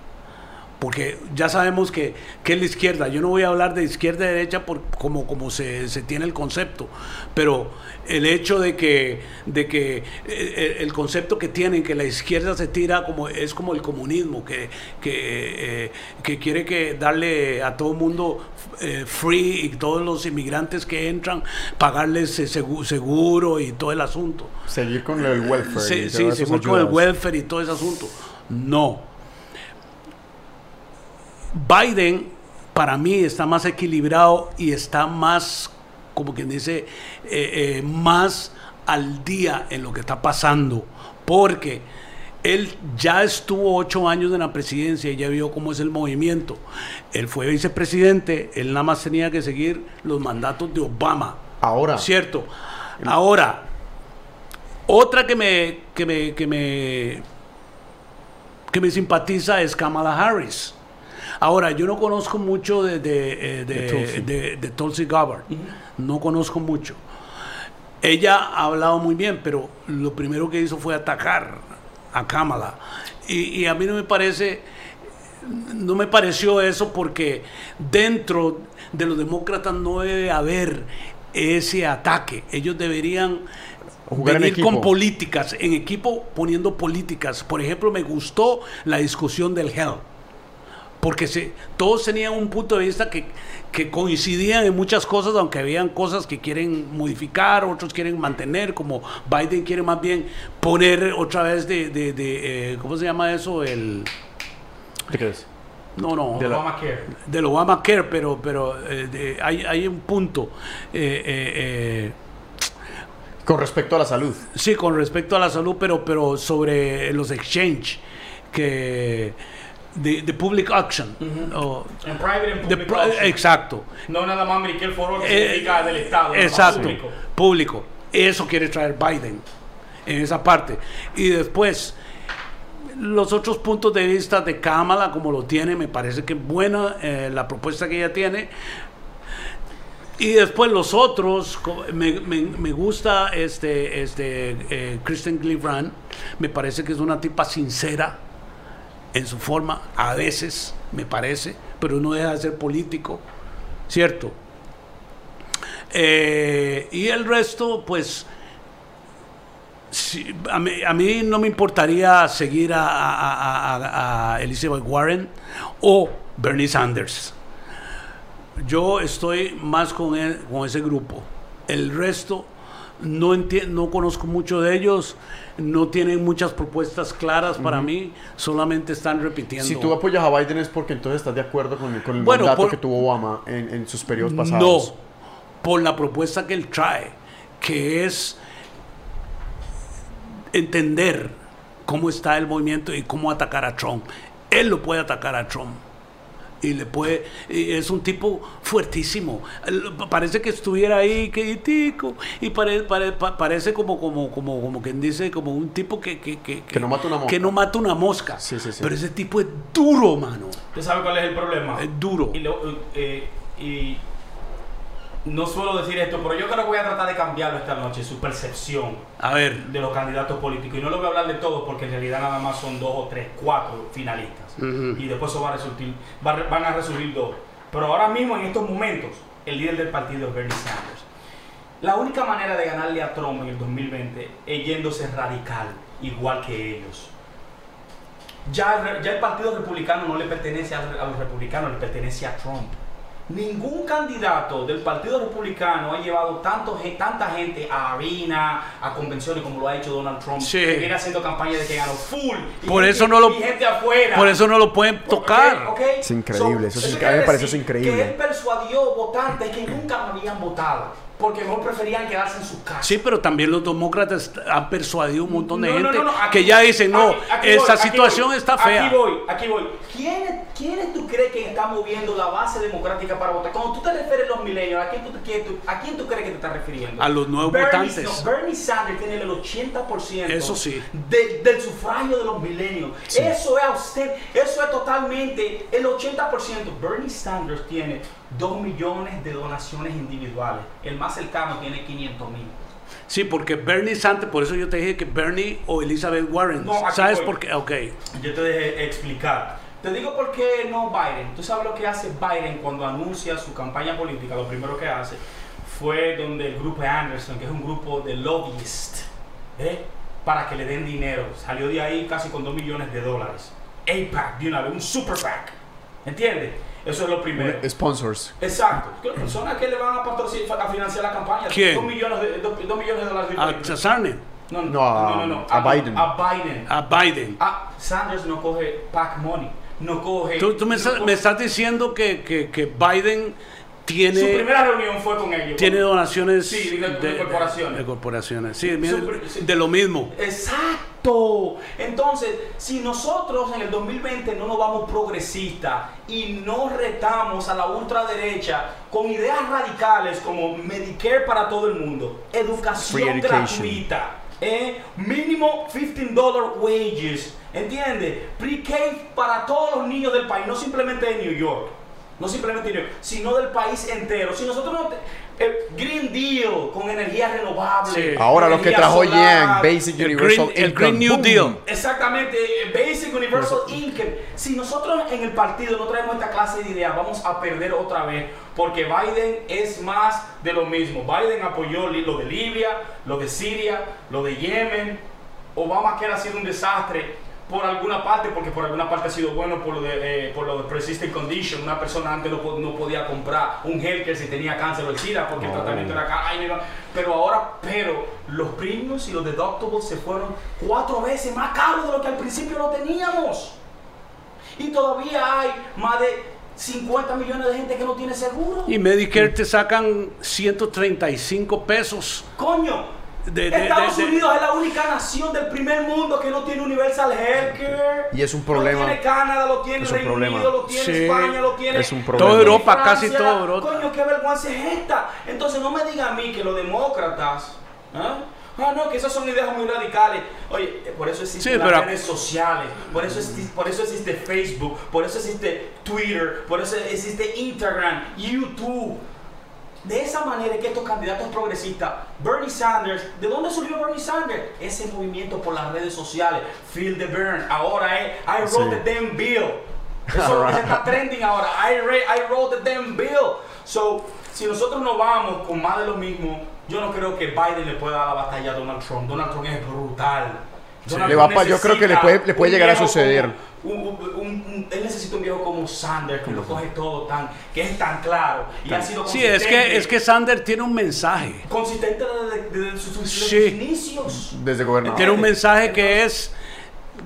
porque ya sabemos que, que es la izquierda. Yo no voy a hablar de izquierda y derecha por, como, como se, se tiene el concepto, pero el hecho de que, de que eh, el concepto que tienen, que la izquierda se tira como es como el comunismo, que, que, eh, que quiere que darle a todo mundo eh, free y todos los inmigrantes que entran, pagarles seguro y todo el asunto. Seguir con el welfare. Sí, sí seguir con el welfare y todo ese asunto. No. Biden para mí está más equilibrado y está más como quien dice, eh, eh, más al día en lo que está pasando, porque él ya estuvo ocho años en la presidencia y ya vio cómo es el movimiento. Él fue vicepresidente, él nada más tenía que seguir los mandatos de Obama. Ahora. Cierto. Ahora, otra que me, que me, que me, que me simpatiza es Kamala Harris. Ahora, yo no conozco mucho de, de, eh, de, Tulsi Gabbard. No conozco mucho. Ella ha hablado muy bien, pero lo primero que hizo fue atacar a Kamala. Y, a mí no me parece, no me pareció eso porque dentro de los demócratas no debe haber ese ataque. Ellos deberían venir con políticas, en equipo poniendo políticas. Por ejemplo, me gustó la discusión del health porque se, todos tenían un punto de vista que, que, coincidían en muchas cosas, aunque habían cosas que quieren modificar, otros quieren mantener, como Biden quiere más bien poner otra vez de, de, eh, ¿cómo se llama eso? El... ¿De qué es? No, no. Del Obamacare. Del Obamacare, pero, pero eh, hay, hay, un punto. Eh, con respecto a la salud. Sí, con respecto a la salud, pero, pero sobre los exchange, que de, public auction. en private and public. Exacto. No nada más Medicare for All que eh, del Estado. Exacto. Público. Eso quiere traer Biden en esa parte. Y después, los otros puntos de vista de Kamala, como lo tiene, me parece que es buena eh, la propuesta que ella tiene. Y después los otros, me, me, me gusta este, este eh, Kristen Gillibrand, me parece que es una tipa sincera, en su forma, a veces, me parece, pero no deja de ser político, ¿cierto? Eh, y el resto, pues, a, mí, no me importaría seguir a, Elizabeth Warren o Bernie Sanders. Yo estoy más con, con ese grupo. El resto no, no conozco mucho de ellos, no tienen muchas propuestas claras para mí, solamente están repitiendo. Si tú apoyas a Biden es porque entonces estás de acuerdo con, el mandato que tuvo Obama en, sus periodos pasados. No, por la propuesta que él trae, que es entender cómo está el movimiento y cómo atacar a Trump. Él lo puede atacar a Trump y le puede es un tipo fuertísimo. Parece que estuviera ahí que y parece como como como como quien dice como un tipo que que, que, que no mata una mosca. que no mata una mosca. Pero ese tipo es duro mano. Usted sabe cuál es el problema es duro. Y, eh, y no suelo decir esto, pero yo creo que voy a tratar de cambiarlo esta noche, su percepción a ver. de los candidatos políticos. Y no lo voy a hablar de todos porque en realidad nada más son dos o tres, cuatro finalistas. Y después eso va a resultar, van a resurgir dos. Pero ahora mismo, en estos momentos, el líder del partido es Bernie Sanders. La única manera de ganarle a Trump en el 2020 es yéndose radical, igual que ellos. Ya, ya el Partido Republicano no le pertenece a los republicanos, le pertenece a Trump. Ningún candidato del Partido Republicano ha llevado tanto, tanta gente a arena, a convenciones como lo ha hecho Donald Trump. Que viene haciendo campaña de que ganó full. por eso no lo, gente afuera. Por eso no lo pueden tocar. Es increíble. eso, me parece eso increíble. Que él persuadió votantes que nunca habían votado porque no preferían quedarse en su casa. Sí, pero también los demócratas han persuadido un montón de gente que ya dicen, no, esa situación está fea. Aquí voy, aquí voy. ¿Quiénes, ¿Quiénes tú crees que están moviendo la base democrática para votar? Cuando tú te refieres a los milenios, ¿a quién tú, ¿a quién tú crees que te estás refiriendo? A los nuevos votantes. Bernie Sanders tiene el 80% eso sí. del sufragio de los milenios. Eso es a usted, eso es totalmente el 80%. Bernie Sanders tiene 2 millones de donaciones individuales. El más cercano tiene 500 mil. Sí, porque Bernie Sanders, por eso yo te dije que Bernie o Elizabeth Warren. ¿Sabes por qué? Ok. Yo te dejé explicar. Te digo por qué no Biden. Tú sabes lo que hace Biden cuando anuncia su campaña política. Lo primero que hace fue donde el grupo Anderson, que es un grupo de lobbyists, ¿eh? para que le den dinero. Salió de ahí casi con 2 millones de dólares. APAC, de una vez, un super PAC. ¿Entiendes? Eso es lo primero. Sponsors. Exacto. Personas que le van a, patrocinar, a financiar la campaña. ¿Quién? 2 millones de, dos- dos millones de dólares. A Sarney, no, no, No, a- no, no, no. a Biden. A Biden. a Biden. Ah, Sanders no coge PAC money. No coge. Tú, tú me, no estás- coge- me estás diciendo que, que, que Biden Su tiene, primera reunión fue con ellos. tiene donaciones Sí, de- de corporaciones. de corporaciones. Sí, Su de lo mismo. Exacto. Entonces, si nosotros en el 2020 no nos vamos progresistas y no retamos a la ultraderecha con ideas radicales como Medicare para todo el mundo, educación gratuita, eh, mínimo 15 dólares wages, ¿entiendes? Pre-K para todos los niños del país, no simplemente de New York. No simplemente sino del país entero. Si nosotros no... te- eh, Green Deal con energía renovable. Sí. Ahora lo que trajo solar, Yang, Basic El Universal Green, el. Green New boom. Deal. Exactamente, Basic Universal Income. Si nosotros en el partido no traemos esta clase de ideas, vamos a perder otra vez, porque Biden es más de lo mismo. Biden apoyó li- lo de Libia, lo de Siria, lo de Yemen. Obama que ha sido un desastre por alguna parte, porque por alguna parte ha sido bueno por lo de, eh, por lo de persistent condition. Una persona antes no, no podía comprar un healthcare si tenía cáncer o el SIDA, porque el tratamiento era caro. Ay, Pero ahora, pero los premios y los deductibles se fueron cuatro veces más caros de lo que al principio lo teníamos. Y todavía hay más de 50 millones de gente que no tiene seguro. Y Medicare te sacan 135 pesos. Coño, De- de- Estados de- de- Unidos es la única nación del primer mundo que no tiene universal healthcare. Y es un problema. Lo tiene Canadá, lo tiene Es un Reino problema. Unido, lo tiene Sí. España, lo tiene. Es un problema. Toda Europa, casi toda Europa. Coño, qué vergüenza es esta. Entonces no me diga a mí que los demócratas. ¿ah? Ah, no, que esas son ideas muy radicales. Oye, eh, por eso existen Sí, las pero- redes sociales, por eso, existe, por eso existe Facebook, por eso existe Twitter, por eso existe Instagram, YouTube. De esa manera es que estos candidatos progresistas, Bernie Sanders, ¿de dónde surgió Bernie Sanders? Ese movimiento por las redes sociales, Feel the Burn, ahora es I wrote Sí. the damn bill. [laughs] Eso es lo que se está trending ahora, I, re- I wrote the damn bill. So, si nosotros no vamos con más de lo mismo, yo no creo que Biden le pueda dar la batalla a Donald Trump. Donald Trump es brutal. Le va pa- yo creo que le puede- le puede un llegar a suceder. como- un- un- un- él necesita un viejo como Sanders que lo coge todo tan, que es tan claro y ha sido Sí, es que, consistente. es que Sander tiene un mensaje. consistente desde, desde sus, desde sus Sí. inicios. Desde gobernador. Tiene un mensaje que es,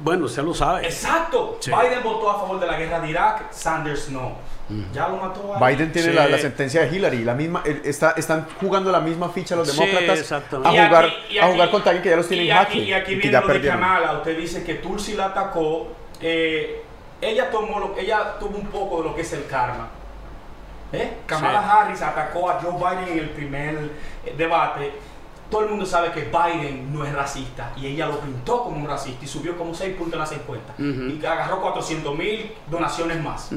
bueno, usted lo sabe. Exacto. Sí. Biden votó a favor de la guerra de Irak, Sanders no. Ya lo mató ahí. Biden tiene Sí. la, la sentencia de Hillary, la misma, está, están jugando la misma ficha los Sí, demócratas exactamente. a jugar, aquí- y a aquí- jugar contra alguien que ya los tiene en aquí, jaque y aquí y que viene ya lo de. Kamala. Usted dice que Tulsi la atacó. Eh, ella tomó lo, ella tuvo un poco de lo que es el karma. ¿Eh? Kamala Sí. Harris atacó a Joe Biden en el primer eh, debate. Todo el mundo sabe que Biden no es racista y ella lo pintó como un racista y subió como 6 puntos en las encuestas Ujú. y agarró 400 mil donaciones más.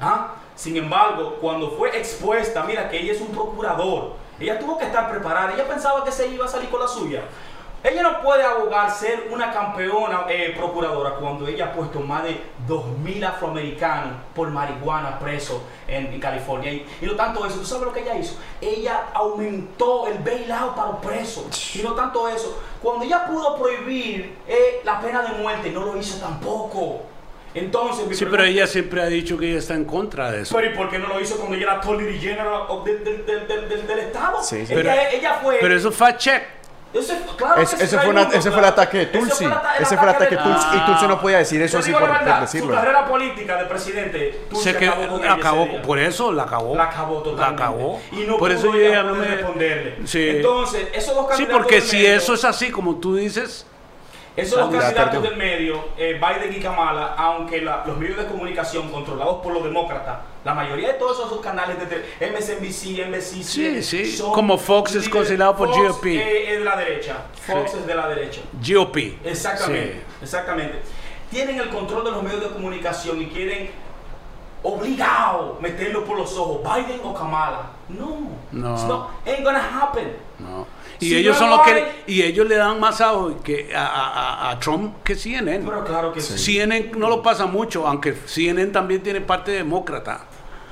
¿Ah? Sin embargo, cuando fue expuesta, mira que ella es un procurador, ella tuvo que estar preparada, ella pensaba que se iba a salir con la suya. Ella no puede abogar ser una campeona eh, procuradora cuando ella ha puesto más de 2.000 afroamericanos por marihuana presos en, en California. Y, y no tanto eso, ¿tú sabes lo que ella hizo? Ella aumentó el bailout para los presos. Y no tanto eso, cuando ella pudo prohibir eh, la pena de muerte, no lo hizo tampoco. Entonces, Sí, pero ella siempre ha dicho que ella está en contra de eso. pero ¿y por qué no lo hizo cuando ella era Attorney General del, del, del, del, Estado? Sí, sí. ella, ella fue... Pero eso fue check. Ese, claro Es- que sí, ese, fue ese fue el ataque de Ese Tulsi. fue el ata- el Ese fue el ataque de de Tulsi. Y Tulsi no podía decir eso así por, decirlo. Su carrera política de presidente, Tulsi que acabó con ella acabó, ese día. por eso la acabó. La acabó totalmente. La acabó. Y no por pudo eso yo ya no me. responderle. Sí. Entonces, esos dos Sí, candidatos porque del si medio- eso es así, como tú dices, Esos dos candidatos del medio, eh, Biden y Kamala, aunque la- los medios de comunicación controlados por los demócratas, la mayoría de todos esos canales de MSNBC, NBC, Sí, sí, son como Fox es considerado por GOP. eh, es de la derecha. Fox Sí. es de la derecha. GOP. Exactamente, Sí. exactamente. Tienen el control de los medios de comunicación y quieren obligado meterlo por los ojos, Biden o Kamala. No, No. It's not- ain't gonna happen. No. Y Si ellos no son lo los que y ellos le dan más a, que a, a- a- a Trump que CNN. Pero claro que sí. CNN no lo pasa mucho, aunque CNN también tiene parte demócrata.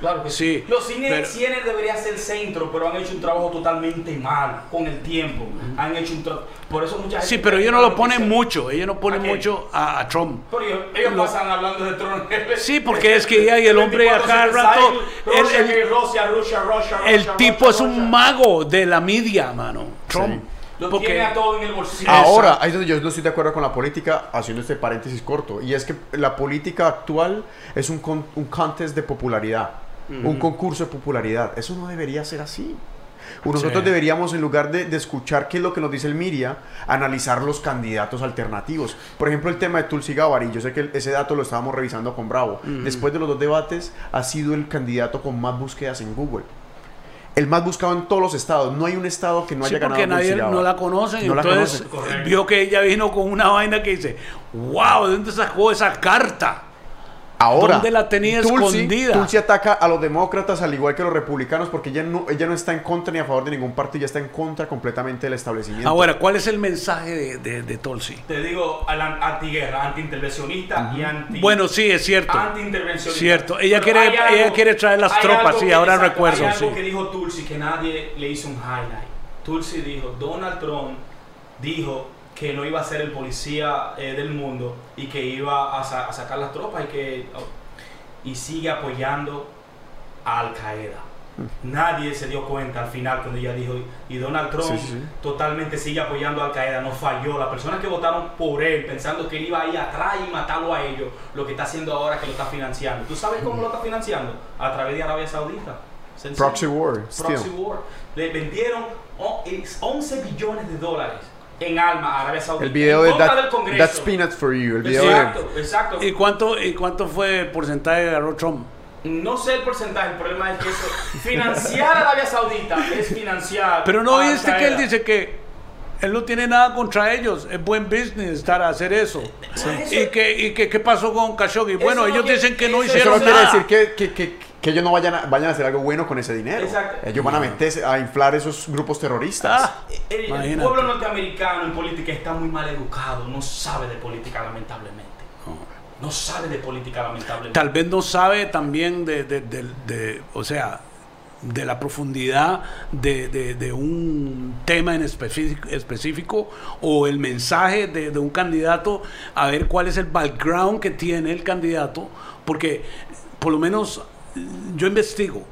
Claro que sí. Sí, Los cines, pero- cines debería ser centro, pero han hecho un trabajo totalmente mal con el tiempo. Han hecho un trabajo. Por eso mucha gente. Sí, pero ellos no lo ponen mucho, ellos no ¿A ponen quién? mucho a, a Trump. Pero ellos, ellos Lo- pasan hablando de Trump. [laughs] Sí, porque es que ya y el hombre a cada 24/7 rato, el- el- Rusia, Rusia, Rusia, El Rusia, tipo Rusia, es un Rusia. mago de la media, mano. Trump. Lo Porque tiene a todo en el bolsillo. Ahora, ahí es donde yo no estoy de acuerdo con la política, haciendo este paréntesis corto. Y es que la política actual es un, con- un contest de popularidad, un concurso de popularidad. Eso no debería ser así. Nosotros Sí. deberíamos, en lugar de, de escuchar qué es lo que nos dice el Miria, analizar los candidatos alternativos. Por ejemplo, el tema de Tulsi Gabbard, yo sé que el- ese dato lo estábamos revisando con Bravo. Después de los dos debates, ha sido el candidato con más búsquedas en Google. El más buscado en todos los estados. No hay un estado que no Sí, haya porque ganado nadie Tulsi no la conoce. No entonces vio que ella vino con una vaina que dice, wow, ¿de dónde sacó esa carta? Ahora, ¿Dónde la tenía Tulsi, escondida? Tulsi ataca a los demócratas al igual que a los republicanos porque ella no, ella no está en contra ni a favor de ningún partido, ella está en contra completamente del establecimiento. Ahora, ¿cuál es el mensaje de, de, de Tulsi? Te digo, antiguerra, antiintervencionista y anti. Bueno, sí, es cierto. Antiintervencionista. Cierto. Ella Pero quiere- ella quiere traer las tropas, sí, ahora exacto, recuerdo, Hay algo sí. que dijo Tulsi que nadie le hizo un highlight. Tulsi dijo: Donald Trump dijo que no iba a ser el policía eh, del mundo y que iba a, sa- a sacar las tropas y que. y sigue apoyando a Al Qaeda. Nadie se dio cuenta al final cuando ella dijo, y Donald Trump Sí, sí, sí. totalmente sigue apoyando a Al Qaeda, no falló. Las personas que votaron por él pensando que él iba a ir atrás y matarlo a ellos, lo que está haciendo ahora es que lo está financiando. ¿Tú sabes cómo lo está financiando? A través de Arabia Saudita. Proxy war, Proxy war. Le vendieron oh, es 11 billones de dólares en alma a Arabia Saudita. El video en de contra that, del Congreso. That's Peanuts for You, el video Exacto, de... exacto. ¿Y cuánto, ¿Y cuánto fue el porcentaje que agarró Trump? No sé el porcentaje, el problema es que eso, financiar a Arabia Saudita es financiar. Pero no viste que él dice que él no tiene nada contra ellos, es buen business estar a hacer eso. ¿Y que, y que qué pasó con Khashoggi? Bueno, no ellos dicen que no eso Eso hicieron no quiere nada. decir que, que, que, que ellos no vayan a, vayan a hacer algo bueno con ese dinero. Exacto. Ellos van a meterse a inflar esos grupos terroristas. Ah, El, pueblo norteamericano en política está muy mal educado, no sabe de política lamentablemente. No sabe de política lamentablemente. tal vez no sabe también de, de- de- de- o sea, de la profundidad de, de- de un tema en específico, específico o el mensaje de, de un candidato, a ver cuál es el background que tiene el candidato, porque por lo menos yo investigo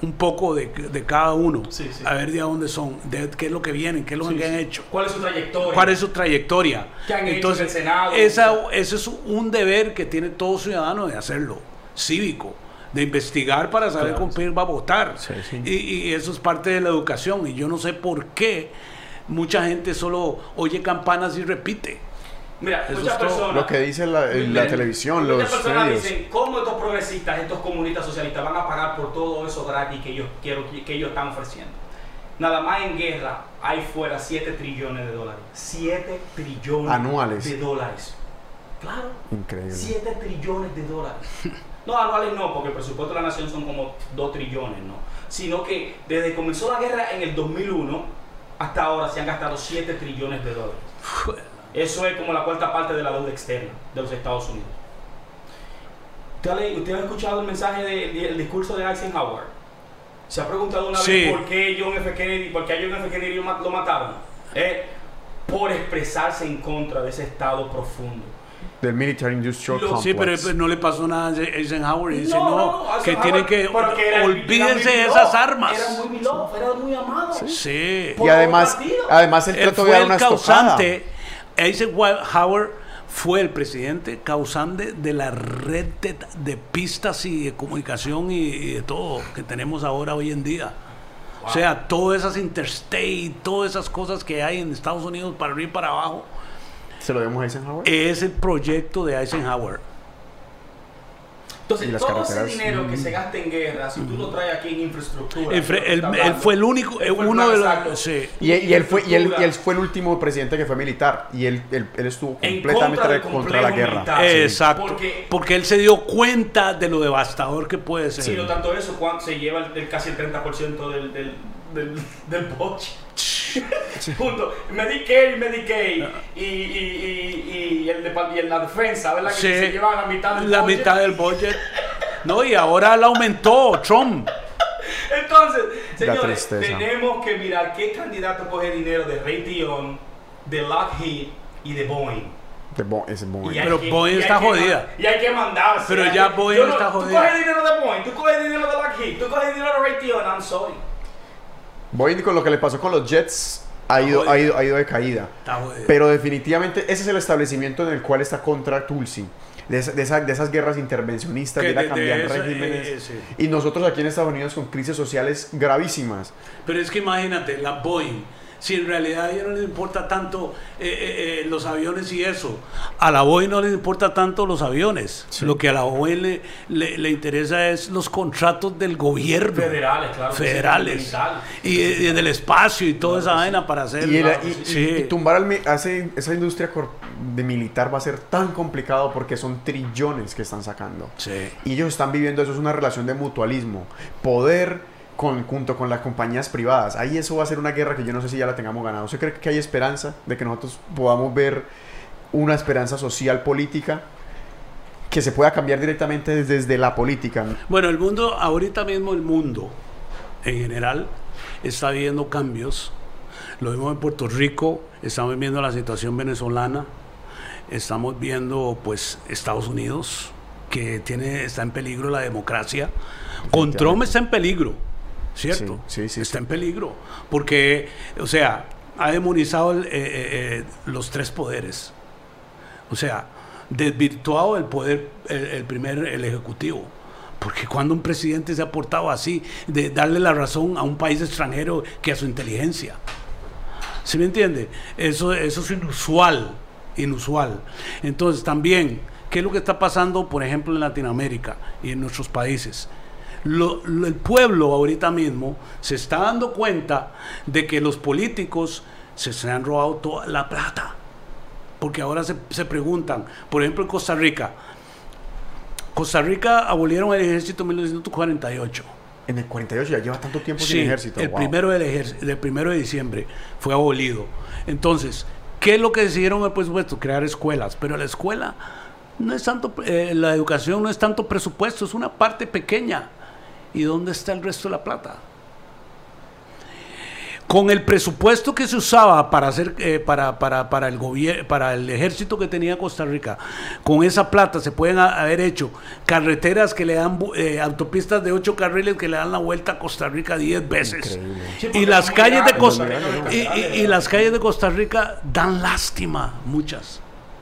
un poco de, de cada uno, Sí, sí. a ver de dónde son, de qué es lo que vienen, qué es lo Sí, que han hecho. ¿Cuál es su trayectoria? ¿Cuál es su trayectoria? ¿Qué han hecho Entonces, en el Senado? esa, ese es un deber que tiene todo ciudadano de hacerlo, cívico, de investigar para saber Claro. con quién va a votar. Sí, sí. Y, y eso es parte de la educación. Y yo no sé por qué mucha gente solo oye campanas y repite. Mira, Eso muchas personas. Lo que dice la, en la Miren, televisión, muchas los personas medios. dicen, ¿cómo estos progresistas, estos comunistas socialistas van a pagar por todo eso gratis que ellos, quiero, que ellos están ofreciendo? Nada más en guerra hay fuera 7 trillones de dólares. 7 trillones Anuales. de dólares. Claro. Increíble. 7 trillones de dólares. [laughs] No, anuales no, porque el presupuesto de la nación son como 2 trillones, ¿no? Sino que desde que comenzó la guerra en el 2001 hasta ahora se han gastado 7 trillones de dólares. Eso es como la cuarta parte de la deuda externa de los Estados Unidos. ¿Usted ha, escuchado el mensaje del discurso de Eisenhower? ¿Se ha preguntado una Sí. vez por qué John F. Kennedy, por qué a John F. Kennedy lo mataron? Eh, por expresarse en contra de ese estado profundo. Del Military Industrial Lo- Complex. Sí, pero pues, no le pasó nada a Eisenhower y dice, No, no, no, no, que tienen que, olvídense de esas armas. Era muy miló, era muy amado. Sí. Y además, además él Él trató de el una estocada. causante, Eisenhower fue el presidente causante de la red de, de pistas y de comunicación y, y de todo que tenemos ahora hoy en día. O sea, todas esas interstate, todas esas cosas que hay en Estados Unidos para arriba y para abajo, ¿Se lo demos a Eisenhower? es el proyecto de Eisenhower. Entonces, todo ese dinero que mm. se gasta en guerra, si tú lo traes aquí en infraestructura. Él, fue- que él- fue el único, él fue el uno plan de exacto. los... sí. Y, y él fue, y, él, y él fue el último presidente que fue militar. Y él, él, él estuvo En completamente contra contra, la guerra. militar. Sí. Exacto. Porque- Porque él se dio cuenta de lo devastador que puede ser. Sí, no tanto eso, cuando se lleva el, el casi el 30% del, del, del, del bocce. Junto, Medicaid, Medicaid y, y, y, y el de, y la defensa, ¿verdad? Que Sí. se llevan la mitad del La budget. mitad del budget. No, y ahora la aumentó Trump. [laughs] Entonces, señores, tenemos que mirar qué candidato coge dinero de Raytheon, de Lockheed y de Boeing. De Bo- ese Boeing. Y Pero que- Boeing y está jodida. Y hay que mandarse. Pero ya que- Boeing no- está Tú jodida. coges dinero de Boeing, tú coges dinero de Lockheed, tú coges dinero de Raytheon, I'm sorry. Boeing con lo que le pasó con los Jets ha ido, ha ido, ha ido de caída. Está. Pero definitivamente ese es el establecimiento en el cual está contra Tulsi. De, esa- de, esa- de esas guerras intervencionistas, Que de ir a cambiar esa- regímenes. eh, sí. Y nosotros aquí en Estados Unidos con crisis sociales gravísimas. Pero es que imagínate, la Boeing, si en realidad a ella no les importa tanto eh, eh, eh, los aviones y eso, a la Boeing no les importa tanto los aviones. Sí. Lo que a la Boeing le, le- le interesa es los contratos del gobierno. Federales, claro. sí, Federales. Y, y del espacio y toda esa vaina para hacer. Y, el- claro, y- sí, y- sí. y tumbar al mi- a ese- esa industria de militar va a ser tan complicado porque son trillones que están sacando. Sí. Y ellos están viviendo eso, es una relación de mutualismo. Poder con, junto con las compañías privadas. Ahí eso va a ser una guerra que yo no sé si ya la tengamos ganado. ¿Usted cree que hay esperanza de que nosotros podamos ver una esperanza social, política, que se pueda cambiar directamente desde, desde la política? Bueno, el mundo, ahorita mismo el mundo en general está viviendo cambios. Lo vemos en Puerto Rico, estamos viendo la situación venezolana, estamos viendo pues Estados Unidos, que tiene, está en peligro la democracia. Con Trump está en peligro, ¿cierto? Sí, sí, sí, está en peligro, porque, o sea, ha demonizado el, eh, eh, eh, los tres poderes. O sea, desvirtuado el poder, el, el primer, el ejecutivo. Porque cuando un presidente se ha portado así, de darle la razón a un país extranjero que a su inteligencia. ¿Sí me entiende? Eso, eso es inusual, inusual. Entonces también, ¿qué es lo que está pasando, por ejemplo, en Latinoamérica y en nuestros países? Lo- lo- el pueblo ahorita mismo se está dando cuenta de que los políticos se, se han robado toda la plata. Porque ahora se, se preguntan, por ejemplo, en Costa Rica. Costa Rica abolieron el ejército en 1948. En el 48 ya lleva tanto tiempo Sí, sin ejército. el wow. primero del ejer- del primero de diciembre fue abolido. Entonces, ¿qué es lo que decidieron el presupuesto? Crear escuelas. Pero la escuela no es tanto, eh, la educación no es tanto presupuesto, es una parte pequeña. ¿Y dónde está el resto de la plata? Con el presupuesto que se usaba para hacer eh, para, para, para el gobierno para el ejército que tenía Costa Rica, con esa plata se pueden ha- haber hecho carreteras que le dan eh, autopistas de ocho carriles que le dan la vuelta a Costa Rica 10 veces. Sí, Y las calles de Costa y las calles de Costa Rica dan lástima, muchas.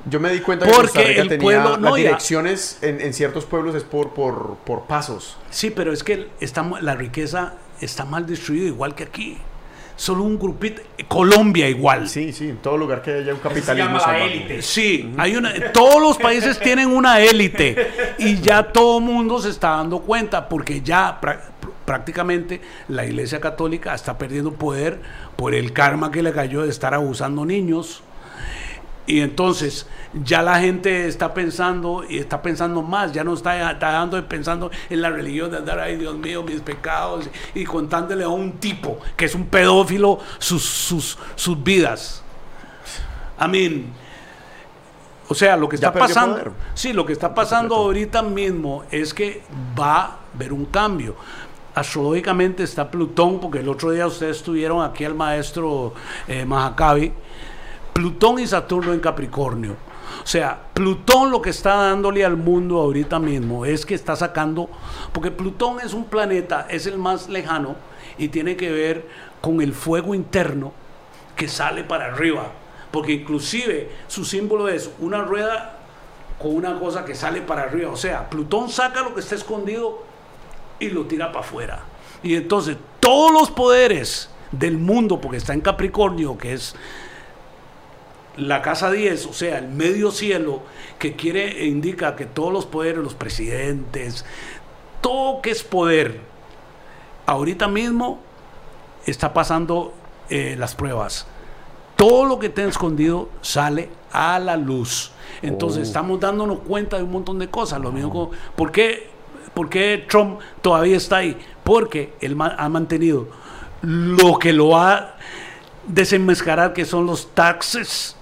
Yo me di cuenta que Porque Costa Rica el tenía pueblo- las no, direcciones en, en ciertos pueblos es por, por, por pasos. Sí, pero es que está, la riqueza está mal distribuida igual que aquí. Solo un grupito, Colombia igual. Sí, sí, en todo lugar que haya un se capitalismo. llama la salvaje. élite. Sí, hay una, todos los países tienen una élite y ya todo el mundo se está dando cuenta porque ya prá- pr- prácticamente la Iglesia Católica está perdiendo poder por el karma que le cayó de estar abusando niños. Y entonces ya la gente está pensando y está pensando más, ya no está, está dando pensando en la religión de andar, ay Dios mío, mis pecados, y contándole a un tipo que es un pedófilo sus, sus, sus vidas. I mean, o sea, lo que está pasando, poder. sí, lo que está pasando ahorita mismo es que va a haber un cambio. Astrológicamente está Plutón, porque el otro día ustedes tuvieron aquí al maestro eh, Mahacabi, Plutón y Saturno en Capricornio. O sea, Plutón lo que está dándole al mundo ahorita mismo es que está sacando, porque Plutón es un planeta, es el más lejano y tiene que ver con el fuego interno que sale para arriba, porque inclusive su símbolo es una rueda con una cosa que sale para arriba, o sea, Plutón saca lo que está escondido y lo tira para afuera. Y entonces todos los poderes del mundo, porque está en Capricornio, que es la casa 10, o sea, el medio cielo, que quiere e indica que todos los poderes, los presidentes, todo que es poder, ahorita mismo está pasando eh, las pruebas. Todo lo que está escondido sale a la luz. Entonces Oh. estamos dándonos cuenta de un montón de cosas. Lo mismo con- ¿por, qué, por qué Trump todavía está ahí? Porque él ma- ha mantenido lo que lo ha desenmascarar que son los taxes,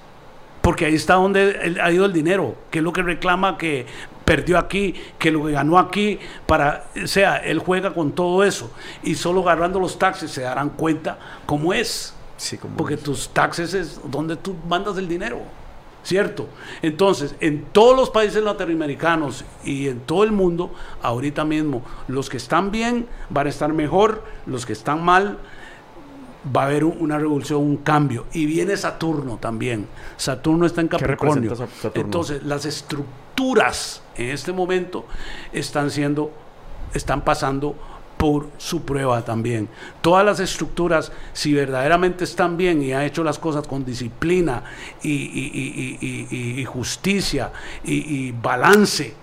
porque ahí está donde ha ido el dinero, que es lo que reclama que perdió aquí, que lo que ganó aquí, para, o sea, él juega con todo eso y solo agarrando los taxes se darán cuenta cómo es. Sí, como Porque es. tus taxes es donde tú mandas el dinero, ¿cierto? Entonces, en todos los países latinoamericanos y en todo el mundo, ahorita mismo, los que están bien van a estar mejor, los que están mal, va a haber un- una revolución, un cambio. Y viene Saturno también. Saturno está en ¿Qué Capricornio. Saturno? Entonces, las estructuras en este momento están siendo, están pasando por su prueba también. Todas las estructuras, si verdaderamente están bien y han hecho las cosas con disciplina y, y- y- y- y- y justicia y balance,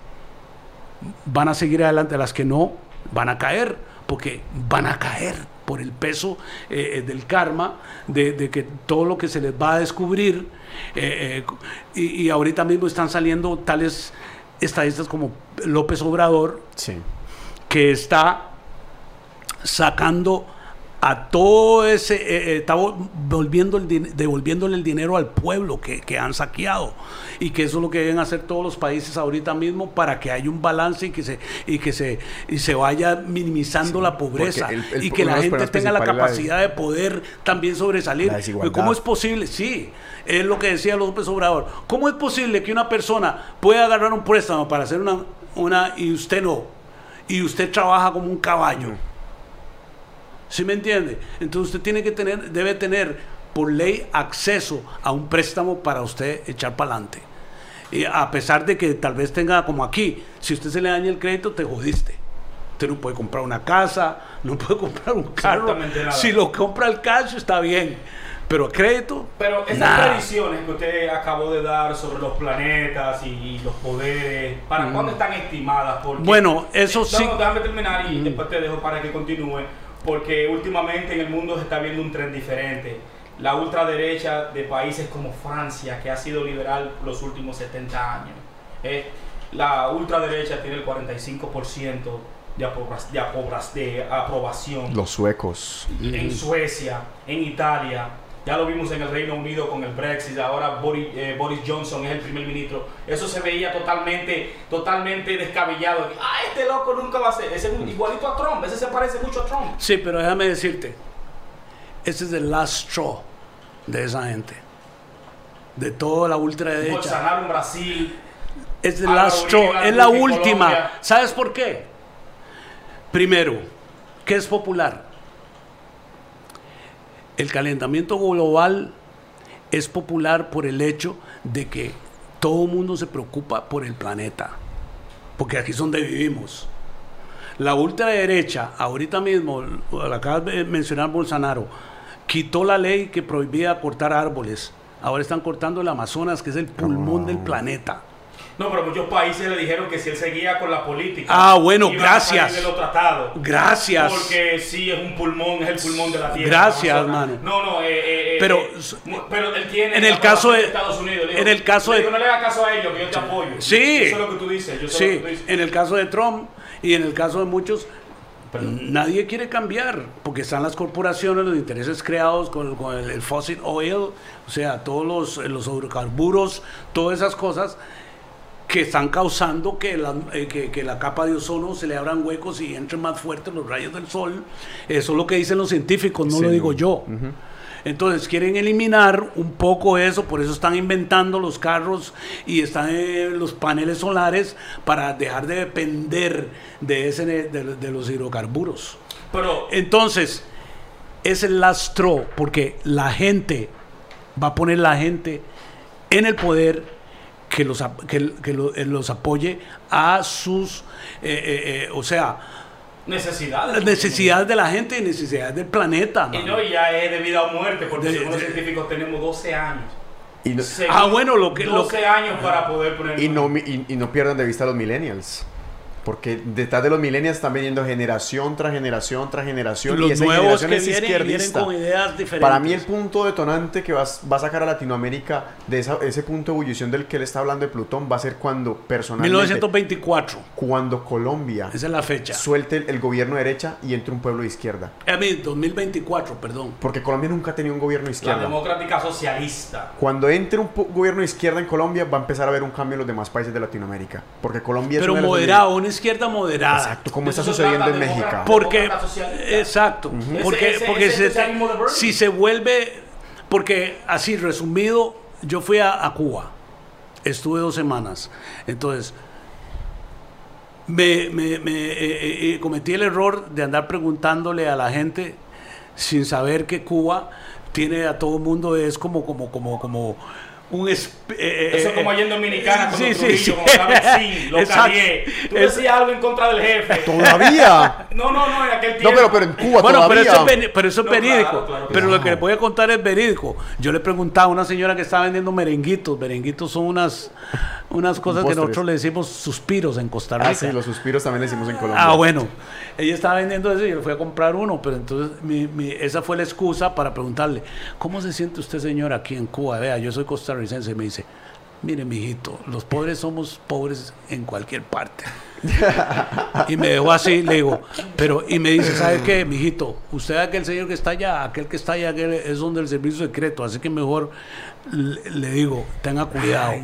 van a seguir adelante. Las que no, van a caer, porque van a caer por el peso eh, eh, del karma, de, de que todo lo que se les va a descubrir, eh, eh, y, y ahorita mismo están saliendo tales estadistas como López Obrador, Sí. que está sacando a todo ese, eh, eh, está vol- volviendo el devolviéndole el dinero al pueblo que, que han saqueado y que eso es lo que deben hacer todos los países ahorita mismo para que haya un balance y que se y que se y se vaya minimizando la pobreza porque el- el- y que la gente tenga la capacidad de poder también sobresalir. Desigualdad. ¿Cómo es posible? Sí, es lo que decía López Obrador. ¿Cómo es posible que una persona pueda agarrar un préstamo para hacer una, una y usted no? Y usted trabaja como un caballo. ¿Sí me entiende? Entonces usted tiene que tener, debe tener por ley acceso a un préstamo para usted echar para adelante. Y a pesar de que tal vez tenga como aquí, si usted se le daña el crédito, te jodiste. Usted no puede comprar una casa, no puede comprar un carro. Si lo compra al cash está bien, pero crédito. Pero esas nada. predicciones que usted acabó de dar sobre los planetas y los poderes, ¿para cuándo están estimadas? Porque, Bueno, eso No, sí. no, déjame terminar y después te dejo para que continúe. Porque últimamente en el mundo se está viendo un tren diferente. La ultraderecha de países como Francia, que ha sido liberal los últimos 70 años, eh, la ultraderecha tiene el 45% de, de, de aprobación Los suecos. en Suecia, en Italia. Ya lo vimos en el Reino Unido con el Brexit. Ahora Boris, eh, Boris Johnson es el primer ministro. Eso se veía totalmente, totalmente descabellado. Ah, este loco nunca va a ser. Ese es un- igualito a Trump. Ese se parece mucho a Trump. Sí, pero déjame decirte, ese es el last straw de esa gente. De toda la ultraderecha. Bolsonaro en Brasil. Es el last straw, es la Colombia. última. ¿Sabes por qué? Primero, ¿qué es popular? El calentamiento global es popular por el hecho de que todo el mundo se preocupa por el planeta, porque aquí es donde vivimos. La ultraderecha, ahorita mismo, lo acabas de mencionar Bolsonaro, quitó la ley que prohibía cortar árboles. Ahora están cortando el Amazonas, que es el pulmón del planeta. No, pero muchos países le dijeron que si él seguía con la política. Ah, bueno, gracias. de tratados. Gracias. Porque sí es un pulmón, es el pulmón de la tierra. Gracias, Amazonas. mano. No, no, eh, eh, eh, Pero- eh, pero él tiene. en el caso de- Estados Unidos. En el caso le de- digo, no le hagas caso a ellos, que yo te apoyo. Sí. Eso es lo que tú dices. Yo sé lo Sí, que tú dices. en el caso de Trump y en el caso de muchos, nadie quiere cambiar, porque están las corporaciones, los intereses creados con, con el, el fossil oil, o sea, todos los, los hidrocarburos, todas esas cosas que están causando que la, eh, que, que la capa de ozono se le abran huecos y entren más fuertes los rayos del sol. Eso es lo que dicen los científicos, no Sí, lo digo yo. Entonces quieren eliminar un poco eso, por eso están inventando los carros y están eh, los paneles solares para dejar de depender de, ese, de, de los hidrocarburos. Pero Entonces, es el lastro, porque la gente va a poner la gente en el poder que los, ap- que, que eh, los apoye a sus, eh, eh, eh, o sea, necesidades. las necesidades de la gente y necesidades del planeta. Y no, y ya es de vida o muerte, porque De- según los científicos tenemos 12 años. Y no, Según Ah, bueno, lo que- lo 12 años para poder poner. y no, mi- y- y no pierdan de vista a los millennials. Porque detrás de los millennials están viniendo generación tras generación tras generación. Los y esa nuevos generación que es vienen, y vienen izquierdista. con ideas diferentes. Para mí el punto detonante que va, a- va a sacar a Latinoamérica de esa- ese punto de ebullición del que él está hablando de Plutón va a ser cuando personalmente, 1924, cuando Colombia esa es la fecha. suelte el, el gobierno de derecha y entre un pueblo de izquierda. A mí, 2024, perdón. Porque Colombia nunca ha tenido un gobierno de La izquierda. democrática socialista. Cuando entre un gobierno de izquierda en Colombia va a empezar a haber un cambio en los demás países de Latinoamérica. Porque Colombia Pero es las- moderado, izquierda moderada. Exacto, como está sucediendo en México. Porque, exacto, porque, ese- porque ese se- si se vuelve, porque así resumido, yo fui a, a Cuba, estuve dos semanas, entonces me, me- me, eh, eh, eh, cometí el error de andar preguntándole a la gente sin saber que Cuba tiene a todo el mundo es como como como como un eh, Eso eh, es como allá en Dominicana, con sí, sí, sí. [laughs] Exacto. Carrier. Tú Es- decías algo en contra del jefe. Todavía. [laughs] No, no, no, en aquel No, tiempo. pero, pero en Cuba Bueno, pero todavía. eso, es, pero eso es No, verídico. claro, claro que pero lo que les voy a contar es verídico. Yo le preguntaba a una señora que estaba vendiendo merenguitos. Merenguitos son unas, unas cosas que nosotros le decimos suspiros en Costa Rica. Ah, sí, los suspiros también le hicimos en Colombia. Ah, bueno. Ella estaba vendiendo eso y yo le fui a comprar uno, pero entonces mi- mi- esa fue la excusa para preguntarle, ¿cómo se siente usted, señor, aquí en Cuba? Vea, yo soy costarricense. Y me dice, mire, mijito, los pobres somos pobres en cualquier parte. [laughs] y me dejó así, le digo, pero, y me dice, ¿sabe qué, mijito? Usted aquel señor que está allá, aquel que está allá, aquel es donde el servicio secreto, así que mejor le, le digo, tenga cuidado.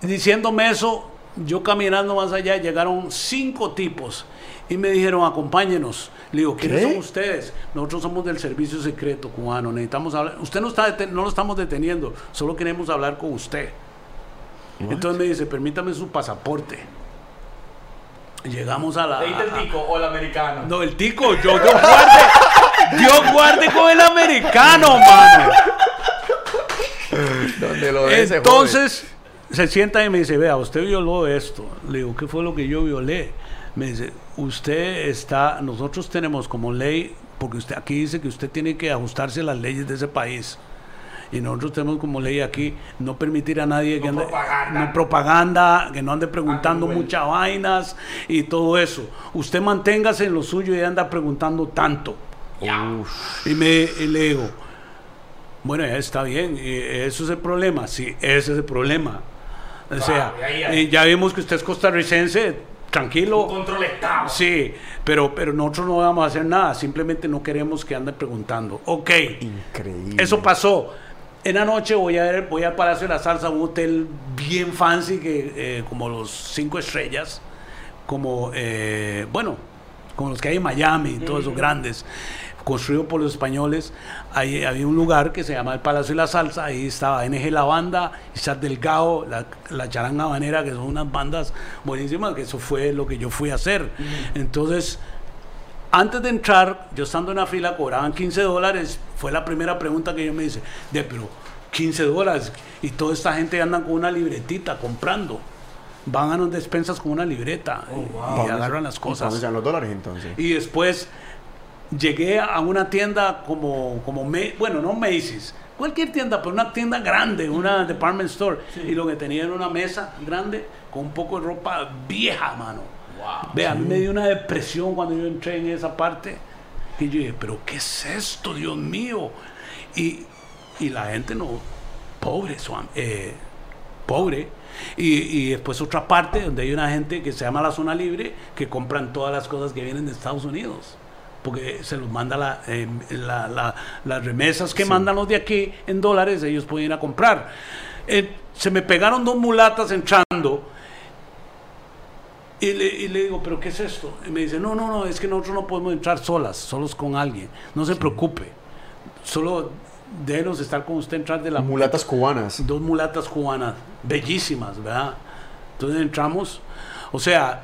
Diciéndome eso, yo caminando más allá, llegaron cinco tipos y me dijeron, acompáñenos. Le digo, ¿quiénes ¿Qué? son ustedes? Nosotros somos del servicio secreto cubano, necesitamos hablar. Usted no, está deten- no lo estamos deteniendo, solo queremos hablar con usted. Entonces me dice, permítame su pasaporte. Llegamos a la... ¿Le diste el tico o el americano? No, el tico, yo, Dios guarde, Dios guarde con el americano, mano. Donde lo ve, se Entonces se sienta y me dice, vea, usted violó esto. Le digo, ¿qué fue lo que yo violé? Me dice, usted está, nosotros tenemos como ley, porque usted aquí dice que usted tiene que ajustarse a las leyes de ese país. Y nosotros tenemos como ley aquí no permitir a nadie que No ande, propaganda. no propaganda, que no ande preguntando Google. muchas vainas y todo eso. Usted manténgase en lo suyo y anda preguntando tanto. Y, me, y le digo, bueno, ya está bien, eso es el problema, sí, ese es el problema. O sea, Claro, ahí, ahí. y ya vimos que usted es costarricense, tranquilo. Un control estado. Sí, pero, pero nosotros no vamos a hacer nada, simplemente no queremos que ande preguntando. Ok, Increíble. eso pasó. En la noche voy a ver, voy al Palacio de la Salsa, un hotel bien fancy, que eh, como los cinco estrellas, como, eh, bueno, como los que hay en Miami, todos esos grandes, construido por los españoles. Ahí había un lugar que se llama el Palacio de la Salsa, ahí estaba NG La Banda, Isaac Delgado, la, la Charanga Habanera, que son unas bandas buenísimas, que eso fue lo que yo fui a hacer. Entonces, antes de entrar, yo estando en la fila, cobraban 15 dólares. Fue la primera pregunta que yo me hice. De, pero 15 dólares. Y toda esta gente andan con una libretita comprando. Van a las despensas con una libreta y- y, agarran las ¿Dónde cosas. están los dólares entonces? Y después llegué a una tienda como, como bueno, no Macy's, cualquier tienda, pero una tienda grande, una department store. Y lo que tenía era una mesa grande con un poco de ropa vieja, mano. Ve, a mí me dio una depresión cuando yo entré en esa parte. Y yo dije, pero ¿qué es esto, Dios mío? Y, y la gente no, pobre, Swan, eh, pobre. Y, y después otra parte donde hay una gente que se llama la zona libre que compran todas las cosas que vienen de Estados Unidos. Porque se los manda la, eh, la- la- las remesas que mandan los de aquí en dólares, ellos pueden ir a comprar. Eh, se me pegaron dos mulatas entrando y le, y le digo, ¿pero qué es esto? Y me dice, no, no, no, es que nosotros no podemos entrar solas, solos con alguien. No se preocupe. Solo déjenos estar con usted entrar de la Mulatas cubanas. Dos mulatas cubanas, bellísimas, ¿verdad? Entonces entramos, o sea,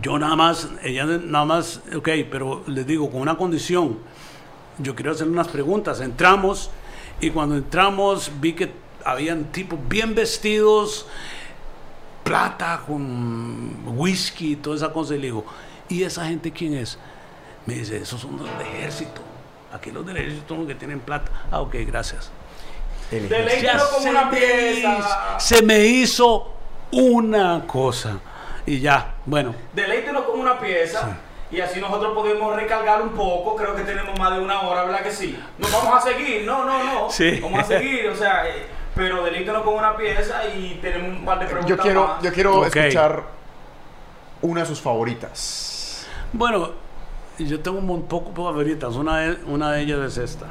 yo nada más, ella nada más, ok, pero les digo, con una condición, yo quiero hacer unas preguntas. Entramos y cuando entramos vi que habían tipos bien vestidos, plata con whisky y toda esa cosa. Y le digo, ¿y esa gente quién es? Me dice, esos son los del ejército. Aquí los del ejército son los que tienen plata. Ah, ok, gracias. Como una me hizo- Se me hizo una cosa. Y ya, bueno. Deleítenos con una pieza. Y así nosotros podemos recargar un poco. Creo que tenemos más de una hora, ¿verdad que sí? No vamos a seguir, no, no, no. Sí. Vamos a seguir, o sea, eh, pero deleítenos con una pieza y tenemos un par de preguntas Yo quiero, más. yo quiero escuchar una de sus favoritas. Bueno, yo tengo un poco de favoritas. Una de, una de ellas es esta.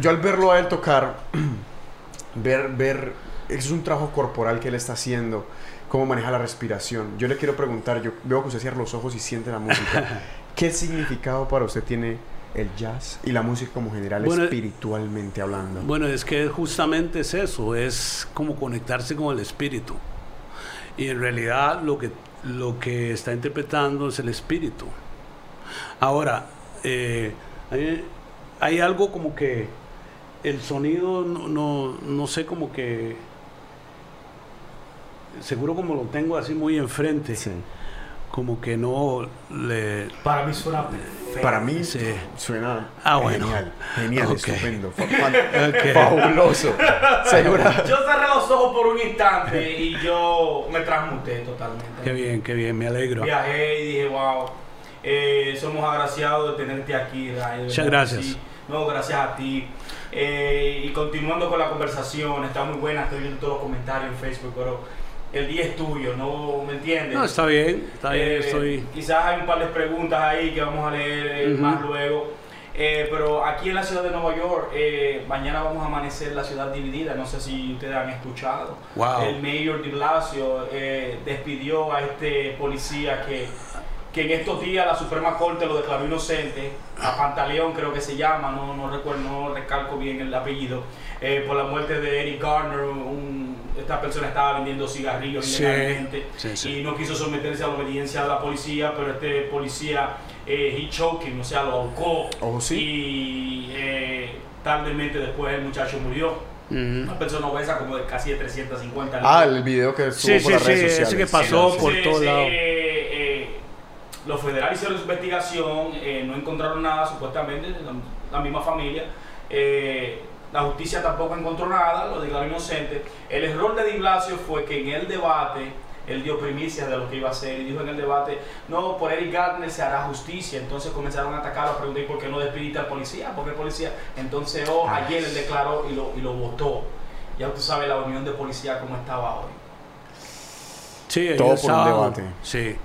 Yo, al verlo a él tocar, [clears throat] ver, ver, es un trabajo corporal que él está haciendo, cómo maneja la respiración. Yo le quiero preguntar, yo veo que usted cierra los ojos y siente la música. [laughs] ¿Qué significado para usted tiene el jazz y la música como general, Bueno, espiritualmente hablando? Bueno, es que justamente es eso, es como conectarse con el espíritu. Y en realidad lo que, lo que está interpretando es el espíritu. Ahora, eh, hay, hay algo como que el sonido, no, no, no sé, como que, seguro como lo tengo así muy enfrente, Sí. como que no le... Para mí suena perfecto. Para mí Sí. suena Ah, bueno. genial, genial, Ok. estupendo, fabuloso. [laughs] Segura. Yo cerré los ojos por un instante y yo me transmuté totalmente. Qué bien, qué bien, me alegro. Viajé y dije, wow, eh, somos agraciados de tenerte aquí, Ray. Muchas gracias. sí. No, gracias a ti. Eh, y continuando con la conversación, está muy buena, estoy viendo todos los comentarios en Facebook, pero el día es tuyo, ¿no me entiendes? No, está bien, está bien, Eh, estoy... Quizás hay un par de preguntas ahí que vamos a leer eh, Ujú. más luego. Eh, pero aquí en la ciudad de Nueva York, eh, mañana vamos a amanecer la ciudad dividida. No sé si ustedes han escuchado. Wow. El mayor de Blasio eh, despidió a este policía que, que en estos días la Suprema Corte lo declaró inocente. A Pantaleón creo que se llama, no, no recuerdo, no recalco bien el apellido. eh, por la muerte de Eric Garner, un- esta persona estaba vendiendo cigarrillos Sí, ilegalmente sí, sí. y no quiso someterse a la obediencia de la policía, pero este policía, eh, he choking, o sea, lo ahorcó. Oh, sí. Y eh, tardemente después el muchacho murió. Una persona obesa como de casi de 350 Ah, libras. el video que Sí, por sí, las sí, redes ese sociales. que pasó por todos lados. Los federales hicieron su investigación, eh, no encontraron nada, supuestamente, la, la misma familia. Eh, la justicia tampoco encontró nada, lo declaró inocente. El error de Di Blasio fue que en el debate él dio primicias de lo que iba a hacer y dijo en el debate, no, por Eric Gardner se hará justicia. Entonces comenzaron a atacarlo, a preguntar ¿por qué no despediste al policía? ¿Por qué el policía? Entonces oh, ayer él declaró y lo, y lo votó. Ya usted sabe la unión de policía cómo estaba hoy. Sí, Todo por un estaban- debate. Sí,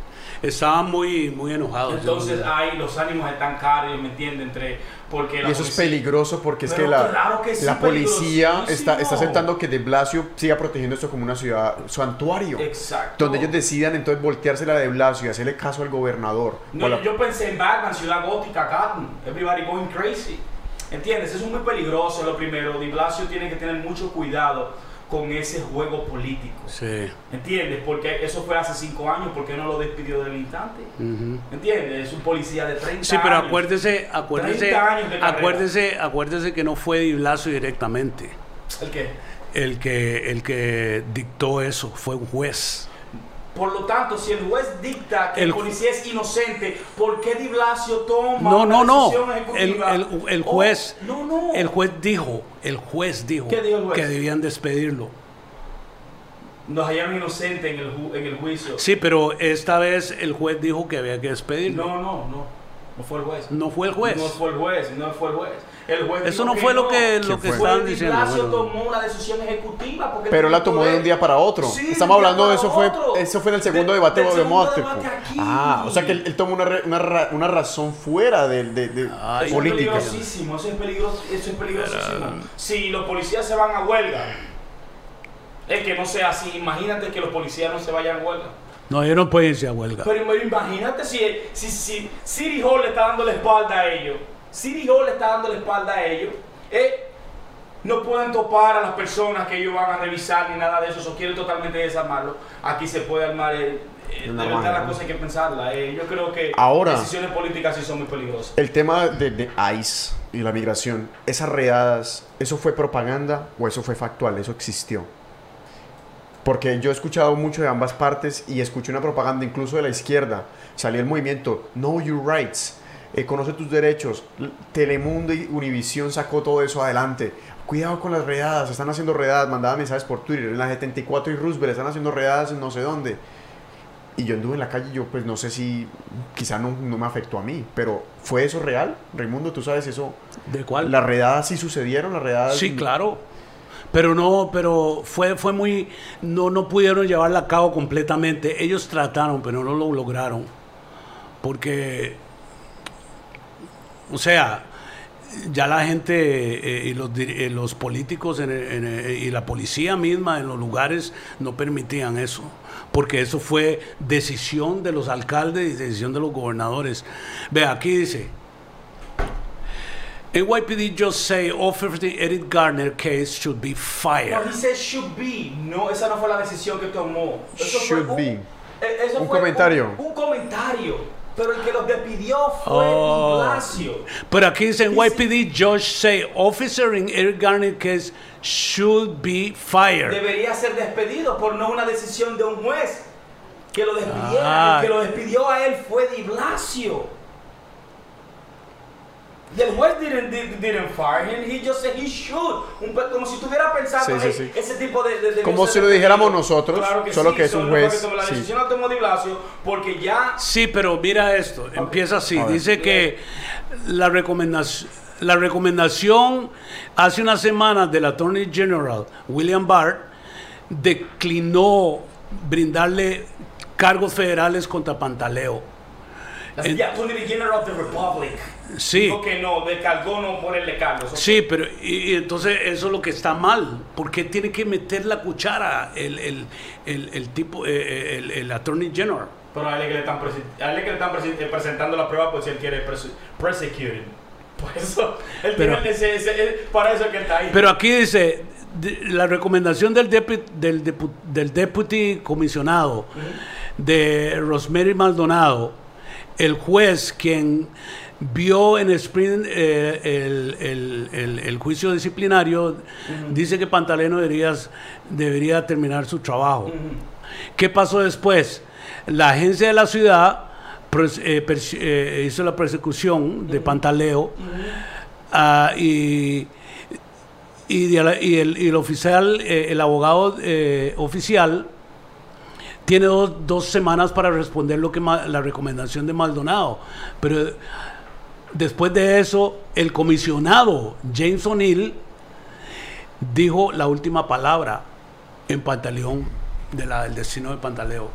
estaban muy, muy enojados. Entonces ahí los ánimos están caros, ¿me entiende? Entre, porque Y eso es policía- peligroso porque es Pero que la, claro que sí, la policía está, está aceptando que De Blasio siga protegiendo esto como una ciudad santuario. Exacto. Donde ellos decidan entonces volteársela a De Blasio y hacerle caso al gobernador. No, la- Yo pensé en Batman, Ciudad Gótica, Gotham, everybody going crazy. ¿Entiendes? Eso es muy peligroso, lo primero. Di Blasio tiene que tener mucho cuidado con ese juego político. Sí. ¿Entiendes? Porque eso fue hace cinco años, ¿por qué no lo despidió del instante? ujú. ¿Entiendes? Es un policía de 30 Sí, pero años. acuérdese, acuérdese, 30 años de carrera. acuérdese, acuérdese que no fue Di Blasio directamente. ¿El qué? El que, el que dictó eso fue un juez. Por lo tanto, si el juez dicta que el, El- policía es inocente, ¿por qué Di Blasio toma No, una no, no. decisión El, ejecutiva? el- el Oh, juez, no, no. el juez dijo, el juez dijo ¿Qué dijo el juez? que debían despedirlo. Nos hallaron inocente en el, ju- en el juicio. Sí, pero esta vez el juez dijo que había que despedirlo. No, no, no. No fue el juez. No fue el juez. No fue el juez, no fue el juez. El juez Eso no fue lo que, lo ¿Quién que fue? estaban diciendo. Bueno. tomó una decisión ejecutiva. Porque Pero él la tomó de un día para otro. Sí, Estamos hablando de eso fue eso fue en el segundo De- debate de debate aquí. Ah, o sea que él, él tomó una, una, una razón fuera de, de- de Ay, Eso política. es peligrosísimo, eso es, peligroso, eso es peligrosísimo. Si los policías se van a huelga, es que no sea así. Imagínate que los policías no se vayan a huelga. No, ellos no pueden irse a huelga. Pero, pero imagínate si, si, si City Hall le está dando la espalda a ellos. City Hall le está dando la espalda a ellos. eh, no pueden topar a las personas que ellos van a revisar ni nada de eso. O quieren totalmente desarmarlo. Aquí se puede armar. eh, eh, de verdad, la cosa hay que pensarla. eh, yo creo que Ahora- decisiones políticas sí son muy peligrosas. El tema de, de ICE y la migración, esas redadas, ¿eso fue propaganda o eso fue factual? ¿Eso existió? Porque yo he escuchado mucho de ambas partes y escuché una propaganda incluso de la izquierda. Salió el movimiento Know Your Rights, eh, conoce tus derechos. Telemundo y Univisión sacó todo eso adelante. Cuidado con las redadas, están haciendo redadas, mandaba mensajes por Twitter. En la 74 y Roosevelt están haciendo redadas en no sé dónde. Y yo anduve en la calle, yo pues no sé si, quizá no, no me afectó a mí, pero ¿fue eso real? Raimundo, ¿tú sabes eso? ¿De cuál? ¿Las redadas sí sucedieron? ¿Las redadas? Sí, claro. Pero no, pero fue, fue muy, no, no pudieron llevarla a cabo completamente. Ellos trataron, pero no lo lograron. Porque O sea, ya la gente eh, y los, eh, los políticos en el- en el- y la policía misma en los lugares no permitían eso, porque eso fue decisión de los alcaldes y decisión de los gobernadores. Ve, aquí dice, NYPD just say officer the Eric Garner case should be No, fired. he said should be. No, esa no fue la decisión que tomó. Eso fue Should un- be. eh, eso Un fue comentario. Un, un comentario. Pero el que los despidió fue Oh. Di Blasio. Pero aquí dice NYPD judge say officer in Eric Garner case should be fired. Debería ser despedido por no una decisión de un juez que lo despidiera. Ah. El que lo despidió a él fue Di Blasio. Y el juez didn't, didn't, didn't fire him, he just said he should. Un como si estuviera pensando Sí, "Hey, sí, sí. ese tipo de... de- de- Como si lo dijéramos nosotros, Claro que solo sí, que es un juez, que La sí. decisión la tomó Di Blasio porque ya... Sí, pero mira esto, empieza así. Dice que la recomendación, la recomendación hace unas semanas del Attorney General William Barr declinó brindarle cargos federales contra Pantaleo. Ya, Attorney General of the Republic. Sí. Dijo que no, descargó no ponerle cargos. ok. Sí, pero y, y entonces eso es lo que está mal. ¿Por qué tiene que meter la cuchara el, el, el, el tipo, eh, el, el Attorney General? Pero a él que le están, a él que le están eh, presentando la prueba por si él quiere prosecuting. [laughs] Por eso, él Pero- tiene ese, para eso es que está ahí. Pero aquí dice, la recomendación del, depu- del, depu- del deputy comisionado de Rosemary Maldonado, el juez quien vio en Spring eh, el, el- el- el juicio disciplinario, dice que Pantaleno debería, debería terminar su trabajo. ¿Qué pasó después? La agencia de la ciudad eh, eh, hizo la persecución de Pantaleo ah, y, y, el, y oficial, eh, el abogado oficial, tiene dos, dos semanas para responder lo que la recomendación de Maldonado. Pero después de eso, el comisionado James O'Neill dijo la última palabra en Pantaleón de la, del destino de Pantaleo.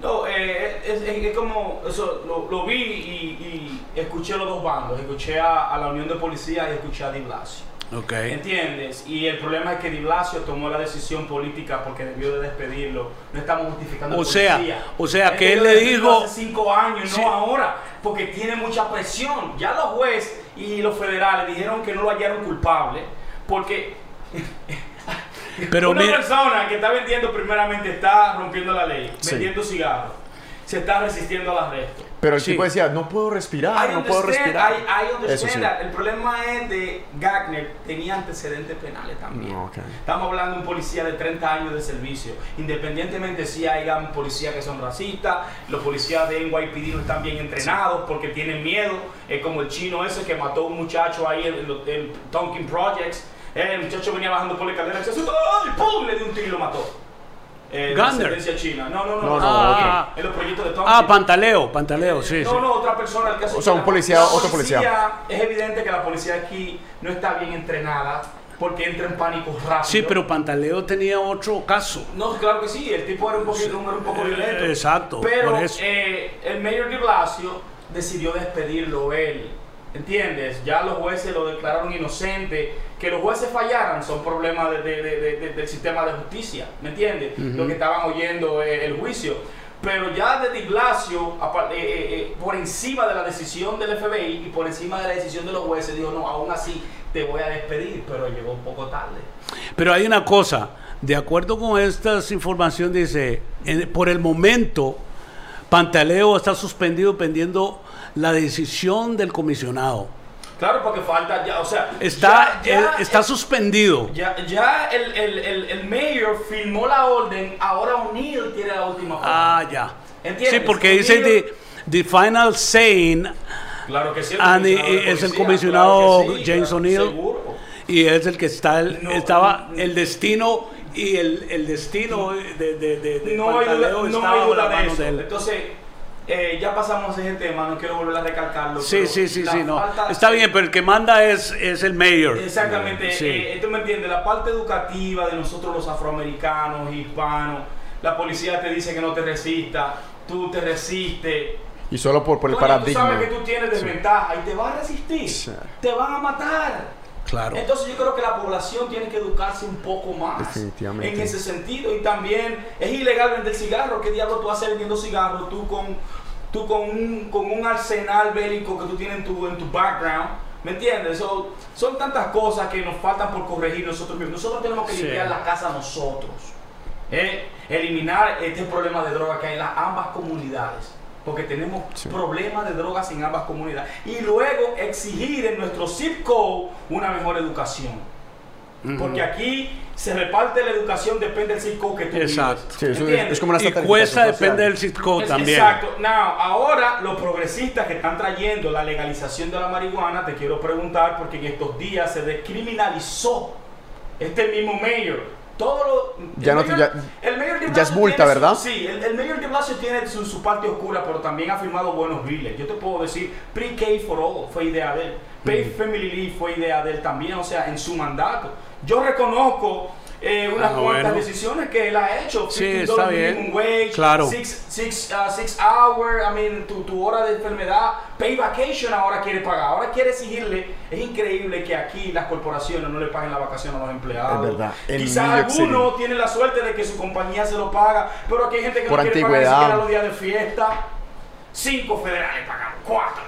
No, eh, es, es- como, eso, lo, lo vi y, y escuché los dos bandos. Escuché a, la Unión de Policía y escuché a Di. ¿Entiendes? Y el problema es que Di Blasio tomó la decisión política porque debió de despedirlo. No estamos justificando O sea, policía. o sea, que él le dijo- Hace cinco años, Sí. no ahora. Porque tiene mucha presión. Ya los jueces y los federales dijeron que no lo hallaron culpable. Porque [laughs] Pero una mira, persona que está vendiendo primeramente está rompiendo la ley, Sí. vendiendo cigarros. Se está resistiendo al arresto. Pero el Sí. tipo decía, no puedo respirar, I no puedo respirar. I- I Eso sí. that. El problema es de Gagner, tenía antecedentes penales también. No, ok. Estamos hablando de un policía de 30 años de servicio. Independientemente si hayan policías que son racistas, los policías de NYPD no están bien entrenados porque tienen miedo. Es como el chino ese que mató a un muchacho ahí en, en Tonkin Projects. Eh, el muchacho venía bajando por la escalera y se asustó, ¡ay! ¡Pum! Le dio un tiro y lo mató. Eh, de ascendencia china. No, no, no. No, no, Ah. En los proyectos de Tonkin. ah, Pantaleo, Pantaleo, sí, No, sí. no, otra persona. El caso O sea, un la- policía, la otro policía. Es evidente que la policía aquí no está bien entrenada porque entra en pánico rápido. Sí, pero Pantaleo tenía otro caso. No, claro que sí, el tipo era un, poquito, era un poco violento. Eh, exacto, Pero por eso. eh, el mayor de Blasio decidió despedirlo él. ¿Entiendes? Ya los jueces lo declararon inocente. Que los jueces fallaran son problemas de- de- de- de- de- del sistema de justicia. ¿Me entiendes? Lo que estaban oyendo eh, el juicio. Pero ya de Di Blasio, eh, eh, eh, por encima de la decisión del FBI y por encima de la decisión de los jueces, dijo, no, aún así te voy a despedir, pero llegó un poco tarde. Pero hay una cosa, de acuerdo con estas informaciones, dice, en- por el momento, Pantaleo está suspendido pendiendo la decisión del comisionado. Claro, porque falta ya, o sea, Está, ya- ya- está suspendido. Ya, ya el, el, el, el mayor firmó la orden, ahora O'Neill tiene la última palabra. Ah, ya. ¿Entiendes? Sí, porque dice the, the final saying claro que sí. and i- es el policía, comisionado claro sí, James claro, O'Neill. Y es el que está, el- No, estaba no, el destino y el, el destino de, de, de, de No hay duda, no hay duda de eso. Entonces, eh, ya pasamos ese tema, no quiero volver a recalcarlo. Sí, pero sí, sí, sí, no. falta- Está bien, pero el que manda es, es el mayor. Exactamente, Sí. eh, tú me entiendes, la parte educativa de nosotros los afroamericanos, hispanos, la policía te dice que no te resista, tú te resistes, Y solo por, por el Coño, paradigma. Tú sabes que tú tienes desventaja y te vas a resistir. Sí. Te van a matar. Claro. Entonces yo creo que la población tiene que educarse un poco más Definitivamente. en ese sentido. Y también es ilegal vender cigarros. ¿Qué diablo tú haces vendiendo cigarros? Tú con, tú con, un, con un arsenal bélico que tú tienes en tu, en tu background. ¿Me entiendes? So, son tantas cosas que nos faltan por corregir nosotros mismos. Nosotros tenemos que Sí. limpiar la casa nosotros. ¿eh? Eliminar este problema de droga que hay en las ambas comunidades. Porque tenemos Sí. problemas de drogas en ambas comunidades. Y luego exigir en nuestro zip code una mejor educación. Porque aquí se reparte la educación, depende del zip code que tú Exacto. Sí, eso es, como una Y cuesta depende del zip code Es- también. Exacto. Now, ahora los progresistas que están trayendo la legalización de la marihuana, te quiero preguntar porque en estos días se descriminalizó este mismo mayor. Todo lo, Ya el no- mayor- ya- el mayor de ya es multa, su- ¿verdad? sí, el, el mayor de Blasio tiene su, su parte oscura, pero también ha firmado buenos billes. Yo te puedo decir, Pre-K for All fue idea de él. Pay Family Leave fue idea de él también, o sea, en su mandato. Yo reconozco eh, unas Ah, cuantas bueno. decisiones que él ha hecho. Sí, 15 está bien. wage, Claro. six, six, uh, six hour, I mean, tu, tu hora de enfermedad, pay vacation ahora quiere pagar, ahora quiere exigirle. Es increíble que aquí las corporaciones no le paguen la vacación a los empleados. Es verdad, Quizás New York City. alguno tiene la suerte de que su compañía se lo paga, pero aquí hay gente que Por no quiere pagar antigüedad. siquiera los días de fiesta. Cinco federales pagan, cuatro.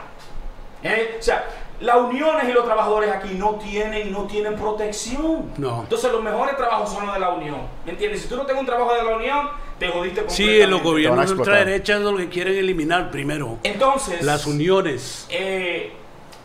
¿Eh? O sea, las uniones y los trabajadores aquí no tienen, no tienen protección. No. Entonces los mejores trabajos son los de la unión. ¿Me entiendes? Si tú no tienes un trabajo de la unión, te jodiste Sí, los a gobiernos de ultraderecha es lo que quieren eliminar primero. Entonces, Las uniones. eh,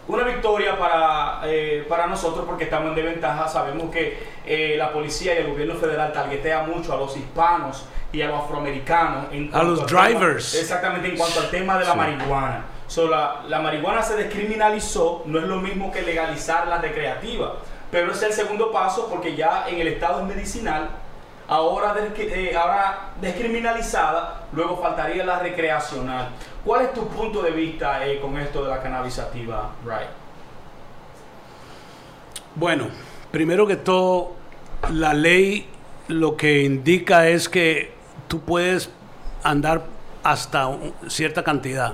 una victoria para, eh, para nosotros porque estamos en desventaja. Sabemos que eh, la policía y el gobierno federal targetea mucho a los hispanos y a los afroamericanos. En A cuanto los al tema- drivers. exactamente, en cuanto al tema de la Sí. marihuana. So, la, marihuana se descriminalizó, no es lo mismo que legalizar la recreativa, pero es el segundo paso porque ya en el estado es medicinal, ahora, descri- eh, ahora descriminalizada, luego faltaría la recreacional. ¿Cuál es tu punto de vista eh, con esto de la cannabis sativa, Right? Bueno, primero que todo, la ley lo que indica es que tú puedes andar hasta cierta cantidad.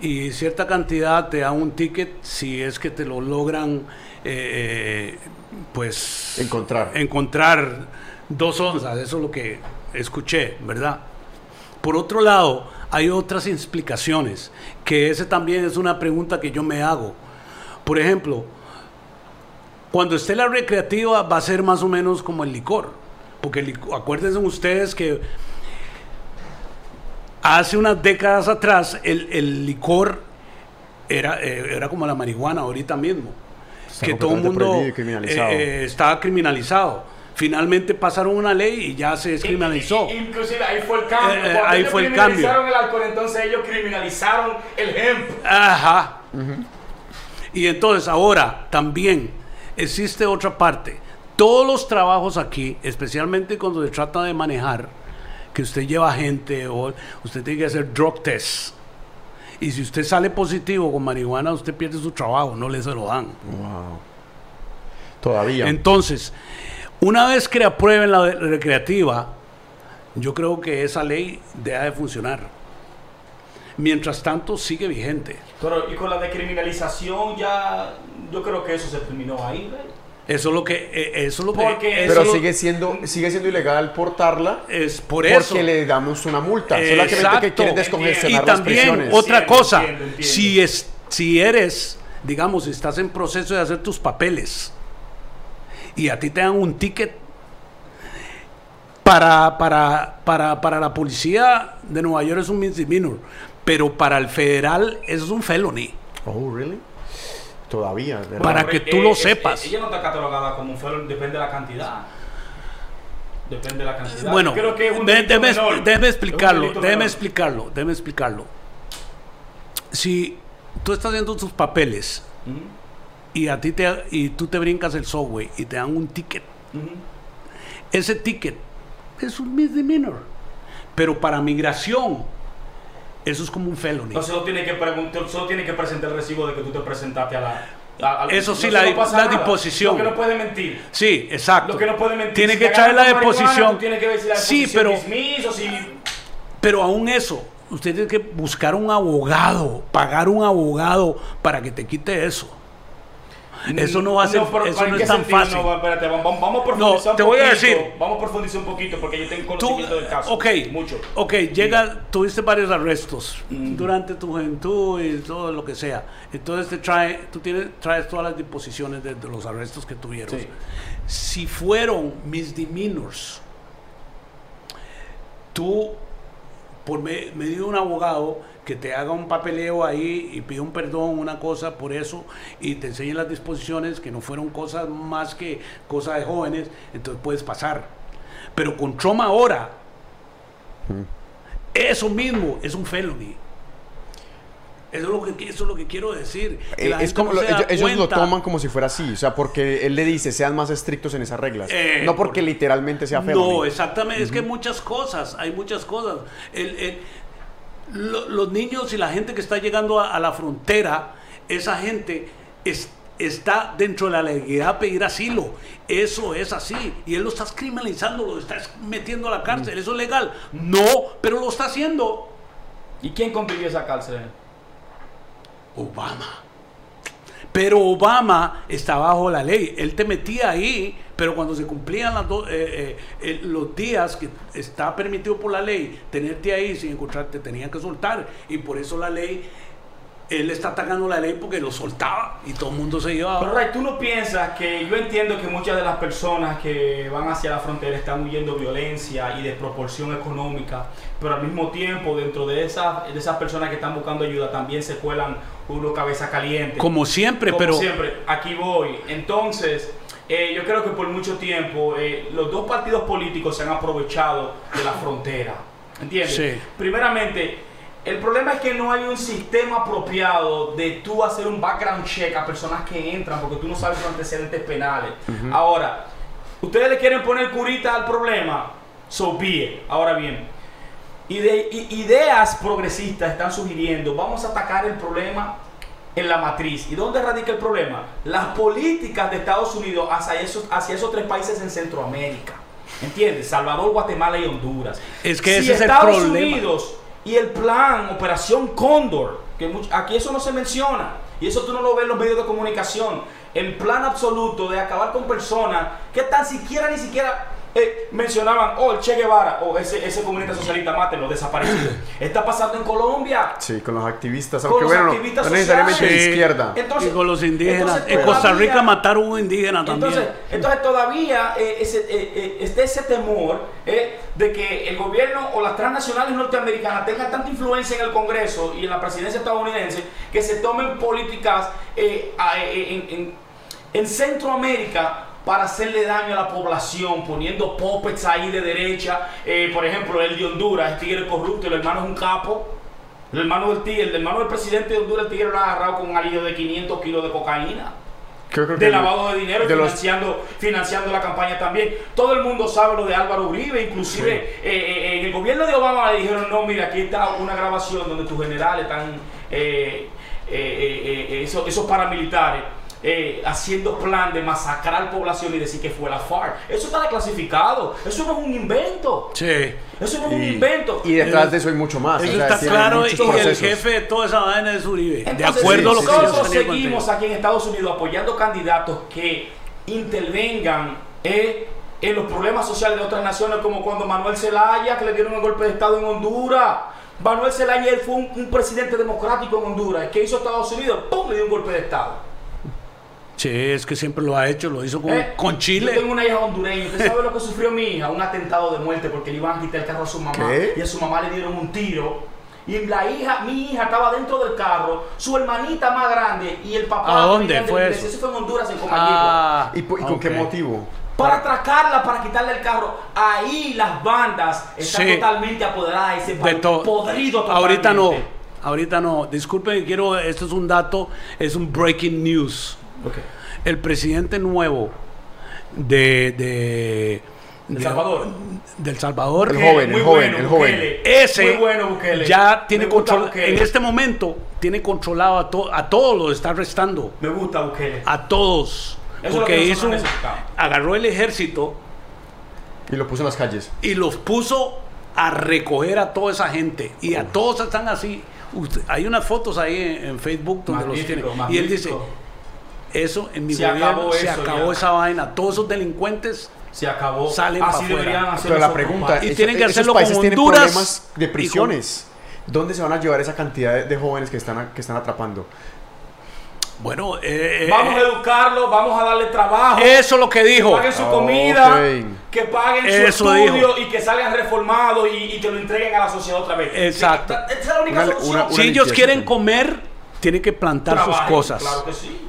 Y cierta cantidad te da un ticket si es que te lo logran, eh, pues... Encontrar. Encontrar dos onzas, eso es lo que escuché, ¿verdad? Por otro lado, hay otras explicaciones, que esa también es una pregunta que yo me hago. Por ejemplo, cuando esté la recreativa va a ser más o menos como el licor. Porque el acuérdense ustedes que hace unas décadas atrás el, el licor era, eh, era como la marihuana ahorita mismo. Está que todo el mundo criminalizado. eh, eh, estaba criminalizado. Finalmente pasaron una ley y ya se descriminalizó. Inclusive ahí fue el cambio. Eh, ahí ellos fue el criminalizaron el alcohol, entonces ellos criminalizaron el hemp. Ajá. Y entonces ahora también existe otra parte. Todos los trabajos aquí, especialmente cuando se trata de manejar, que usted lleva gente o usted tiene que hacer drug test. Y si usted sale positivo con marihuana, usted pierde su trabajo, no le se lo dan. Wow. Todavía. Entonces, una vez que aprueben la recreativa, yo creo que esa ley deja de funcionar. Mientras tanto, sigue vigente. Pero y con la decriminalización ya, yo creo que eso se terminó ahí, ¿verdad? Eso es lo que, eh, eso es lo que, eso Pero lo- sigue siendo, sigue siendo ilegal portarla es por eso. porque le damos una multa. Solamente que Exacto. quieren descongestionar y las también prisiones. otra cosa, entiendo, entiendo. si es, si eres, digamos, si estás en proceso de hacer tus papeles y a ti te dan un ticket para, para, para, para la policía de Nueva York es un misdemeanor, pero para el federal eso es un felony. Oh, really? Todavía. ¿verdad? Para Bueno, que tú lo es- sepas. Ella no está catalogada como un felon, depende de la cantidad. Depende de la cantidad. Bueno, creo que es un de- déjeme, un explicarlo, delito déjeme menor. explicarlo, déjeme explicarlo. Si tú estás haciendo tus papeles y a ti te y tú te brincas el subway y te dan un ticket, ese ticket es un misdemeanor. Pero para migración eso es como un felony. Entonces solo tiene que preguntar, solo tiene que presentar el recibo de que tú te presentaste a la. a- a- Eso sí, no, la no la nada. disposición. Lo que no puede mentir. Sí, exacto. Lo que no puede mentir. Tiene Si que traer la tú Tienes que ver si la Sí, pero dismiss o si. pero aún eso usted tiene que buscar un abogado, pagar un abogado para que te quite eso. Eso no va a ser, pero eso ¿en no es tan sentido? fácil. No, espérate, vamos, vamos a profundizar No, un te voy a poquito. decir. Vamos a profundizar un poquito porque yo tengo Tú, conocimiento del caso. ok, Mucho. ok, llega, tuviste varios arrestos Mm. durante tu juventud y todo lo que sea. Entonces te trae, tú tienes, traes todas las disposiciones de, de los arrestos que tuvieron. Sí. Si fueron misdemeanors, tú, por me- medio de un abogado, que te haga un papeleo ahí y pide un perdón, una cosa por eso, y te enseñe las disposiciones, que no fueron cosas más que cosas de jóvenes, entonces puedes pasar. Pero con trauma ahora, eso mismo es un felony. Eso es lo que, eso es lo que quiero decir. Eh, es como no lo- ellos, ellos lo toman como si fuera así, o sea, porque él le dice sean más estrictos en esas reglas, Eh, no porque por- literalmente sea feo. No, exactamente. Es que hay muchas cosas, hay muchas cosas. El- el- lo- los niños y la gente que está llegando a, a la frontera, esa gente es- está dentro de la legalidad a pedir asilo. Eso es así. Y él lo estás criminalizando, lo estás metiendo a la cárcel. ¿Eso es legal? No, pero lo está haciendo. ¿Y quién construyó esa cárcel? Obama. Pero Obama está bajo la ley. Él te metía ahí, pero cuando se cumplían eh, eh, eh, los días que está permitido por la ley tenerte ahí sin encontrarte, tenían que soltar. Y por eso la ley, él está atacando la ley porque lo soltaba y todo el mundo se llevaba. Pero Ray, tú no piensas que yo entiendo que muchas de las personas que van hacia la frontera están huyendo violencia y desproporción económica, pero al mismo tiempo dentro de esas, de esas personas que están buscando ayuda también se cuelan uno cabeza caliente. Como siempre, Como pero siempre, aquí voy. Entonces, eh, yo creo que por mucho tiempo eh, los dos partidos políticos se han aprovechado de la frontera. ¿Entiendes? Sí. Primeramente, el problema es que no hay un sistema apropiado de tú hacer un background check a personas que entran porque tú no sabes sus antecedentes penales. Ahora, ustedes le quieren poner curita al problema, so be it. Ahora bien, ideas progresistas están sugiriendo, vamos a atacar el problema en la matriz. ¿Y dónde radica el problema? Las políticas de Estados Unidos hacia esos, hacia esos tres países en Centroamérica. ¿Entiendes? Salvador, Guatemala y Honduras. Es que si ese es el Estados problema. Unidos y el plan Operación Cóndor, que aquí eso no se menciona, y eso tú no lo ves en los medios de comunicación, el plan absoluto de acabar con personas que tan siquiera ni siquiera eh, mencionaban, oh, el Che Guevara, o ese, ese comunista socialista, mátenlo, desaparecido. [clears throat] Está pasando en Colombia. Sí, con los activistas, Con aunque los bueno, no- activistas no necesariamente de sociales. izquierda. Entonces, y con los indígenas. entonces en Costa Rica mataron un indígena también. entonces, entonces todavía eh, ese, eh, eh, está ese temor eh, de que el gobierno o las transnacionales norteamericanas tengan tanta influencia en el Congreso y en la presidencia estadounidense que se tomen políticas eh, a- eh, en, en- en Centroamérica para hacerle daño a la población, poniendo puppets ahí de derecha. Eh, por ejemplo, el de Honduras, el tigre corrupto, el hermano es un capo. El hermano del tigre, el hermano del presidente de Honduras, el tigre lo ha agarrado con un alivio de 500 kilos de cocaína Creo- creo de lavado de dinero los- financiando, la campaña también. Todo el mundo sabe lo de Álvaro Uribe, inclusive eh, eh, en el gobierno de Obama le dijeron, no, mira, aquí está una grabación donde tus generales están, eh, eh, eh, eh, esos, esos paramilitares, eh, haciendo plan de masacrar población y decir que fue la FARC. Eso está declasificado, eso no es un invento, sí. eso no es un invento. y detrás de eso hay mucho más. Eso o sea, está claro y el jefe de toda esa vaina es Uribe. de acuerdo a lo sí, que nosotros seguimos aquí en Estados Unidos apoyando candidatos que intervengan eh, en los problemas sociales de otras naciones, como cuando Manuel Zelaya, que le dieron un golpe de Estado en Honduras. Manuel Zelaya él fue un, un presidente democrático en Honduras. ¿Qué hizo Estados Unidos? ¡Pum! Le dio un golpe de Estado. Sí, es que siempre lo ha hecho, lo hizo con, Eh, con Yo Chile. tengo una hija hondureña. ¿Usted sabe lo que sufrió mi hija? Un atentado de muerte porque le iban a quitar el carro a su mamá. ¿Qué? Y a su mamá le dieron un tiro. Y la hija, mi hija estaba dentro del carro, su hermanita más grande y el papá. ¿A dónde fue la iglesia. eso? Eso fue en Honduras, en Comayagua. Ah, ¿Y, con qué motivo? Para atracarla, para quitarle el carro. Ahí las bandas están Sí. totalmente apoderadas de ese De país. to- Podrido totalmente. Ahorita no, ahorita no. Disculpen, quiero, esto es un dato, es un breaking news. El presidente nuevo de, de, ¿El de- Salvador? del Salvador, El joven, el muy joven, bueno, el joven. Bukele. ese Muy bueno, Bukele. ya tiene control, en este momento tiene controlado a, to- a todos, los está arrestando, Me gusta Bukele. a todos. Eso es lo porque que hizo, agarró el ejército Y lo puso en las calles. y los puso a recoger a toda esa gente y a todos están así. Usted- hay unas fotos ahí en, en Facebook donde los Magnífico, tienen. Y él dice, magnífico. Eso en mi Se gobierno acabó se eso acabó ya. esa vaina. Todos esos delincuentes Se acabó. Salen Así deberían afuera. hacer Pero la pregunta Y es, tienen que hacerlo países con tienen Honduras problemas de con- prisiones. ¿Dónde se van a llevar esa cantidad de, de jóvenes que están, que están atrapando? Bueno, eh, eh, Vamos a educarlos, vamos a darle trabajo. eso es lo que que dijo. paguen su comida, que paguen Eso su estudio dijo. y que salgan reformados y, y que lo entreguen a la sociedad otra vez. Exacto. Esa es la única Una- solución. una- Si ellos quieren comer, tienen que plantar sus cosas. Claro que sí.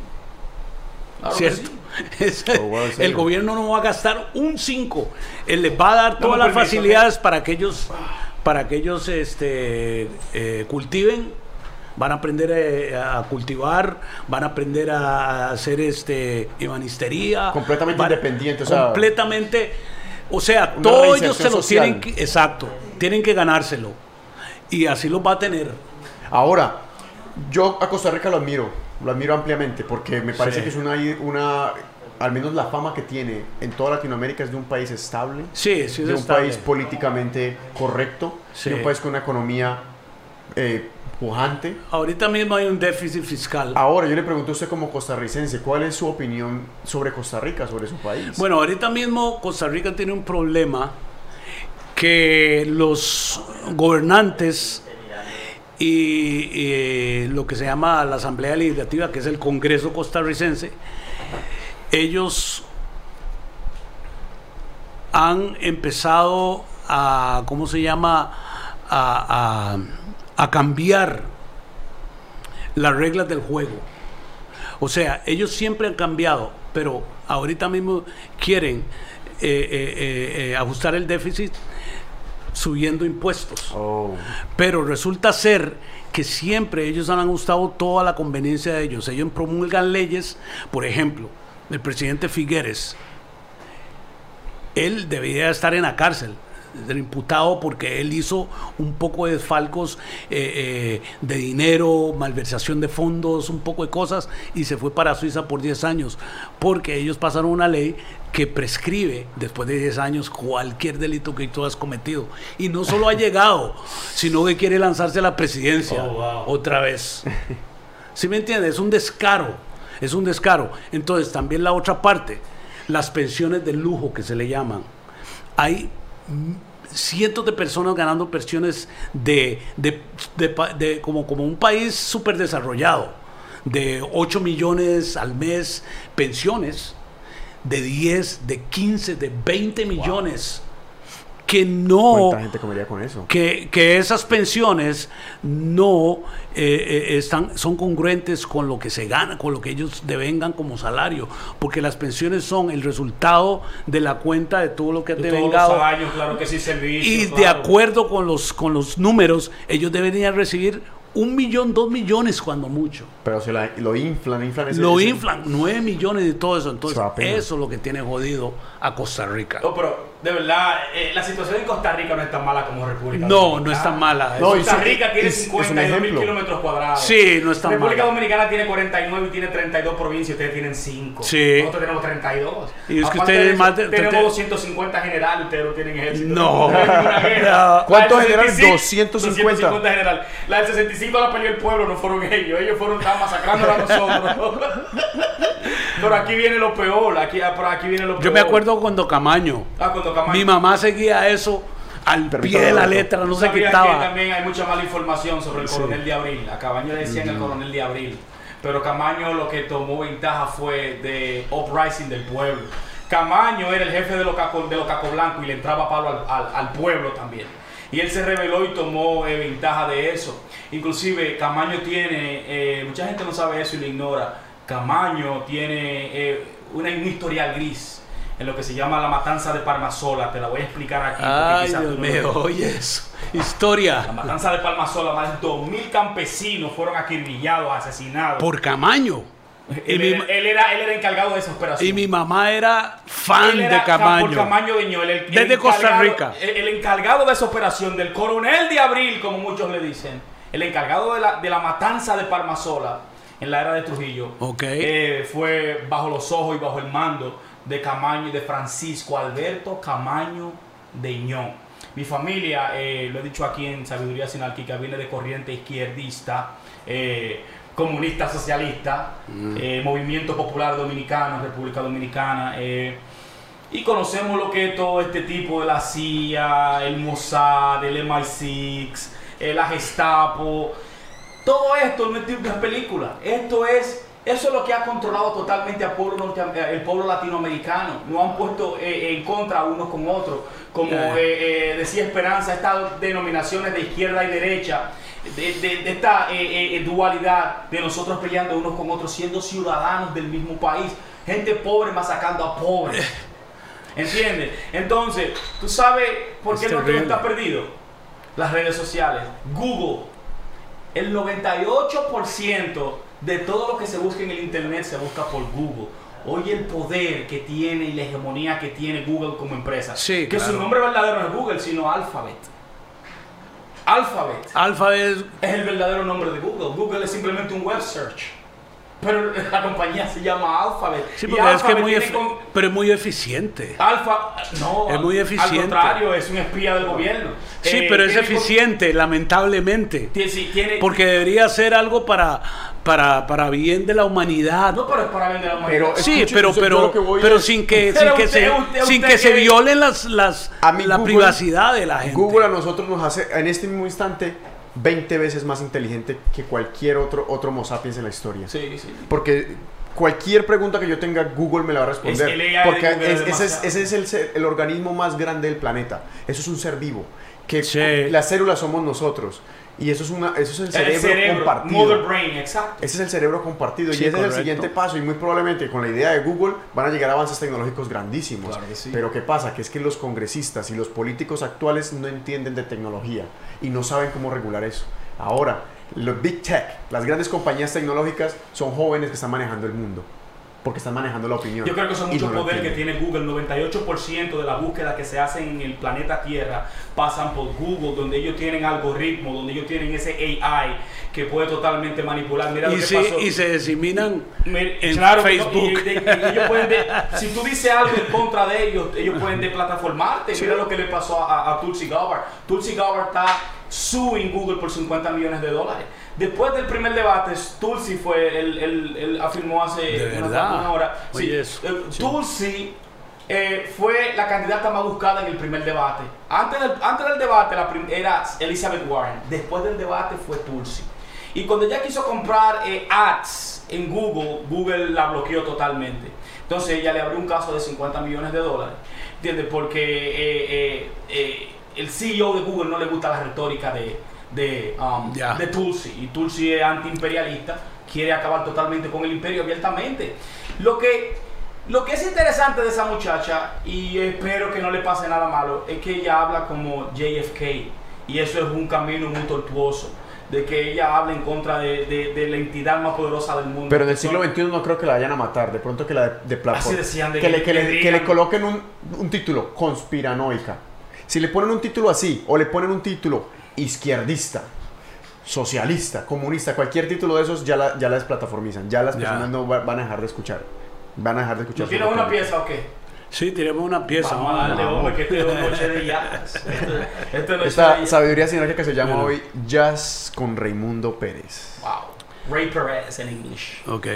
Claro ¿Cierto? sí. Es- Oh, wow, ¿en el gobierno no va a gastar un 5. Él les va a dar todas las permiso, facilidades para que ellos, para que ellos este, eh, cultiven. Van a aprender eh, a cultivar, van a aprender a hacer este ebanistería. Completamente van- independiente, o sea- completamente. O sea, todos ellos se lo tienen que, exacto, tienen que ganárselo. Y así lo va a tener. Ahora, yo a Costa Rica lo admiro, lo admiro ampliamente, porque me parece Sí. que es una, una, al menos la fama que tiene en toda Latinoamérica es de un país estable, Sí, sí, es de un estable. país políticamente correcto, Sí. de un país con una economía eh, pujante. Ahorita mismo hay un déficit fiscal. Ahora, yo le pregunto a usted como costarricense, ¿cuál es su opinión sobre Costa Rica, sobre su país? Bueno, ahorita mismo Costa Rica tiene un problema que los gobernantes y, y lo que se llama la Asamblea Legislativa, que es el Congreso costarricense, ellos han empezado a, ¿cómo se llama?, a, a- cambiar las reglas del juego. O sea, ellos siempre han cambiado, pero ahorita mismo quieren eh, eh, eh, eh, ajustar el déficit subiendo impuestos. Oh, Pero resulta ser que siempre ellos han ajustado toda la conveniencia de ellos. Ellos promulgan leyes, por ejemplo, el presidente Figueres, él debería estar en la cárcel, ser imputado porque él hizo un poco de desfalcos eh, eh, de dinero, malversación de fondos, un poco de cosas y se fue para Suiza por 10 años porque ellos pasaron una ley que prescribe después de 10 años cualquier delito que tú has cometido y no solo ha llegado, sino que quiere lanzarse a la presidencia Oh, wow. otra vez. ¿Sí me entiendes? Es un descaro, es un descaro. Entonces también la otra parte, las pensiones de lujo que se le llaman. Hay cientos de personas ganando pensiones de, de- de pa- de- como, como un país súper desarrollado, de 8 millones al mes, pensiones de 10, de 15, de 20 millones, que no ¿Cuánta gente comería con eso? que, que esas pensiones no eh, eh, están, son congruentes con lo que se gana, con lo que ellos devengan como salario, porque las pensiones son el resultado de la cuenta de todo lo que De todos los años, claro que sí, servicios. Y de acuerdo con los, con los números, ellos deberían recibir un millón, dos millones cuando mucho. Pero se la- lo inflan, inflan ese... Lo ese- inflan, nueve millones y todo eso. Entonces, eso es lo que tiene jodido a Costa Rica. No, pero de verdad, eh, la situación en Costa Rica no es tan mala como República No, Dominicana. no es tan mala. No, Costa Rica tiene es- es un 52 mil kilómetros cuadrados. Sí, no es tan República mala. Dominicana tiene 49 y tiene 32 provincias, ustedes tienen 5. Sí. Nosotros tenemos 32. Y es que ustedes de eso, más de- tenemos te- 250 generales, ustedes no tienen ejército. No. hay ninguna [laughs] guerra. No. ¿Cuántos generales? 65, 250. 250 general. La del 65 la peleó el pueblo, no fueron ellos. Ellos fueron estaban masacrando a nosotros. [laughs] Pero aquí viene lo peor. Aquí, ah, aquí viene lo peor. Yo me acuerdo cuando Camaño, Ah, cuando Camacho- mi mamá seguía eso al Permítame pie de la letra, no ¿Tú se quitaba. que también hay mucha mala información sobre el coronel de Abril. A Cabaño le decían el coronel de Abril. Pero Camaño lo que tomó ventaja fue de uprising del pueblo. Camaño era el jefe de los Caco, de los Caco Blanco y le entraba palo al, al- al pueblo también. Y él se rebeló y tomó eh, ventaja de eso. Inclusive Camaño tiene, eh, mucha gente no sabe eso y lo ignora. Camaño tiene eh, una, un historial gris en lo que se llama la matanza de Parmasola. Te la voy a explicar aquí. Ay, Dios mío, [laughs] oye eso. Historia. la matanza de Palmasola, más de 2.000 campesinos fueron acribillados, asesinados. Por Camaño. Y él, mi, era, él, era, él era encargado de esa operación. y mi mamá era fan de por Camaño. El- el Desde Costa encargado- Rica. El, el encargado de esa operación, del coronel de Abril, como muchos le dicen. El encargado de la, de la matanza de Palmasola en la era de Trujillo. Ok. eh, fue bajo los ojos y bajo el mando de Camaño y de Francisco Alberto Camaño Deñón. Mi familia, eh, lo he dicho aquí en Sabiduría Sinárquica, viene de corriente izquierdista, eh, comunista, socialista, eh, movimiento popular dominicano, República Dominicana. y conocemos lo que es todo este tipo de la CIA, el Mossad, el MI6, eh, la Gestapo. Todo esto no es de una película. Esto es, eso es lo que ha controlado totalmente al pueblo eh, el pueblo latinoamericano. No han puesto eh, en contra unos con otros. Como Yeah. eh, eh, decía Esperanza, estas denominaciones de izquierda y derecha, de, de- de esta dualidad de nosotros peleando unos con otros, siendo ciudadanos del mismo país. Gente pobre masacando a pobres. [laughs] ¿Entiendes? Entonces, ¿tú sabes por qué terrible. está perdido? Las redes sociales. Google. El 98% de todo lo que se busca en el Internet se busca por Google. Oye el poder que tiene y la hegemonía que tiene Google como empresa. Sí, que su nombre verdadero no es Google, sino Alphabet. Alphabet Alphabet es el verdadero nombre de Google. Google es simplemente un web search. Pero la compañía se llama Alphabet. Sí, Y porque es que es Alphabet muy con- pero es muy eficiente. Alfa, no, Es muy al- eficiente. Al contrario, es un espía del gobierno. Sí, Eh, pero es con- eficiente, lamentablemente. tiene- sí, tiene- Porque debería ser algo para, para, para bien de la humanidad. no, pero es para vender la Pero humanidad. Sí, pero, yo pero, pero es- sin que, Pero sin que, usted- se, usted- sin usted que se violen las, las, A mí la Google- privacidad de la gente. Google a nosotros nos hace en este mismo instante 20 veces más inteligente que cualquier otro otro Homo sapiens en la historia. Sí, sí. Porque cualquier pregunta que yo tenga, Google me la va a responder. Es de Porque es- ese es, demasiado. ese es el, ser- el organismo más grande del planeta. Eso es un ser vivo. Que Sí. las células somos nosotros. Y eso es, una, eso es el El cerebro, cerebro, compartido. mother brain, exacto. Ese es el cerebro compartido Sí, y ese es correcto. el siguiente paso y muy probablemente con la idea de Google van a llegar avances tecnológicos grandísimos. Claro que sí. Pero ¿qué pasa? Que es que los congresistas y los políticos actuales no entienden de tecnología y no saben cómo regular eso. Ahora, los big tech, las grandes compañías tecnológicas son jóvenes que están manejando el mundo porque están manejando la opinión. Yo creo que eso es mucho no lo poder que tiene Google. 98% de las búsquedas que se hacen en el planeta Tierra pasan por Google, donde ellos tienen algoritmos, donde ellos tienen ese AI que puede totalmente manipular. Mira lo y, que se, pasó. y se diseminan en claro, Facebook. y- y- y ellos [laughs] pueden de- si tú dices algo en contra de ellos, ellos pueden deplataformarte. Mira lo que le pasó a, a Tulsi Gabbard. Tulsi Gabbard está suing Google por 50 millones de dólares. Después del primer debate, Tulsi fue, él, él- él afirmó hace ¿De una, hora. Sí, Oye, eso. eh, Tulsi eh, fue la candidata más buscada en el primer debate. Antes del, antes del debate la era Elizabeth Warren. Después del debate fue Tulsi. Y cuando ella quiso comprar eh, ads en Google, Google la bloqueó totalmente. Entonces ella le abrió un caso de 50 millones de dólares. ¿Entiendes? Porque eh, eh, eh, el CEO de Google no le gusta la retórica de, de, um, de Tulsi. Y Tulsi es antiimperialista, quiere acabar totalmente con el imperio abiertamente. Lo que, lo que es interesante de esa muchacha, y espero que no le pase nada malo, es que ella habla como JFK. Y eso es un camino muy tortuoso. De que ella habla en contra de, de- de la entidad más poderosa del mundo. Pero en el siglo XXI no creo que la vayan a matar. De pronto que la de, de platform- Así decían de que, le, que le, que coloquen un, un título conspiranoica. Si le ponen un título así o le ponen un título izquierdista, socialista, comunista, cualquier título de esos ya la, ya la desplataformizan. Ya las Ya. personas no va- van a dejar de escuchar. Van a dejar de escuchar. ¿No tienes su una pieza o qué? Sí, tenemos una pieza. Vamos a darle, hombre, que esto [laughs] es noche de jazz. Esto, esto es noche de Esta sabiduría sinérgica se llama Bueno. hoy Jazz con Raimundo Pérez. Wow. Ray Perez en English. Ok.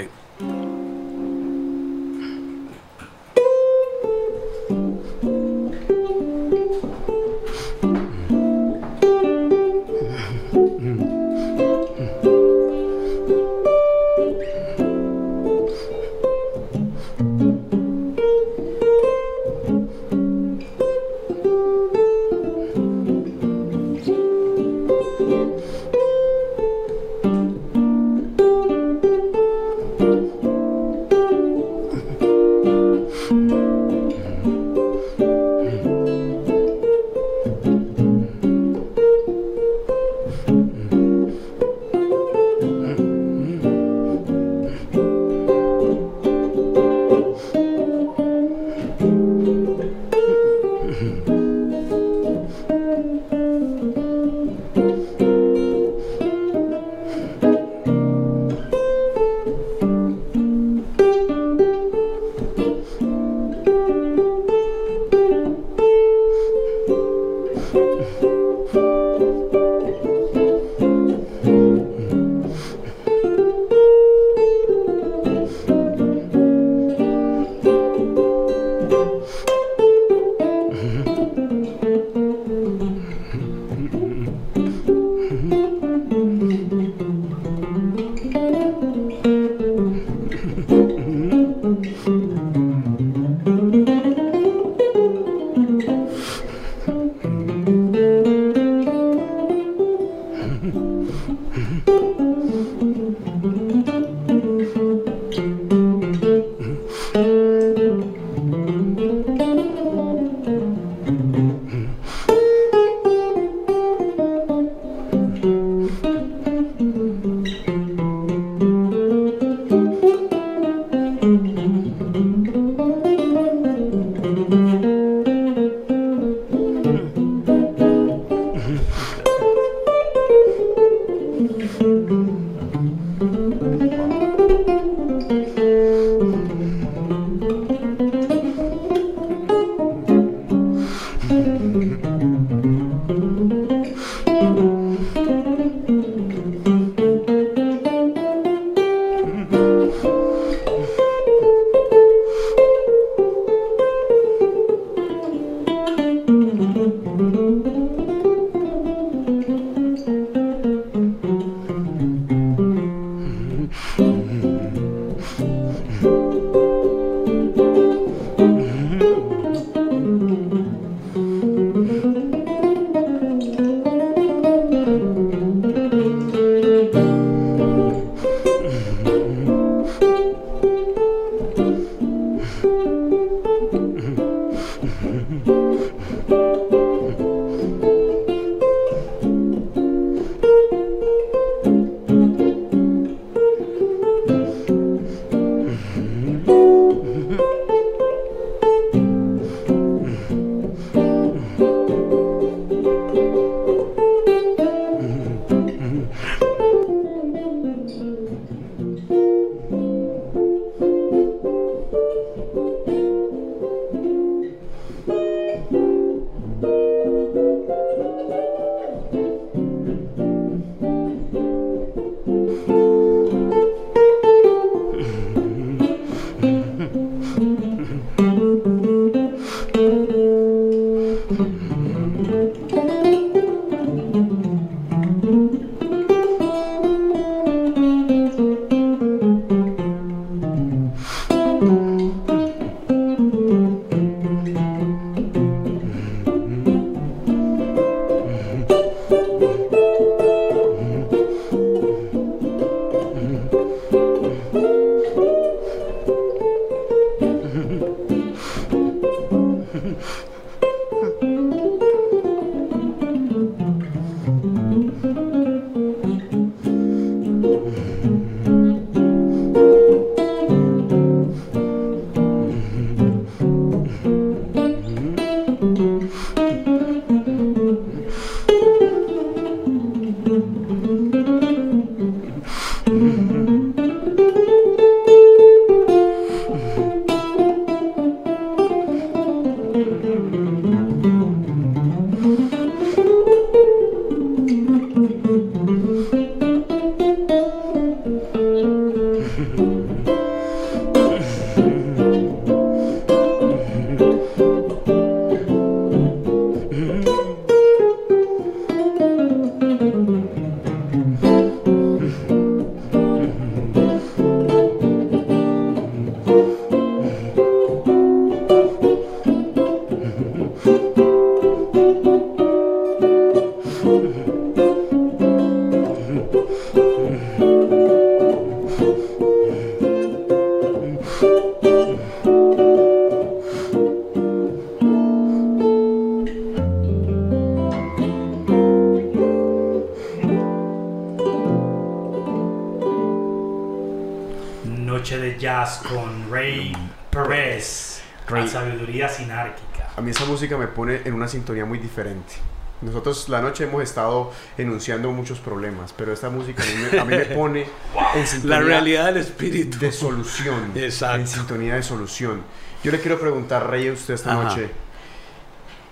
Nosotros la noche hemos estado enunciando muchos problemas, pero esta música a mí me, a mí me pone en [laughs] sintonía La realidad del espíritu. de solución. Exacto. En sintonía de solución. Yo le quiero preguntar, Rey, a usted esta Ajá. noche,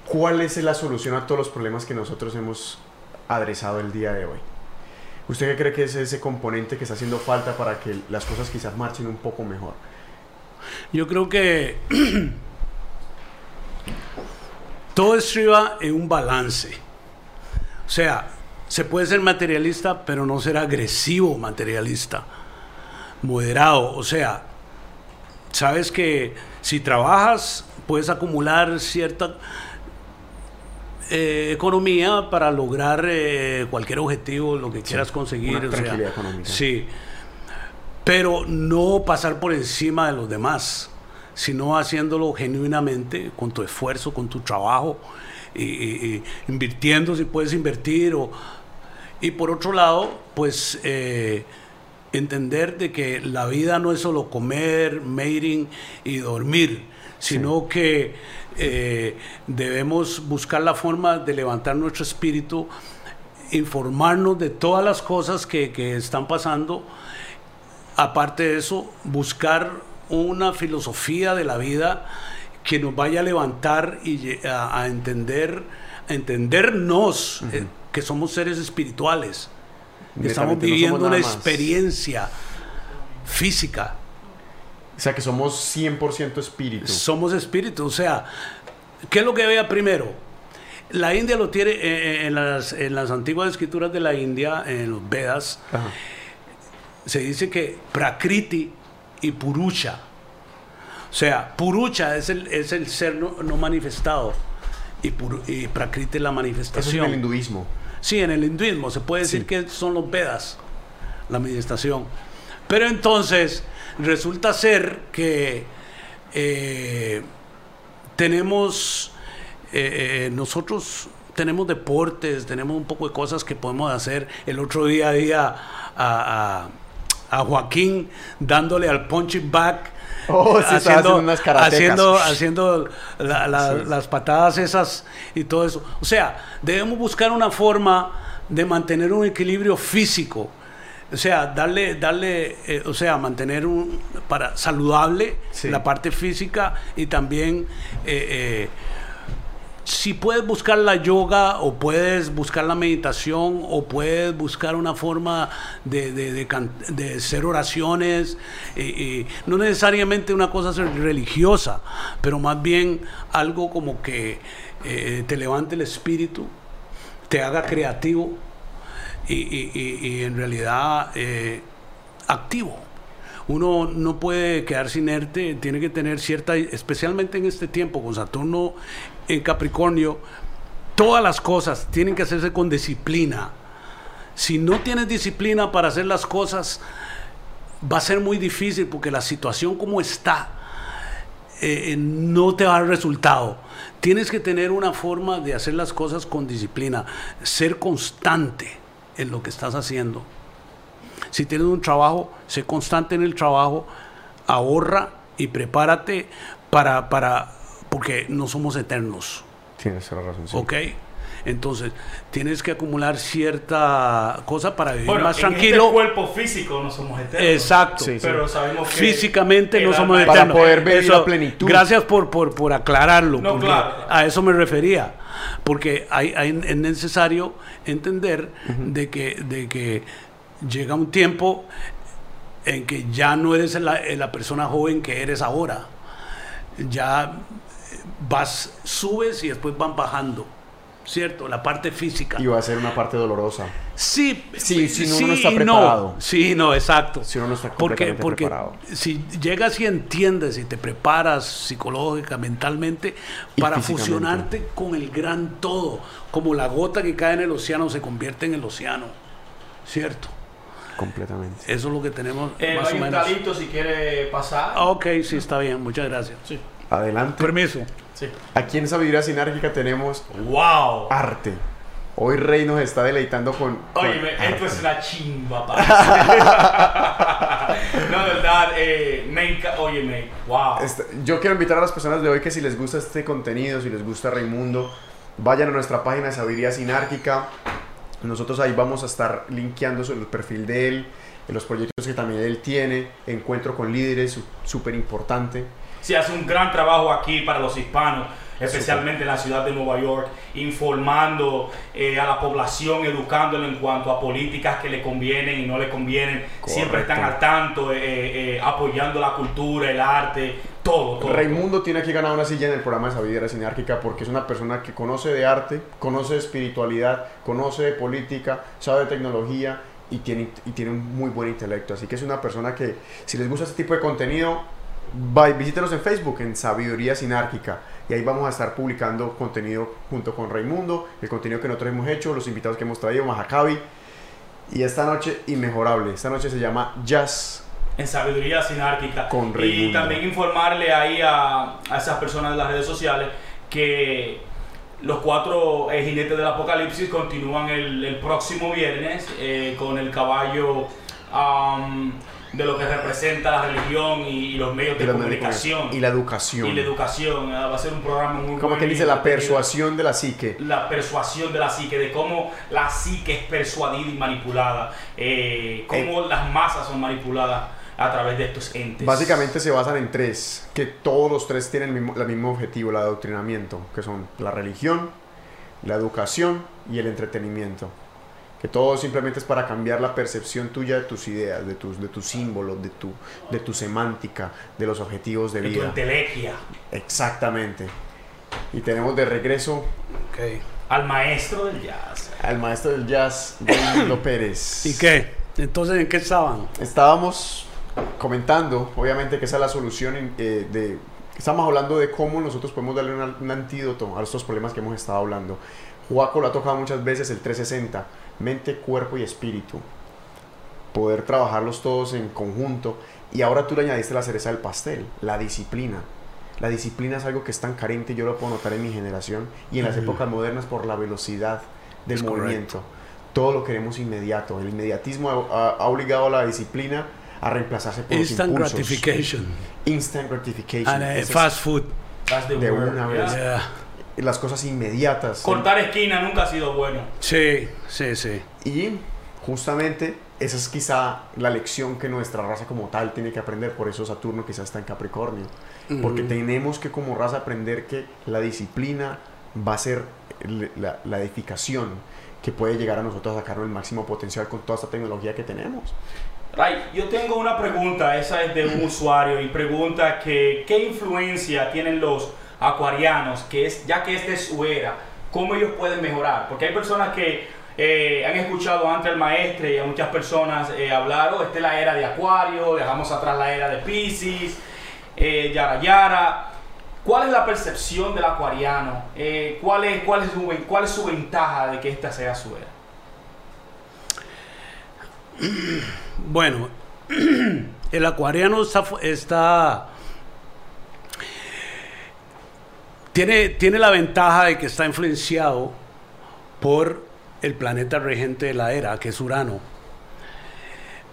¿cuál es la solución a todos los problemas que nosotros hemos adresado el día de hoy? ¿Usted qué cree que es ese componente que está haciendo falta para que las cosas quizás marchen un poco mejor? Yo creo que [clears throat] todo estriba en un balance. O sea, se puede ser materialista, pero no ser agresivo materialista. Moderado. O sea, sabes que si trabajas, puedes acumular cierta eh, economía para lograr eh, cualquier objetivo, lo que quieras conseguir. una o sea, tranquilidad económica. Sí, pero no pasar por encima de los demás. sino haciéndolo genuinamente, con tu esfuerzo, con tu trabajo, y, y- y invirtiendo si puedes invertir. O, y por otro lado, pues eh, entender de que la vida no es solo comer, mating y dormir, sino que eh, debemos buscar la forma de levantar nuestro espíritu, informarnos de todas las cosas que, que están pasando. Aparte de eso, buscar una filosofía de la vida que nos vaya a levantar y a, a entender, a entendernos eh, que somos seres espirituales. Estamos Netamente, no viviendo una experiencia física. O sea, que somos 100% espíritu. Somos espíritu. O sea, ¿qué es lo que vea primero? La India lo tiene eh, eh, en, las, en las antiguas escrituras de la India, en los Vedas, Ajá. se dice que Prakriti y Purusha. O sea, Purusha es el, es el ser no, no manifestado y, Puru- y Prakriti es la Eso es en manifestación. el hinduismo. Sí, en el hinduismo se puede decir Sí. que son los Vedas, la meditación. Pero entonces resulta ser que eh, tenemos, eh, eh, nosotros tenemos deportes, tenemos un poco de cosas que podemos hacer. El otro día día a, a- a Joaquín dándole al punching back. Oh, sí, haciendo unas haciendo, haciendo la- la- Sí. las patadas esas y todo eso. O sea, debemos buscar una forma de mantener un equilibrio físico. O sea, darle, darle, eh, o sea, mantener un para saludable Sí. la parte física y también eh, eh, si puedes buscar la yoga o puedes buscar la meditación o puedes buscar una forma de, de, de hacer oraciones, eh, eh, no necesariamente una cosa religiosa, pero más bien algo como que eh, te levante el espíritu, te haga creativo y, y- y- y en realidad eh, activo. Uno no puede quedarse inerte, tiene que tener cierta, especialmente en este tiempo, con Saturno en Capricornio, todas las cosas tienen que hacerse con disciplina. Si no tienes disciplina para hacer las cosas, va a ser muy difícil porque la situación como está eh, eh, no te va a dar resultado. Tienes que tener una forma de hacer las cosas con disciplina, ser constante en lo que estás haciendo. Si tienes un trabajo, sé constante en el trabajo, ahorra y prepárate para, para porque no somos eternos. Tienes toda la razón. sí. ¿Ok? Entonces, tienes que acumular cierta cosa para vivir Bueno, más en tranquilo. este cuerpo físico no somos eternos. Exacto. Sí, sí. Pero sabemos que Físicamente no somos alma- Para eternos. poder vivir la plenitud. Gracias por, por, por aclararlo. No, claro. A eso me refería. Porque hay, hay- es necesario entender de, que, de que llega un tiempo en que ya no eres la, la persona joven que eres ahora. Ya vas, subes y después van bajando. ¿Cierto? La parte física. Y va a ser una parte dolorosa. Sí, Sí, si uno no está y preparado. Sí, no, exacto. Si uno no está porque, porque preparado. si llegas y entiendes y te preparas psicológica, mentalmente, Y para fusionarte con el gran todo, como la gota que cae en el océano se convierte en el océano, ¿cierto? Completamente. Eso es lo que tenemos Eh, más hay o un menos. talito si quiere pasar. Ok, sí, está bien, muchas gracias. Sí, Adelante. Permiso. sí. Aquí en Sabiduría Sinárgica tenemos ¡Wow! arte. Hoy Rey nos está deleitando con. con Oye, arte. esto es una chimba, [laughs] no, de verdad, eh, me Óyeme, wow. Este, yo quiero invitar a las personas de hoy que si les gusta este contenido, si les gusta Raimundo, vayan a nuestra página de Sabiduría Sinárquica. Nosotros ahí vamos a estar linkeando sobre el perfil de él, en los proyectos que también él tiene, encuentro con líderes, súper importante. Se hace un gran trabajo aquí para los hispanos, especialmente en la ciudad de Nueva York, informando eh, a la población, educándolo en cuanto a políticas que le convienen y no le convienen. Siempre están al tanto, eh, eh, apoyando la cultura, el arte, todo, todo. Raimundo tiene aquí ganado una silla en el programa de Sabiduría Sinárquica porque es una persona que conoce de arte, conoce de espiritualidad, conoce de política, sabe de tecnología y tiene, y tiene un muy buen intelecto. Así que es una persona que, si les gusta este tipo de contenido, visítenos en Facebook, en Sabiduría Sinárquica. Y ahí vamos a estar publicando contenido junto con Raimundo, el contenido que nosotros hemos hecho, los invitados que hemos traído, Mahacabi. Y esta noche, inmejorable. Esta noche se llama Jazz en Sabiduría Sinárquica. Con y Raimundo. también informarle ahí a, a esas personas de las redes sociales que los cuatro eh, jinetes del apocalipsis continúan el, el próximo viernes eh, con el caballo de lo que representa la religión y, y los medios de la, comunicación y la educación. y la educación. Ah, Va a ser un programa muy Como que dice la persuasión de la psique. La persuasión de la psique, de cómo la psique es persuadida y manipulada, eh, cómo las masas son manipuladas a través de estos entes. Básicamente se basan en tres, que todos los tres tienen el mismo, el mismo objetivo, el adoctrinamiento, que son la religión, la educación y el entretenimiento. Que todo simplemente es para cambiar la percepción tuya de tus ideas, de tus, de tus símbolos, de tu, de tu semántica, de los objetivos de de tu vida. entelequia, Exactamente. Y tenemos de regreso Ok. al maestro del jazz. al maestro del jazz, Raimundo [coughs] Pérez. ¿Y qué? Entonces, ¿en qué estaban? Estábamos comentando, obviamente, que esa es la solución eh, de... Estamos hablando de cómo nosotros podemos darle un, un antídoto a estos problemas que hemos estado hablando. Juaco lo ha tocado muchas veces, el 360, mente, cuerpo y espíritu. Poder trabajarlos todos en conjunto. Y ahora tú le añadiste la cereza del pastel, la disciplina. La disciplina es algo que es tan carente, yo lo puedo notar en mi generación y en las épocas modernas por la velocidad del Es movimiento. Todo lo queremos inmediato. El inmediatismo ha, obligado a la disciplina a reemplazarse por Instant los impulsos. gratification. Instant gratification. And, es fast food. That's the De word, una vez. Yeah. Las cosas inmediatas. Cortar esquina nunca ha sido bueno. Sí, sí, sí. Y justamente esa es quizá la lección que nuestra raza como tal tiene que aprender. Por eso Saturno quizá está en Capricornio. Porque tenemos que como raza aprender que la disciplina va a ser la, la edificación que puede llegar a nosotros a sacar el máximo potencial con toda esta tecnología que tenemos. Ray, yo tengo una pregunta, esa es de un usuario y pregunta que qué influencia tienen los acuarianos, que es ya que esta es su era, cómo ellos pueden mejorar, porque hay personas que eh, han escuchado antes al maestro y a muchas personas eh, hablar, oh, esta es la era de Acuario, dejamos atrás la era de Pisces, eh, Yara Yara. ¿Cuál es la percepción del acuariano? Eh, ¿cuál, es, cuál, es su, ¿Cuál es su ventaja de que esta sea su era? Bueno, [clears throat] el acuariano está- tiene, tiene la ventaja de que está influenciado por el planeta regente de la era, que es Urano.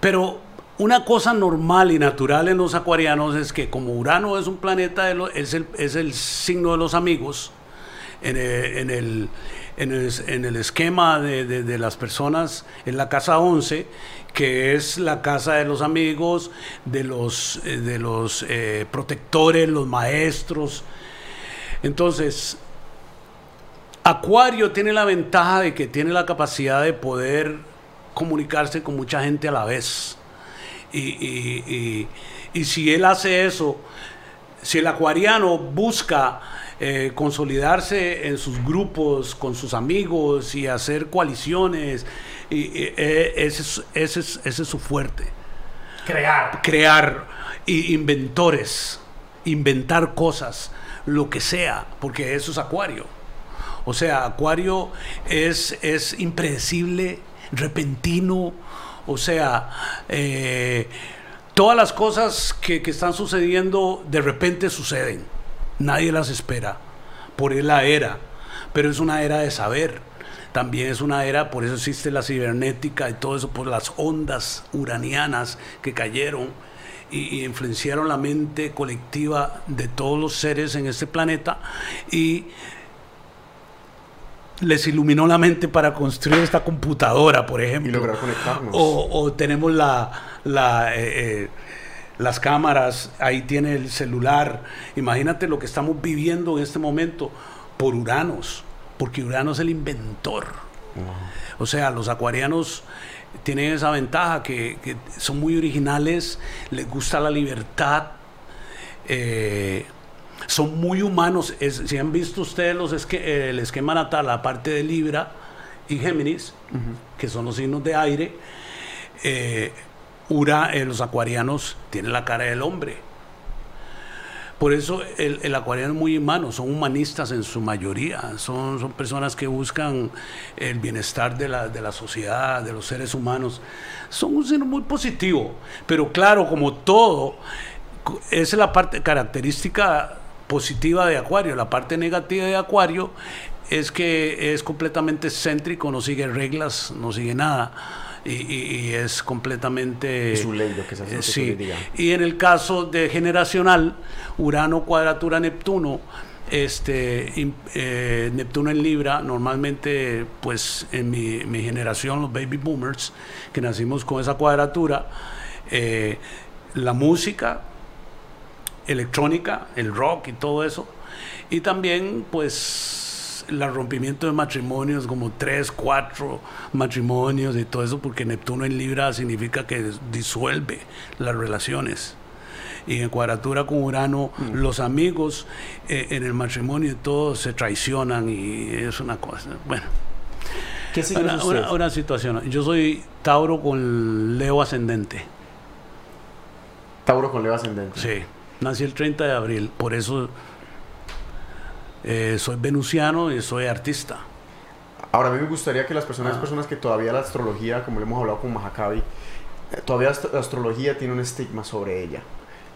Pero una cosa normal y natural en los acuarianos es que como Urano es un planeta, de es, el, es el signo de los amigos, en el, en el, en el, en el esquema de, de- de las personas, en la casa 11, que es la casa de los amigos, de los, eh, de los eh, protectores, los maestros. Entonces, Acuario tiene la ventaja de que tiene la capacidad de poder comunicarse con mucha gente a la vez. Y, y- y- y si él hace eso, si el acuariano busca eh, consolidarse en sus grupos, con sus amigos y hacer coaliciones, y, y, eh, ese, es, ese es- ese es su fuerte Crear. crear i- inventores, inventar cosas, lo que sea, porque eso es Acuario. O sea, Acuario es, es impredecible, repentino, o sea, eh, todas las cosas que, que están sucediendo de repente suceden, nadie las espera, por la era, pero es una era de saber. También es una era, por eso existe la cibernética y todo eso, por las ondas uranianas que cayeron y, y influenciaron la mente colectiva de todos los seres en este planeta y les iluminó la mente para construir esta computadora, por Y ejemplo. lograr conectarnos. O, o tenemos la, la, eh, eh, las cámaras, ahí tiene el celular. Imagínate lo que estamos viviendo en este momento por Uranos, porque Urano es el inventor. O sea, los acuarianos tienen esa ventaja que, que son muy originales, les gusta la libertad, eh, son muy humanos. Es- si han visto ustedes los esque- el esquema natal, la parte de Libra y Géminis, que son los signos de aire, eh, Ura, eh, los acuarianos tienen la cara del hombre. Por eso el, el acuariano es muy humano, son humanistas en su mayoría, son, son personas que buscan el bienestar de la, de la sociedad, de los seres humanos. Son un signo muy positivo, pero claro, como todo, esa es la parte característica positiva de Acuario. La parte negativa de Acuario es que es completamente excéntrico, no sigue reglas, no sigue nada. Y, y- y es completamente... Es lo que se hace, que Sí. Y en el caso de generacional, Urano cuadratura Neptuno, este, eh, Neptuno en Libra, normalmente, pues en mi, mi generación, los baby boomers, que nacimos con esa cuadratura, eh, la música, electrónica, el rock y todo eso, y también, pues, el rompimiento de matrimonios, como tres, cuatro matrimonios y todo eso, porque Neptuno en Libra significa que disuelve las relaciones. Y en cuadratura con Urano, los amigos eh, en el matrimonio y todo se traicionan y es una cosa. Bueno, ¿Qué una- una situación. Yo soy Tauro con Leo ascendente. Tauro con Leo ascendente. Sí, nací el 30 de abril, por eso eh, soy venusiano y soy artista. Ahora, a mí me gustaría que las personas, Ah. personas que todavía la astrología, como le hemos hablado con Mahakavi, eh, todavía la astrología tiene un estigma sobre ella.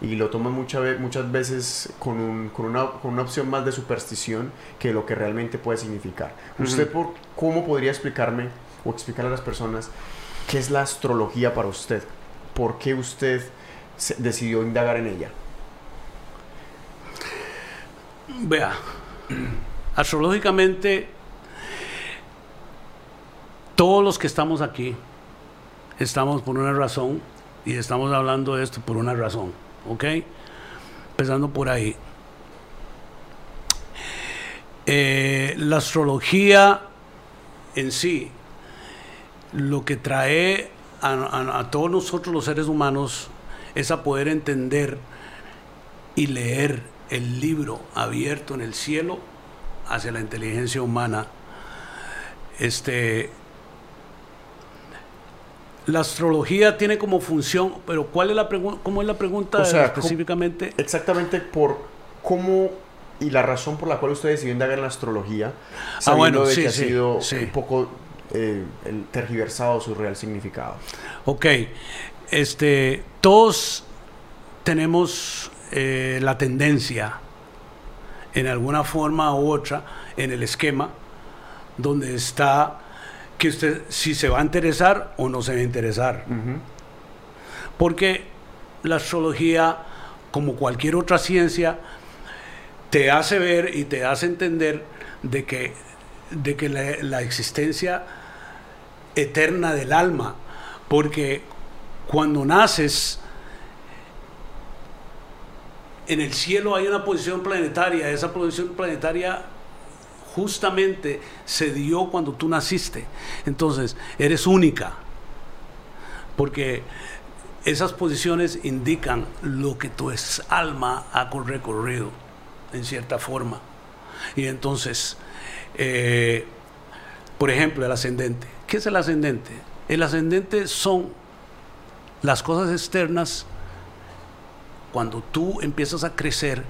Y lo toman mucha ve- muchas veces con, un- con una, con una opción más de superstición que lo que realmente puede significar. ¿Usted por, cómo podría explicarme o explicarle a las personas qué es la astrología para usted? ¿Por qué usted se- decidió indagar en ella? Vea, [clears throat] astrológicamente, todos los que estamos aquí estamos por una razón y estamos hablando de esto por una razón, ¿ok? Empezando por ahí. Eh, la astrología en sí, lo que trae a, todos nosotros los seres humanos es a poder entender y leer el libro abierto en el cielo hacia la inteligencia humana. Este, la astrología tiene como función, pero ¿cuál es la pregunta? ¿Cómo es la pregunta O sea, ¿cómo- específicamente? Exactamente por cómo y la razón por la cual usted decidió indagar en la astrología, Ah, sabiendo bueno, de sí, que ha sido sí. un poco eh, el tergiversado su real significado. Ok, este, todos tenemos eh, la tendencia, en alguna forma u otra, en el esquema, donde está que usted si se va a interesar o no se va a interesar. Porque la astrología, como cualquier otra ciencia, te hace ver y te hace entender de que, de que la, la existencia eterna del alma, porque cuando naces, en el cielo hay una posición planetaria, esa posición planetaria justamente se dio cuando tú naciste, entonces eres única, porque esas posiciones indican lo que tu alma ha cor- recorrido en cierta forma. Y entonces, eh, por ejemplo, el ascendente. ¿Qué es el ascendente? El ascendente son las cosas externas cuando tú empiezas a crecer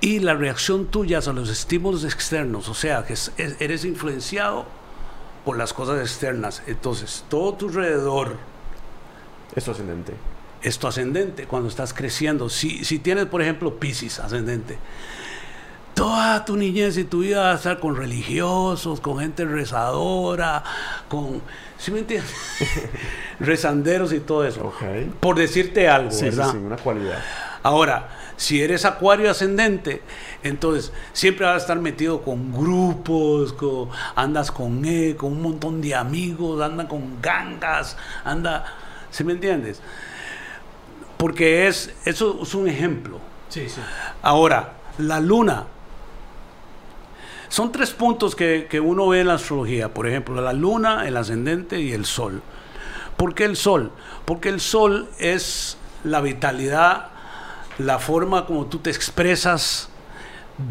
y la reacción tuya a los estímulos externos, o sea, que es- es- eres influenciado por las cosas externas. Entonces, todo tu alrededor, Es tu ascendente. es tu ascendente cuando estás creciendo. Si, si tienes, por ejemplo, Pisces ascendente, toda tu niñez y tu vida va a estar con religiosos, con gente rezadora, con, ¿sí me entiendes? [laughs] Rezanderos y todo eso. Ok. Por decirte algo, Sí, sí, ¿verdad? sí, una cualidad. Ahora, si eres acuario ascendente, entonces siempre vas a estar metido con grupos, con- andas con él, con un montón de amigos, anda con gangas, anda, ¿sí me entiendes? Porque es, eso es un ejemplo. Sí, sí. Ahora, la luna. Son tres puntos que, que uno ve en la astrología. Por ejemplo, la luna, el ascendente y el sol. ¿Por qué el sol? Porque el sol es la vitalidad, la forma como tú te expresas,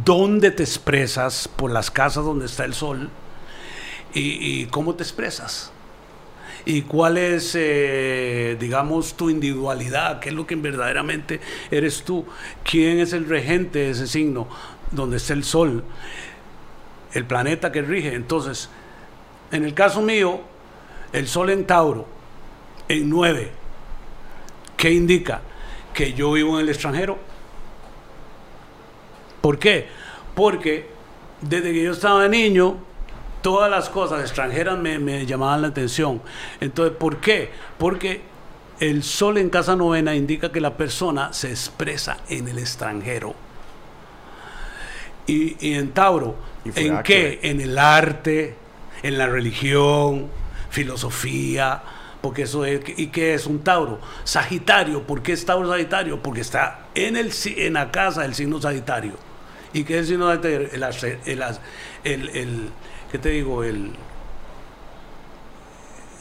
dónde te expresas, por las casas donde está el sol, y, cómo te expresas. y cuál es, eh, digamos, tu individualidad, qué es lo que verdaderamente eres tú, quién es el regente de ese signo, donde está el sol, el planeta que rige. Entonces, en el caso mío, el sol en Tauro, en 9, ¿qué indica? Que yo vivo en el extranjero. ¿Por qué? Porque desde que yo estaba niño, todas las cosas extranjeras me, llamaban la atención. Entonces, ¿por qué? Porque el sol en casa novena indica que la persona se expresa en el extranjero. Y, en Tauro, ¿en accurate. qué? En el arte, en la religión, filosofía, porque eso es, ¿y qué es un Tauro? Sagitario, ¿por qué es Tauro Sagitario? Porque está en, el, en la casa del signo Sagitario. ¿Y qué es el signo Sagitario? El, el, el, el- ¿qué te digo? El,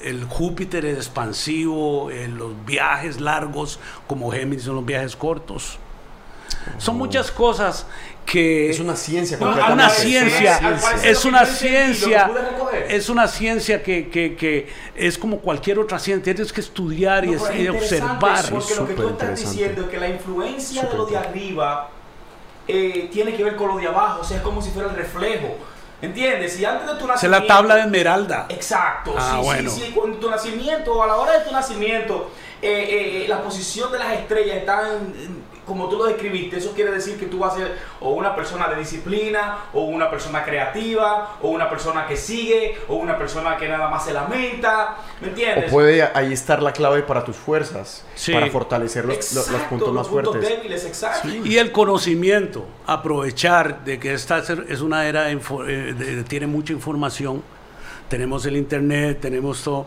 el Júpiter es expansivo, eh, los viajes largos, como Géminis son los viajes cortos. Son muchas cosas que... Es una ciencia No, una ciencia, es una ciencia, es una ciencia que, que, que es como cualquier otra ciencia, tienes que estudiar y, No, es- pero es y observar. Porque lo que tú estás diciendo es que la influencia de Súper lo de arriba eh, tiene que ver con lo de abajo, o sea, es como si fuera el reflejo. ¿Entiendes? Si antes de tu nacimiento. es la tabla de Esmeralda. Exacto, Ah, sí, bueno. sí, sí. Con tu nacimiento, a la hora de tu nacimiento, eh, eh, la posición de las estrellas están eh, como tú lo describiste. Eso quiere decir que tú vas a ser o una persona de disciplina, o una persona creativa, o una persona que sigue, o una persona que nada más se lamenta. ¿Me O entiendes? puede ahí estar la clave para tus fuerzas, Sí. para fortalecer los, los- los Exacto, puntos más puntos fuertes. débiles, exacto. Y el conocimiento, aprovechar de que esta es- una era, info- eh, de- tiene mucha información, tenemos el internet, tenemos todo,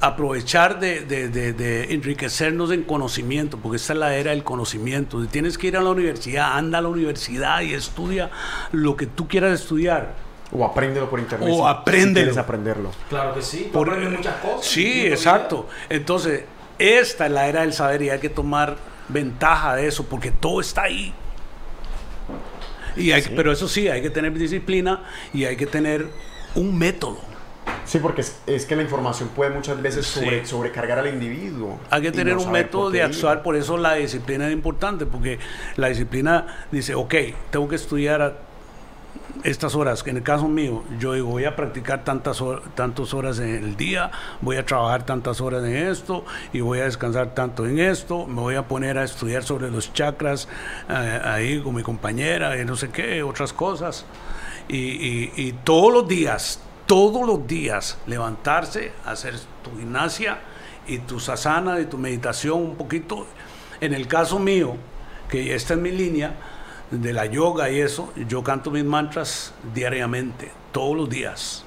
aprovechar de, de- de- de enriquecernos en conocimiento, porque esta es la era del conocimiento. Si tienes que ir a la universidad, anda a la universidad y estudia lo que tú quieras estudiar. O apréndelo por internet. O apréndelo. Si quieres aprenderlo. Claro que sí, Por- aprendes muchas cosas. Sí, exacto. Entonces, esta es la era del saber y hay que tomar ventaja de eso porque todo está ahí. Y hay, Pero eso sí, hay que tener disciplina y hay que tener un método. Sí, porque es, es que la información puede muchas veces Sí. sobrecargar al individuo. Hay que tener no un método de actuar, por eso la disciplina es importante, porque la disciplina dice, ok, tengo que estudiar a estas horas, en el caso mío, yo digo, voy a practicar tantas, hor- tantas horas en el día, voy a trabajar tantas horas en esto y voy a descansar tanto en esto, me voy a poner a estudiar sobre los chakras eh, ahí con mi compañera y no sé qué, otras cosas. Y, y- y todos los días, todos los días, levantarse, hacer tu gimnasia y tu sasana y tu meditación un poquito. En el caso mío, que esta es mi línea de la yoga y eso, yo canto mis mantras diariamente, todos los días.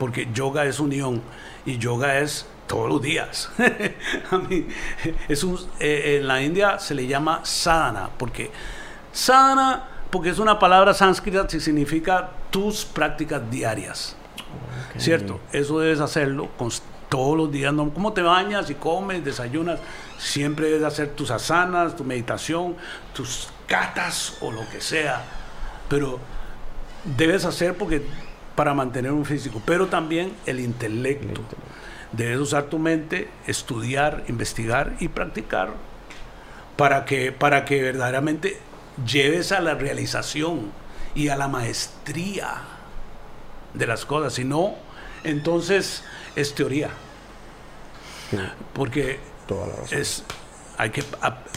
Porque yoga es unión y yoga es todos los días. [laughs] A mí, eh, en la India se le llama sadhana, porque sadhana, porque es una palabra sánscrita que significa tus prácticas diarias. ¿Cierto? Eso debes hacerlo todos los días. ¿no? ¿Cómo te bañas y comes, desayunas? Siempre debes hacer tus asanas, tu meditación, tus catas o lo que sea. Pero debes hacer porque para mantener un físico, pero también el intelecto. Debes usar tu mente, estudiar, investigar y practicar para que, para que verdaderamente lleves a la realización y a la maestría de las cosas. Si no, entonces es teoría. Sí, Porque toda la razón. es hay que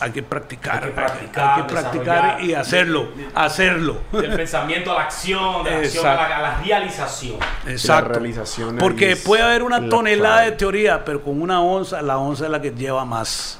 hay que practicar, Hay que practicar, hay que practicar y hacerlo, hacerlo. Del pensamiento a la acción, de la acción a la, a la realización. Exacto. realización Porque puede haber una la tonelada clave. de teoría, pero con una onza, la onza es la que lleva más.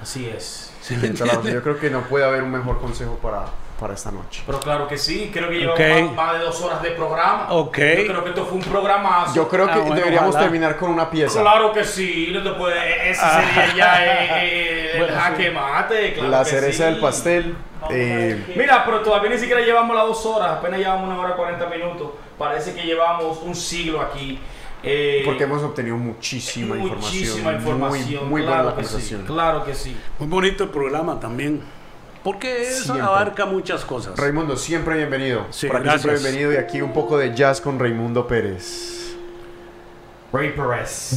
Así es. Yo creo que no puede haber un mejor consejo para, para esta noche. Pero claro que sí, creo que llevamos más, más de dos horas de programa. Ok. Yo creo que esto fue un programazo. Yo creo Ah, que bueno, deberíamos ojalá. terminar con una pieza. Claro que sí, no te puede, ese Ah. sería ya eh, eh, [laughs] el Bueno, jaque mate. claro la que cereza sí. del pastel. eh, Mira, pero todavía ni siquiera llevamos las dos horas, apenas llevamos una hora y 40 minutos. Parece que llevamos un siglo aquí. Eh, porque hemos obtenido muchísima, muchísima información. información. Muy, muy claro buena la que sí, conversación. claro que sí. Muy bonito el programa también. Porque eso Siempre. abarca muchas cosas. Raimundo, siempre bienvenido. Sí, siempre bienvenido y aquí un poco de jazz con Raimundo Pérez. Ray Perez.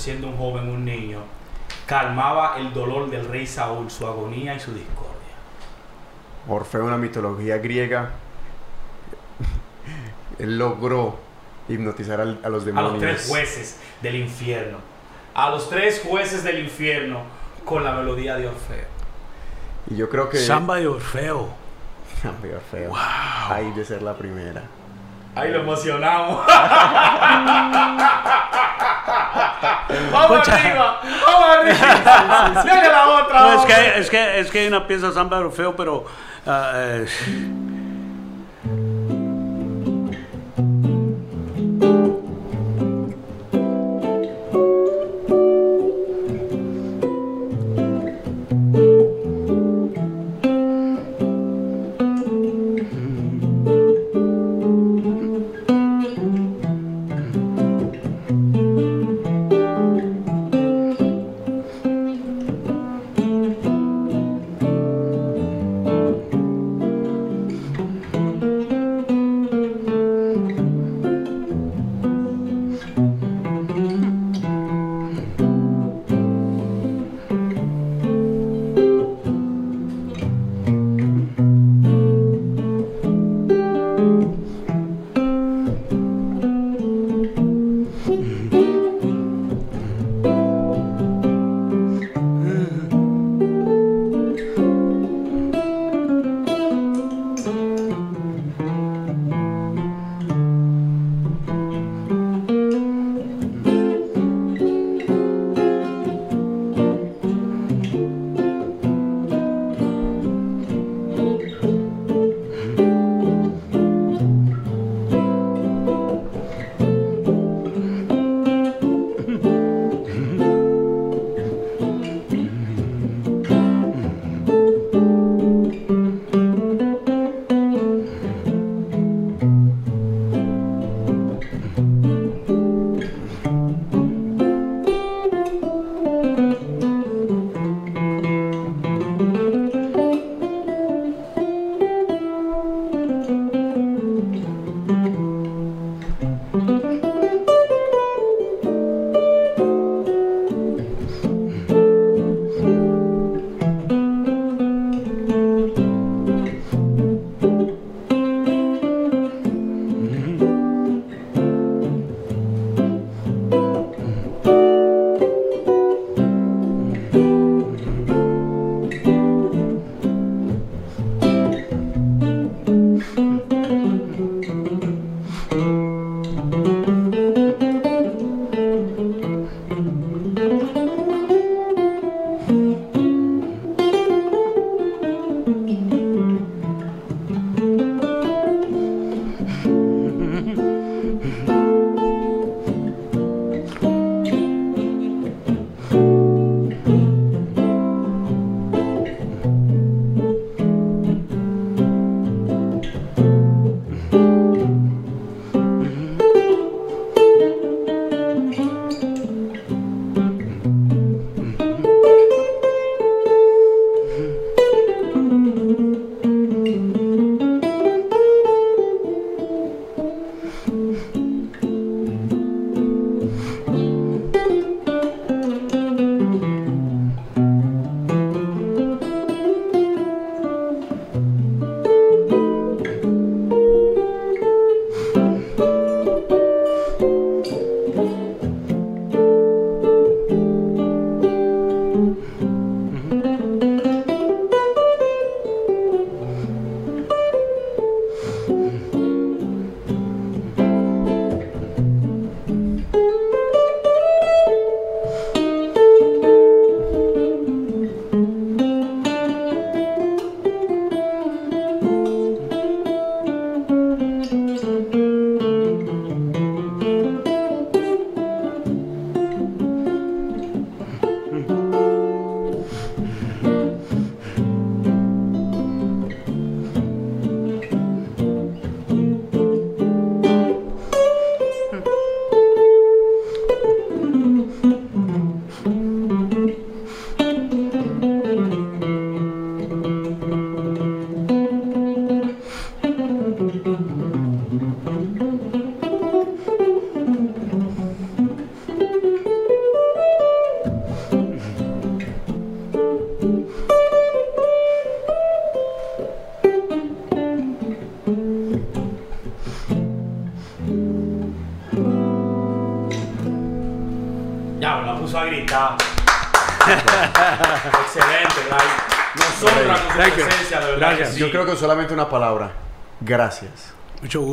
Siendo un joven, un niño, calmaba el dolor del rey Saúl, su agonía y su discordia. Orfeo en la mitología griega, [laughs] él logró hipnotizar al- a, los A demonios. los tres jueces del infierno. A los tres jueces del infierno con la melodía de Orfeo. Y yo creo que... Samba de Orfeo. [laughs] Samba de Orfeo. Ahí de ser la primera. Ahí lo emocionamos. [laughs] vamos arriba, vamos arriba. [laughs] Viene la otra. No, es, que, es, que, es que hay una pieza pero... ah, eh,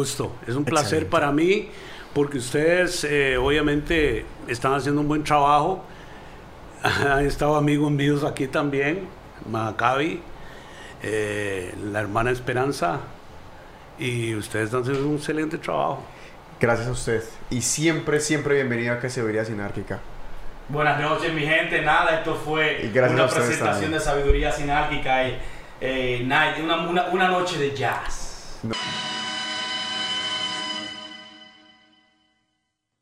gusto. Es un placer Excelente. para mí porque ustedes eh, obviamente están haciendo un buen trabajo. [laughs] Han estado amigos míos aquí también, Macabi, eh, la hermana Esperanza, y ustedes están haciendo un excelente trabajo. Gracias a usted. Y siempre, siempre bienvenido a que se vería sinárquica. Buenas noches, mi gente. Nada, esto fue Y una presentación también. de sabiduría sinárquica y eh, night- una, una- una noche de jazz.